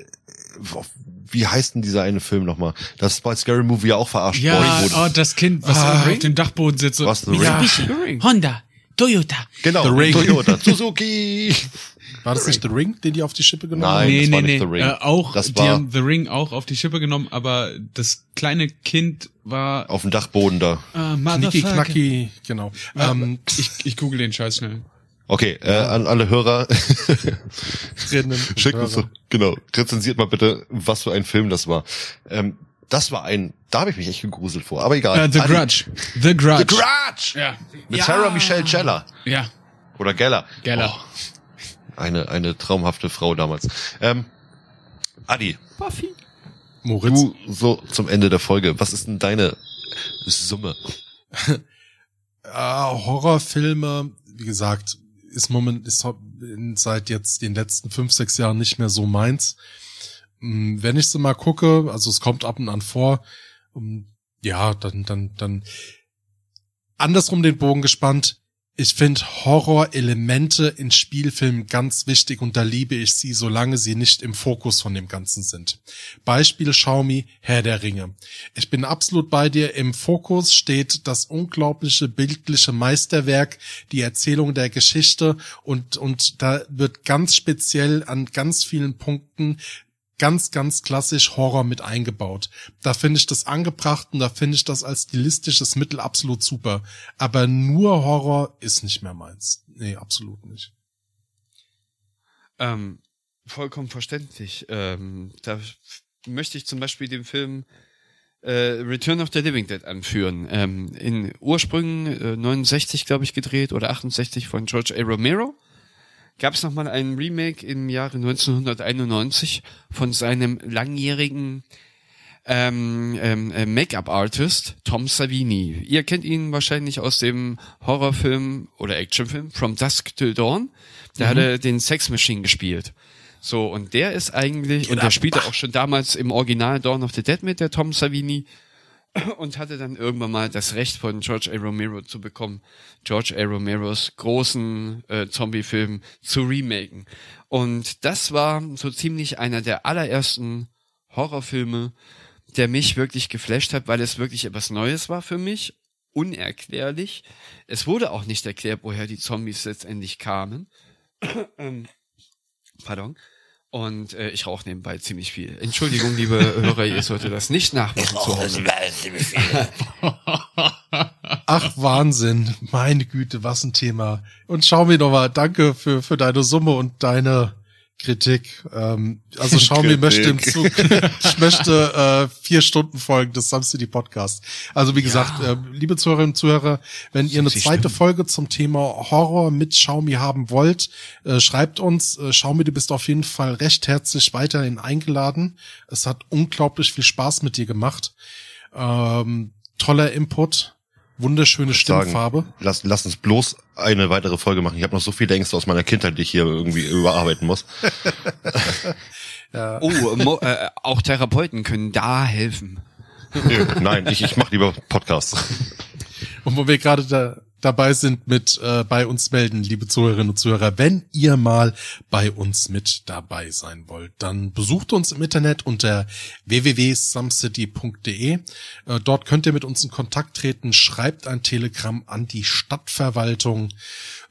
wie heißt denn dieser eine Film nochmal? Das ist bei Scary Movie ja auch verarscht Ja, worden. oh, das Kind, was Ah. auf dem Dachboden sitzt. so- Was, The Ring? Ja. Ring. Honda, Toyota. Genau, The Ring. Toyota, Suzuki. War das nicht The Ring, den die auf die Schippe genommen Nein, haben? nee, das nee, war nicht nee. The Ring. Äh, auch, Das die war- haben The Ring auch auf die Schippe genommen, aber das kleine Kind war Auf dem Dachboden da. äh, Knicki Motherfucker. Knacki, genau. Ähm, Ich, ich google den Scheiß schnell. Okay, äh, an alle Hörer, schickt uns, genau, rezensiert mal bitte, was für ein Film das war. Ähm, das war ein, da habe ich mich echt gegruselt vor, aber egal. Äh, The Adi- Grudge. The Grudge. The Grudge! Ja. Mit Sarah Michelle Gellar. Ja. Oder Geller. Geller. Oh, eine, eine traumhafte Frau damals. Ähm, Adi, Moritz. du so zum Ende der Folge, was ist denn deine Summe? Äh, Horrorfilme, wie gesagt, ist moment ist seit jetzt den letzten fünf, sechs Jahren nicht mehr so meins. Mm, Wenn ich sie mal gucke, also es kommt ab und an vor, mm, ja, dann, dann, dann andersrum den Bogen gespannt. Ich finde Horrorelemente in Spielfilmen ganz wichtig und da liebe ich sie, solange sie nicht im Fokus von dem Ganzen sind. Beispiel Xiaomi, Herr der Ringe. Ich bin absolut bei dir. Im Fokus steht das unglaubliche bildliche Meisterwerk, die Erzählung der Geschichte und, und da wird ganz speziell an ganz vielen Punkten ganz, ganz klassisch Horror mit eingebaut. Da finde ich das angebracht und da finde ich das als stilistisches Mittel absolut super. Aber nur Horror ist nicht mehr meins. Nee, absolut nicht. Ähm, vollkommen verständlich. Ähm, da möchte ich zum Beispiel den Film äh, Return of the Living Dead anführen. Ähm, in Ursprüngen äh, 69, glaube ich, gedreht oder 68 von George A. Romero. Gab es nochmal einen Remake im Jahre 1991 von seinem langjährigen ähm, ähm, äh, Make-up-Artist Tom Savini. Ihr kennt ihn wahrscheinlich aus dem Horrorfilm oder Actionfilm From Dusk Till Dawn. Da hat er den Sex Machine gespielt. So, und der ist eigentlich, und der spielte auch schon damals im Original Dawn of the Dead mit, der Tom Savini, und hatte dann irgendwann mal das Recht von George A. Romero zu bekommen, George A. Romeros großen äh, Zombie-Film zu remaken. Und das war so ziemlich einer der allerersten Horrorfilme, der mich wirklich geflasht hat, weil es wirklich etwas Neues war für mich, unerklärlich. Es wurde auch nicht erklärt, woher die Zombies letztendlich kamen. ähm, pardon. Und äh, ich rauche nebenbei ziemlich viel. Entschuldigung, liebe Hörer, ihr solltet das nicht nachmachen zu Hause. Ach, Wahnsinn. Meine Güte, was ein Thema. Und schau mir doch mal, danke für, für deine Summe und deine, Kritik. Ähm, also Xiaomi möchte im Zug, ich möchte äh, vier Stunden Folgen des Sam City Podcast. Also wie gesagt, äh, liebe Zuhörerinnen und Zuhörer, wenn ihr eine zweite stimmen. Folge zum Thema Horror mit Xiaomi haben wollt, äh, schreibt uns. Äh, Xiaomi, du bist auf jeden Fall recht herzlich weiterhin eingeladen. Es hat unglaublich viel Spaß mit dir gemacht. Ähm, toller Input, wunderschöne Stimmfarbe. Lass, lass uns bloß eine weitere Folge machen. Ich habe noch so viele Ängste aus meiner Kindheit, die ich hier irgendwie überarbeiten muss. Oh, mo, äh, auch Therapeuten können da helfen. Nö, Nein, ich, ich mache lieber Podcasts. Und wo wir gerade da, dabei sind mit äh, bei uns melden, liebe Zuhörerinnen und Zuhörer, wenn ihr mal bei uns mit dabei sein wollt, dann besucht uns im Internet unter www.sumcity.de. Äh, dort könnt ihr mit uns in Kontakt treten, schreibt ein Telegramm an die Stadtverwaltung,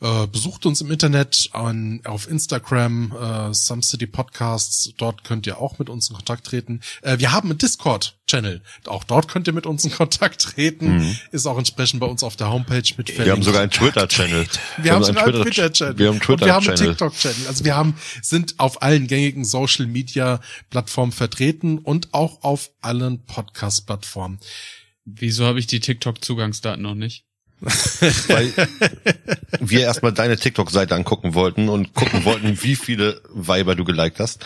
äh, besucht uns im Internet an, auf Instagram, äh, Some City Podcasts, dort könnt ihr auch mit uns in Kontakt treten. Äh, wir haben einen Discord-Channel, auch dort könnt ihr mit uns in Kontakt treten, ist auch entsprechend bei uns auf der Homepage mit Wir haben sogar einen Twitter-Channel. wir haben sogar einen Twitter-Channel. Wir haben einen Und wir haben einen Twitter-Channel. TikTok-Channel. Also wir haben, sind auf allen gängigen Social-Media-Plattformen vertreten und auch auf allen Podcast-Plattformen. Wieso habe ich die TikTok-Zugangsdaten noch nicht? Weil wir erstmal deine TikTok-Seite angucken wollten und gucken wollten, wie viele Weiber du geliked hast.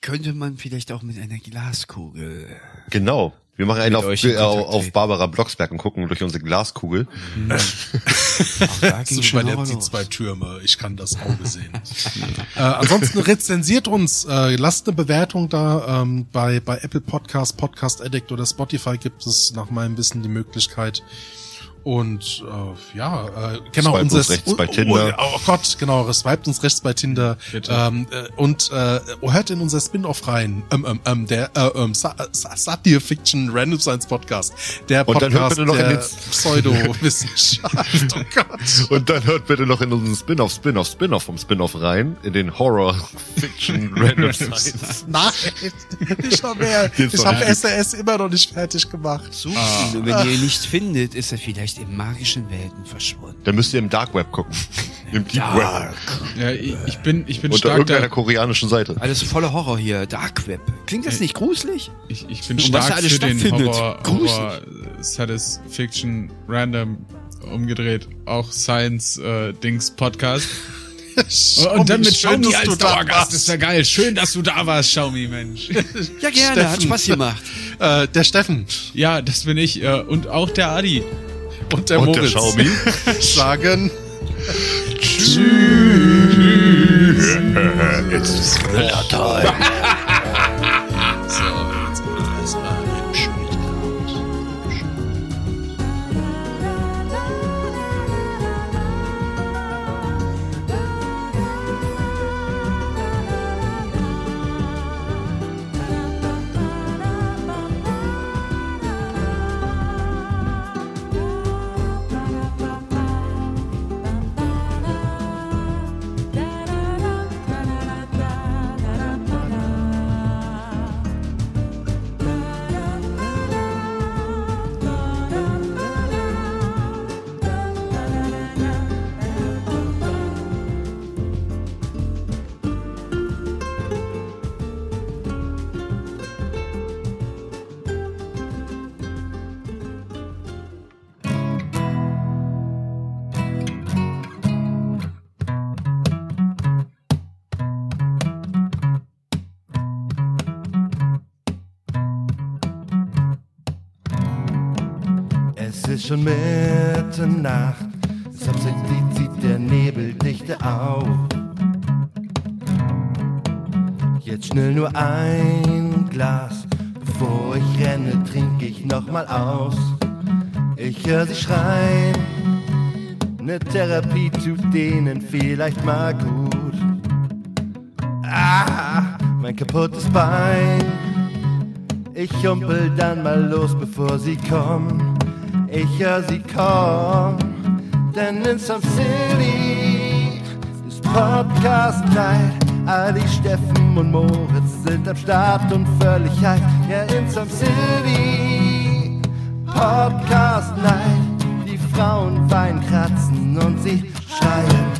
Könnte man vielleicht auch mit einer Glaskugel. Genau. Wir machen einen auf, auf. Barbara Blocksberg und gucken durch unsere Glaskugel. Auch da ging So schon die zwei Türme. Ich kann das Auge sehen. äh, ansonsten rezensiert uns, äh, lasst eine Bewertung da. Ähm, bei, bei Apple Podcast, Podcast Addict oder Spotify gibt es nach meinem Wissen die Möglichkeit. Und äh, ja, äh, genau, uns rechts bei Tinder. Oh, oh Gott, genau, swiped uns rechts bei Tinder. Bitte. Ähm, äh, und äh, hört in unser Spin-off rein, ähm, ähm, ähm, der äh, ähm, Sa Sa Satire Fiction Random Science Podcast. Der Und dann hört Podcast bitte noch in der den- Pseudowissenschaft. Oh Gott. Und dann hört bitte noch in unseren Spin-off, Spin-off, Spin-off vom Spin-off rein, in den Horror-Fiction Random Science. Nein, ich habe ich SAS immer noch nicht fertig gemacht. Suchen. Wenn ihr ihn nicht findet, ist er vielleicht in magischen Welten verschwunden. Dann müsst ihr im Dark Web gucken. Im Deep Web. Ja, ich, ich bin, ich bin Unter stark irgendeiner da, koreanischen Seite. Alles voller Horror hier. Dark Web. Klingt das nicht gruselig? ich, ich bin Und was stark da alles für den. Horror, Gruselig. Horror äh, Satisfaction Random umgedreht, auch Science äh, Dings Podcast. Und dann mit Schön, Xiaomi dass du als da warst. Das wäre geil. Schön, dass du da warst, Xiaomi, Mensch. Ja, gerne. Hat Steffen. Spaß gemacht. Äh, der Steffen ja, das bin ich. Äh, und auch der Adi. Und der Und der Moritz Xiaomi. sagen It's Thriller Time. Schon Mitternacht, Subsidy zieht der Nebel dichte auf. Jetzt schnell nur ein Glas, bevor ich renne, trinke ich nochmal aus. Ich höre sie schreien, ne Therapie tut denen vielleicht mal gut. Ah, mein kaputtes Bein. Ich humpel dann mal los, bevor sie kommen. Ich hör sie kommen, denn in Some City ist Podcast Night. Ali, Steffen und Moritz sind am Start und völlig hype. Ja, in Some City Podcast Night. Die Frauen weinen, kratzen und sie schreien.